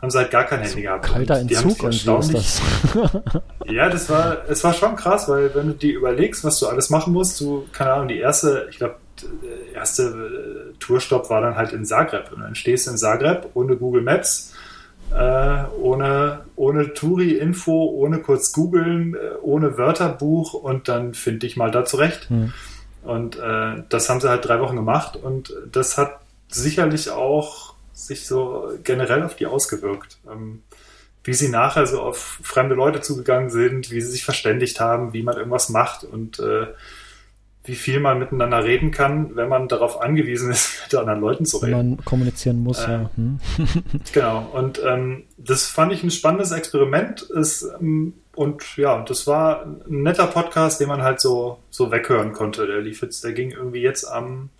haben sie halt gar kein Handy gehabt. Kalter Und die haben Entzug und so ist das. ja, das war, es war schon krass, weil wenn du dir überlegst, was du alles machen musst, du, keine Ahnung, die erste, ich glaube, der erste äh, Tourstopp war dann halt in Zagreb. Und dann stehst du in Zagreb ohne Google Maps, äh, ohne, ohne Touri-Info, ohne kurz googeln, äh, ohne Wörterbuch und dann finde ich mal da zurecht. Hm. Und äh, das haben sie halt drei Wochen gemacht und das hat sicherlich auch sich so generell auf die ausgewirkt. Ähm, wie sie nachher so auf fremde Leute zugegangen sind, wie sie sich verständigt haben, wie man irgendwas macht und äh, wie viel man miteinander reden kann, wenn man darauf angewiesen ist, mit anderen Leuten zu Wenn reden. man kommunizieren muss, Äh, ja. Hm. Genau, und ähm, das fand ich ein spannendes Experiment. Ist, ähm, und ja, das war ein netter Podcast, den man halt so, so weghören konnte. Der lief jetzt, der ging irgendwie jetzt am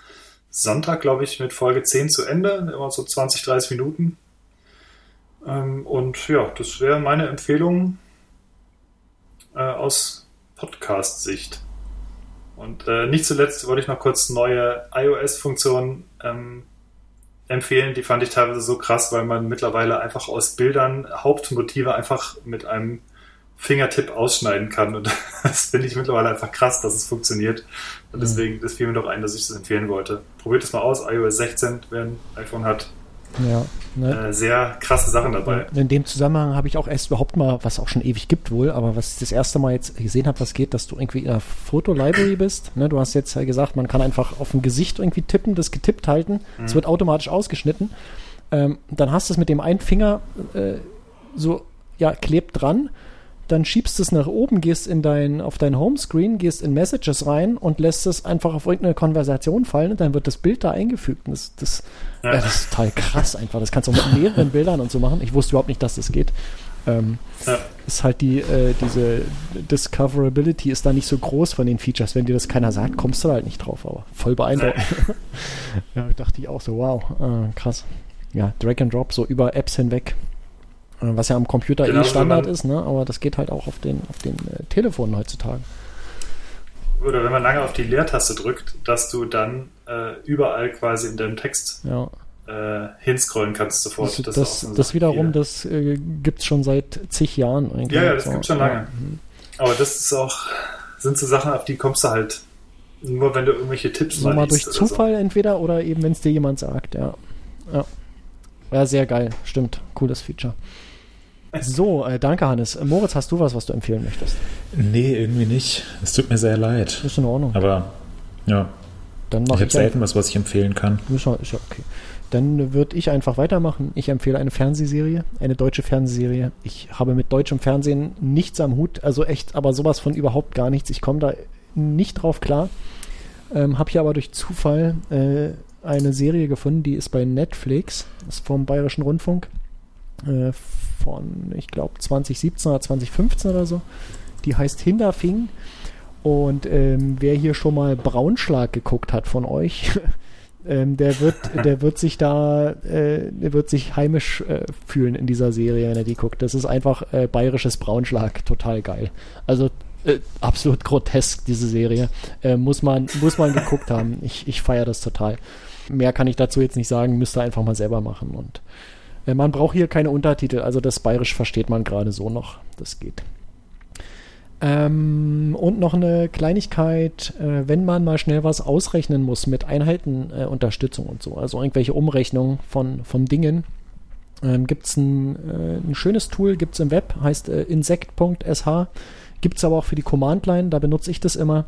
Sonntag, glaube ich, mit Folge 10 zu Ende, immer so 20, 30 Minuten. Ähm, und ja, das wäre meine Empfehlung äh, aus Podcast-Sicht. Und äh, nicht zuletzt wollte ich noch kurz neue iOS-Funktionen ähm, empfehlen. Die fand ich teilweise so krass, weil man mittlerweile einfach aus Bildern Hauptmotive einfach mit einem Fingertipp ausschneiden kann. Und das finde ich mittlerweile einfach krass, dass es funktioniert. Und deswegen, das fiel mir doch ein, dass ich das empfehlen wollte. Probiert es mal aus. iOS 16, wer ein iPhone hat, Ja, ne? äh, sehr krasse Sachen dabei. In dem Zusammenhang habe ich auch erst überhaupt mal, was auch schon ewig gibt wohl, aber was ich das erste Mal jetzt gesehen habe, was geht, dass du irgendwie in der Fotolibrary bist. Ne? Du hast jetzt ja gesagt, man kann einfach auf ein Gesicht irgendwie tippen, das getippt halten. Es wird automatisch ausgeschnitten. Ähm, dann hast du es mit dem einen Finger äh, so, ja, klebt dran. Dann schiebst du es nach oben, gehst in dein, auf dein Homescreen, gehst in Messages rein und lässt es einfach auf irgendeine Konversation fallen und dann wird das Bild da eingefügt. Und Das, das, Ja. ja. das ist total krass einfach. Das kannst du mit mehreren Bildern und so machen. Ich wusste überhaupt nicht, dass das geht. Ähm, Ja. ist halt die, äh, diese Discoverability ist da nicht so groß von den Features. Wenn dir das keiner sagt, kommst du da halt nicht drauf, aber voll beeindruckend. ja, dachte ich auch so, wow, äh, krass. Ja, Drag and Drop so über Apps hinweg. Äh, Was ja am Computer Genau, eh Standard ist, ne? aber das geht halt auch auf den, auf den äh, Telefonen heutzutage. Oder wenn man lange auf die Leertaste drückt, dass du dann äh, überall quasi in deinem Text Ja. äh, hinscrollen kannst sofort. Das, das, das, so Sache, wiederum, das äh, gibt es schon seit zig Jahren. eigentlich. Ja, ja, das So, gibt's schon lange. Aber das ist auch, sind so Sachen, auf die kommst du halt nur, wenn du irgendwelche Tipps So mal durch liest oder Zufall entweder oder eben, wenn es dir jemand sagt, ja. ja. Ja, sehr geil, stimmt. Cooles Feature. So, äh, danke Hannes. Moritz, hast du was, was du empfehlen möchtest? Nee, irgendwie nicht. Es tut mir sehr leid. Ist in Ordnung. Aber ja, Dann ich mache habe ich, selten was, was ich empfehlen kann. Ist ja, ist ja okay. Dann würde ich einfach weitermachen. Ich empfehle eine Fernsehserie, eine deutsche Fernsehserie. Ich habe mit deutschem Fernsehen nichts am Hut, also echt, aber sowas von überhaupt gar nichts. Ich komme da nicht drauf klar. Ähm, habe hier aber durch Zufall äh, eine Serie gefunden, die ist bei Netflix, ist vom Bayerischen Rundfunk, äh, von, ich glaube, 2017 oder 2015 oder so. Die heißt Hinterfing. Und ähm, wer hier schon mal Braunschlag geguckt hat von euch, ähm, der wird, der wird sich da, äh, der wird sich heimisch äh, fühlen in dieser Serie, wenn er die guckt. Das ist einfach äh, bayerisches Braunschlag, total geil. Also äh, absolut grotesk diese Serie, äh, muss man, muss man geguckt haben. Ich, ich feiere das total. Mehr kann ich dazu jetzt nicht sagen, müsst ihr einfach mal selber machen und man braucht hier keine Untertitel, also das Bayerisch versteht man gerade so noch. Das geht. Ähm, und noch eine Kleinigkeit, äh, wenn man mal schnell was ausrechnen muss mit Einheitenunterstützung äh, und so, also irgendwelche Umrechnungen von, von Dingen, ähm, gibt es ein, äh, ein schönes Tool, gibt es im Web, heißt äh, insect.sh, gibt es aber auch für die Command-Line, da benutze ich das immer.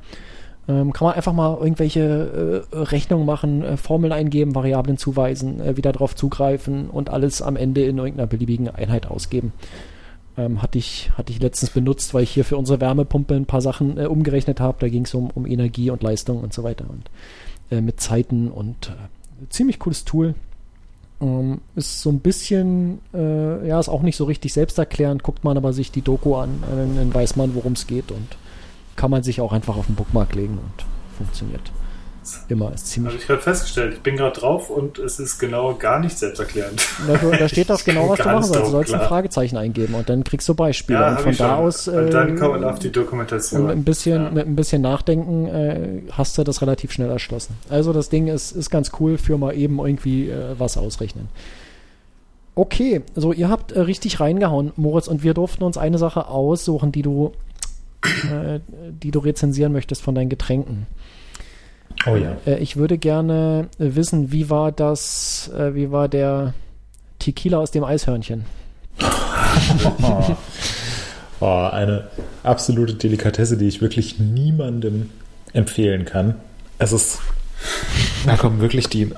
Ähm, kann man einfach mal irgendwelche äh, Rechnungen machen, äh, Formeln eingeben, Variablen zuweisen, äh, wieder drauf zugreifen und alles am Ende in irgendeiner beliebigen Einheit ausgeben. Ähm, hatte, ich, hatte ich letztens benutzt, weil ich hier für unsere Wärmepumpe ein paar Sachen äh, umgerechnet habe. Da ging es um, um Energie und Leistung und so weiter. Und äh, mit Zeiten und äh, ziemlich cooles Tool. Ähm, ist so ein bisschen, äh, ja, ist auch nicht so richtig selbsterklärend. Guckt man aber sich die Doku an, äh, dann weiß man, worum es geht und kann man sich auch einfach auf den Bookmark legen und funktioniert. Immer ist ziemlich. Habe ich gerade festgestellt. Ich bin gerade drauf und es ist genau gar nicht selbsterklärend. Da, da steht das genau, was du machen sollst. Du sollst ein klar. Fragezeichen eingeben und dann kriegst du Beispiele. Ja, und von da schon. aus. und dann äh, kommt auf die und Dokumentation. ein bisschen, Ja. mit ein bisschen Nachdenken äh, hast du das relativ schnell erschlossen. Also das Ding ist, ist ganz cool für mal eben irgendwie äh, was ausrechnen. Okay, so ihr habt äh, richtig reingehauen, Moritz, und wir durften uns eine Sache aussuchen, die du, äh, die du rezensieren möchtest von deinen Getränken. Oh ja. Äh, ich würde gerne äh, wissen, wie war das, äh, wie war der Tequila aus dem Eishörnchen? Oh. Oh, eine absolute Delikatesse, die ich wirklich niemandem empfehlen kann. Es ist, da kommen wirklich die,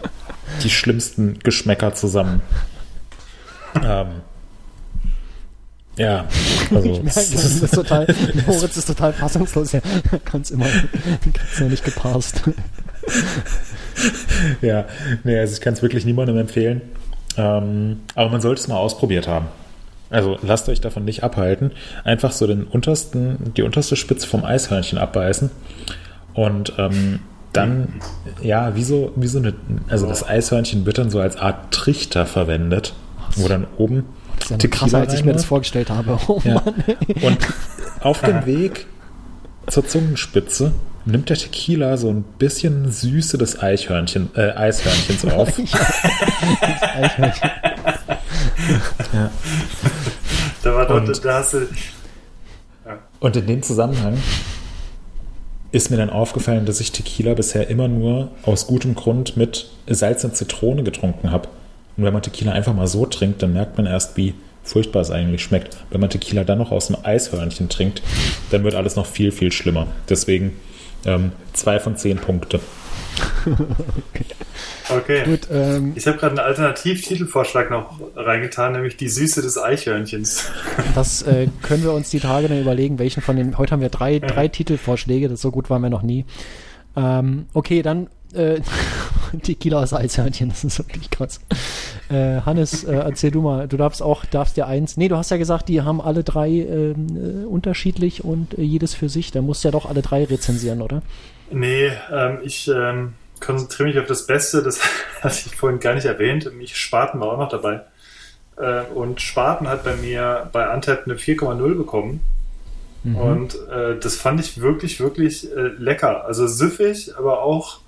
die schlimmsten Geschmäcker zusammen. Ähm, ja, also Ich merke, das ist total, Moritz ist total fassungslos. Er kann es immer, noch nicht gepasst. ja, nee, also ich kann es wirklich niemandem empfehlen. Ähm, aber man sollte es mal ausprobiert haben. Also lasst euch davon nicht abhalten. Einfach so den untersten, die unterste Spitze vom Eishörnchen abbeißen und ähm, dann, ja, wie so, wie so eine, also das Eishörnchen wird dann so als Art Trichter verwendet, wo dann oben ist ja noch krasser, als ich mir das vorgestellt habe. Oh Ja. Mann. Und auf dem Weg zur Zungenspitze nimmt der Tequila so ein bisschen Süße des Eichhörnchen, äh, Eishörnchens auf. Das Eichhörnchen. Ja. Da, war Und- dort, da hast du. Und in dem Zusammenhang ist mir dann aufgefallen, dass ich Tequila bisher immer nur aus gutem Grund mit Salz und Zitrone getrunken habe. Und wenn man Tequila einfach mal so trinkt, dann merkt man erst, wie furchtbar es eigentlich schmeckt. Wenn man Tequila dann noch aus einem Eishörnchen trinkt, dann wird alles noch viel, viel schlimmer. Deswegen ähm, zwei von zehn Punkte. Okay. Gut, ähm, Ich habe gerade einen Alternativ-Titelvorschlag noch reingetan, nämlich die Süße des Eichhörnchens. das äh, können wir uns die Tage dann überlegen, welchen von den. Heute haben wir drei, drei Titelvorschläge, das so gut waren wir noch nie. Ähm, okay, dann äh, Tequila aus Eishörnchen, das ist wirklich krass. Äh, Hannes, äh, erzähl du mal, du darfst auch, darfst dir eins. Nee, du hast ja gesagt, die haben alle drei ähm, äh, unterschiedlich und äh, jedes für sich. Da musst du ja doch alle drei rezensieren, oder? Nee, ähm, ich ähm, konzentriere mich auf das Beste, das hatte ich vorhin gar nicht erwähnt. Mich Spaten war auch noch dabei. Äh, und Spaten hat bei mir bei Antep eine 4,0 bekommen. Mhm. Und äh, das fand ich wirklich, wirklich lecker. Also süffig, aber auch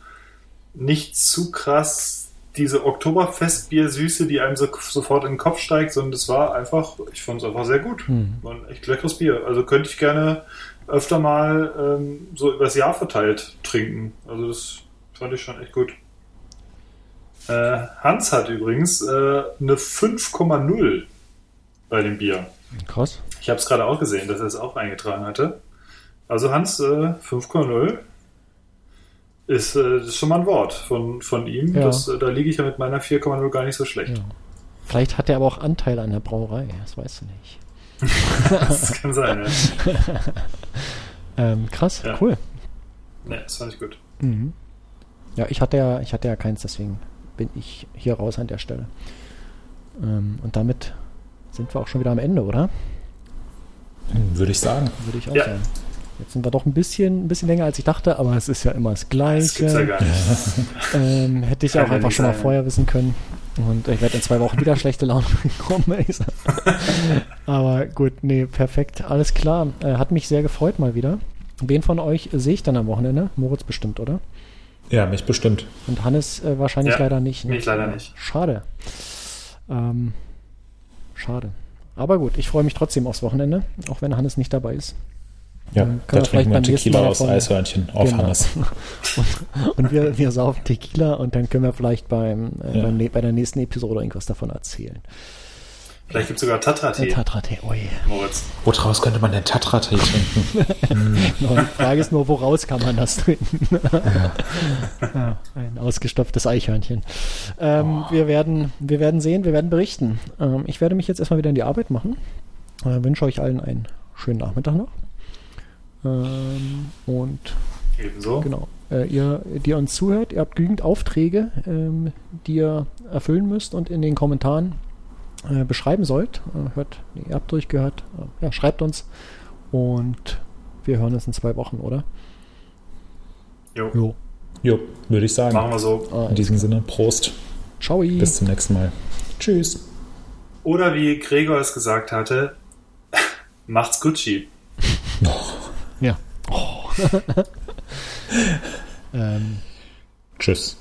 nicht zu krass diese Oktoberfestbier-Süße, die einem so, sofort in den Kopf steigt, sondern das war einfach, ich fand es einfach sehr gut. Mhm. War ein echt leckeres Bier. Also könnte ich gerne öfter mal ähm, so übers Jahr verteilt trinken. Also das fand ich schon echt gut. Äh, Hans hat übrigens äh, eine 5,0 bei dem Bier. Krass. Ich habe es gerade auch gesehen, dass er es auch eingetragen hatte. Also Hans, äh, 5,0 ist, äh, ist schon mal ein Wort von, von ihm. Ja. Das, äh, da liege ich ja mit meiner 4,0 gar nicht so schlecht. Ja. Vielleicht hat er aber auch Anteil an der Brauerei, das weißt du nicht. Das kann sein, ja. Ähm, krass, Ja. cool. Ne, das fand ich gut. Mhm. Ja, ich hatte ja, ich hatte ja keins, deswegen bin ich hier raus an der Stelle. Ähm, und damit sind wir auch schon wieder am Ende, oder? Würde ich sagen. Würde ich auch Ja. sagen. Jetzt sind wir doch ein bisschen, ein bisschen länger als ich dachte, aber es ist ja immer das Das gibt's ja Gleiche. gar nicht. ähm, hätte ich Kann auch einfach schon mal vorher wissen können. Und ich werde in zwei Wochen wieder schlechte Laune bekommen. ehrlich gesagt. aber gut, nee, perfekt. Alles klar. Äh, hat mich sehr gefreut mal wieder. Wen von euch sehe ich dann am Wochenende? Moritz bestimmt, oder? Ja, mich bestimmt. Und Hannes äh, wahrscheinlich Ja, leider nicht. ne? mich leider nicht. Schade. Ähm, schade. Aber gut, ich freue mich trotzdem aufs Wochenende, auch wenn Hannes nicht dabei ist. Ja, Dann können da wir vielleicht trinken wir beim nächsten Tequila Mal aus davon- Eishörnchen auf Genau. Hannes. Und wir, wir saufen Tequila und dann können wir vielleicht beim, äh, Ja. beim, bei der nächsten Episode irgendwas davon erzählen. Vielleicht gibt es sogar Tatra-Tee, Tatra-Tee, ui. Moritz. Woraus könnte man denn Tatra-Tee trinken? Genau, Die Frage ist nur, woraus kann man das trinken? ja, ein ausgestopftes Eichhörnchen. Ähm, wir, werden, wir werden sehen, wir werden berichten. Ähm, ich werde mich jetzt erstmal wieder in die Arbeit machen. äh, wünsche euch allen einen schönen Nachmittag noch. Ähm, und Ebenso. Genau. Äh, ihr, die uns zuhört, ihr habt genügend Aufträge, ähm, die ihr erfüllen müsst und in den Kommentaren äh, beschreiben sollt. Äh, hört, nee, ihr habt durchgehört. Äh, ja, schreibt uns und wir hören uns in zwei Wochen, oder? Jo. Jo. Jo, würde ich sagen. Machen wir so. Ah, In diesem Sinne, Prost. Ciao. Bis zum nächsten Mal. Tschüss. Oder wie Gregor es gesagt hatte, macht's Gucci. Ja. Oh. ähm, Tschüss.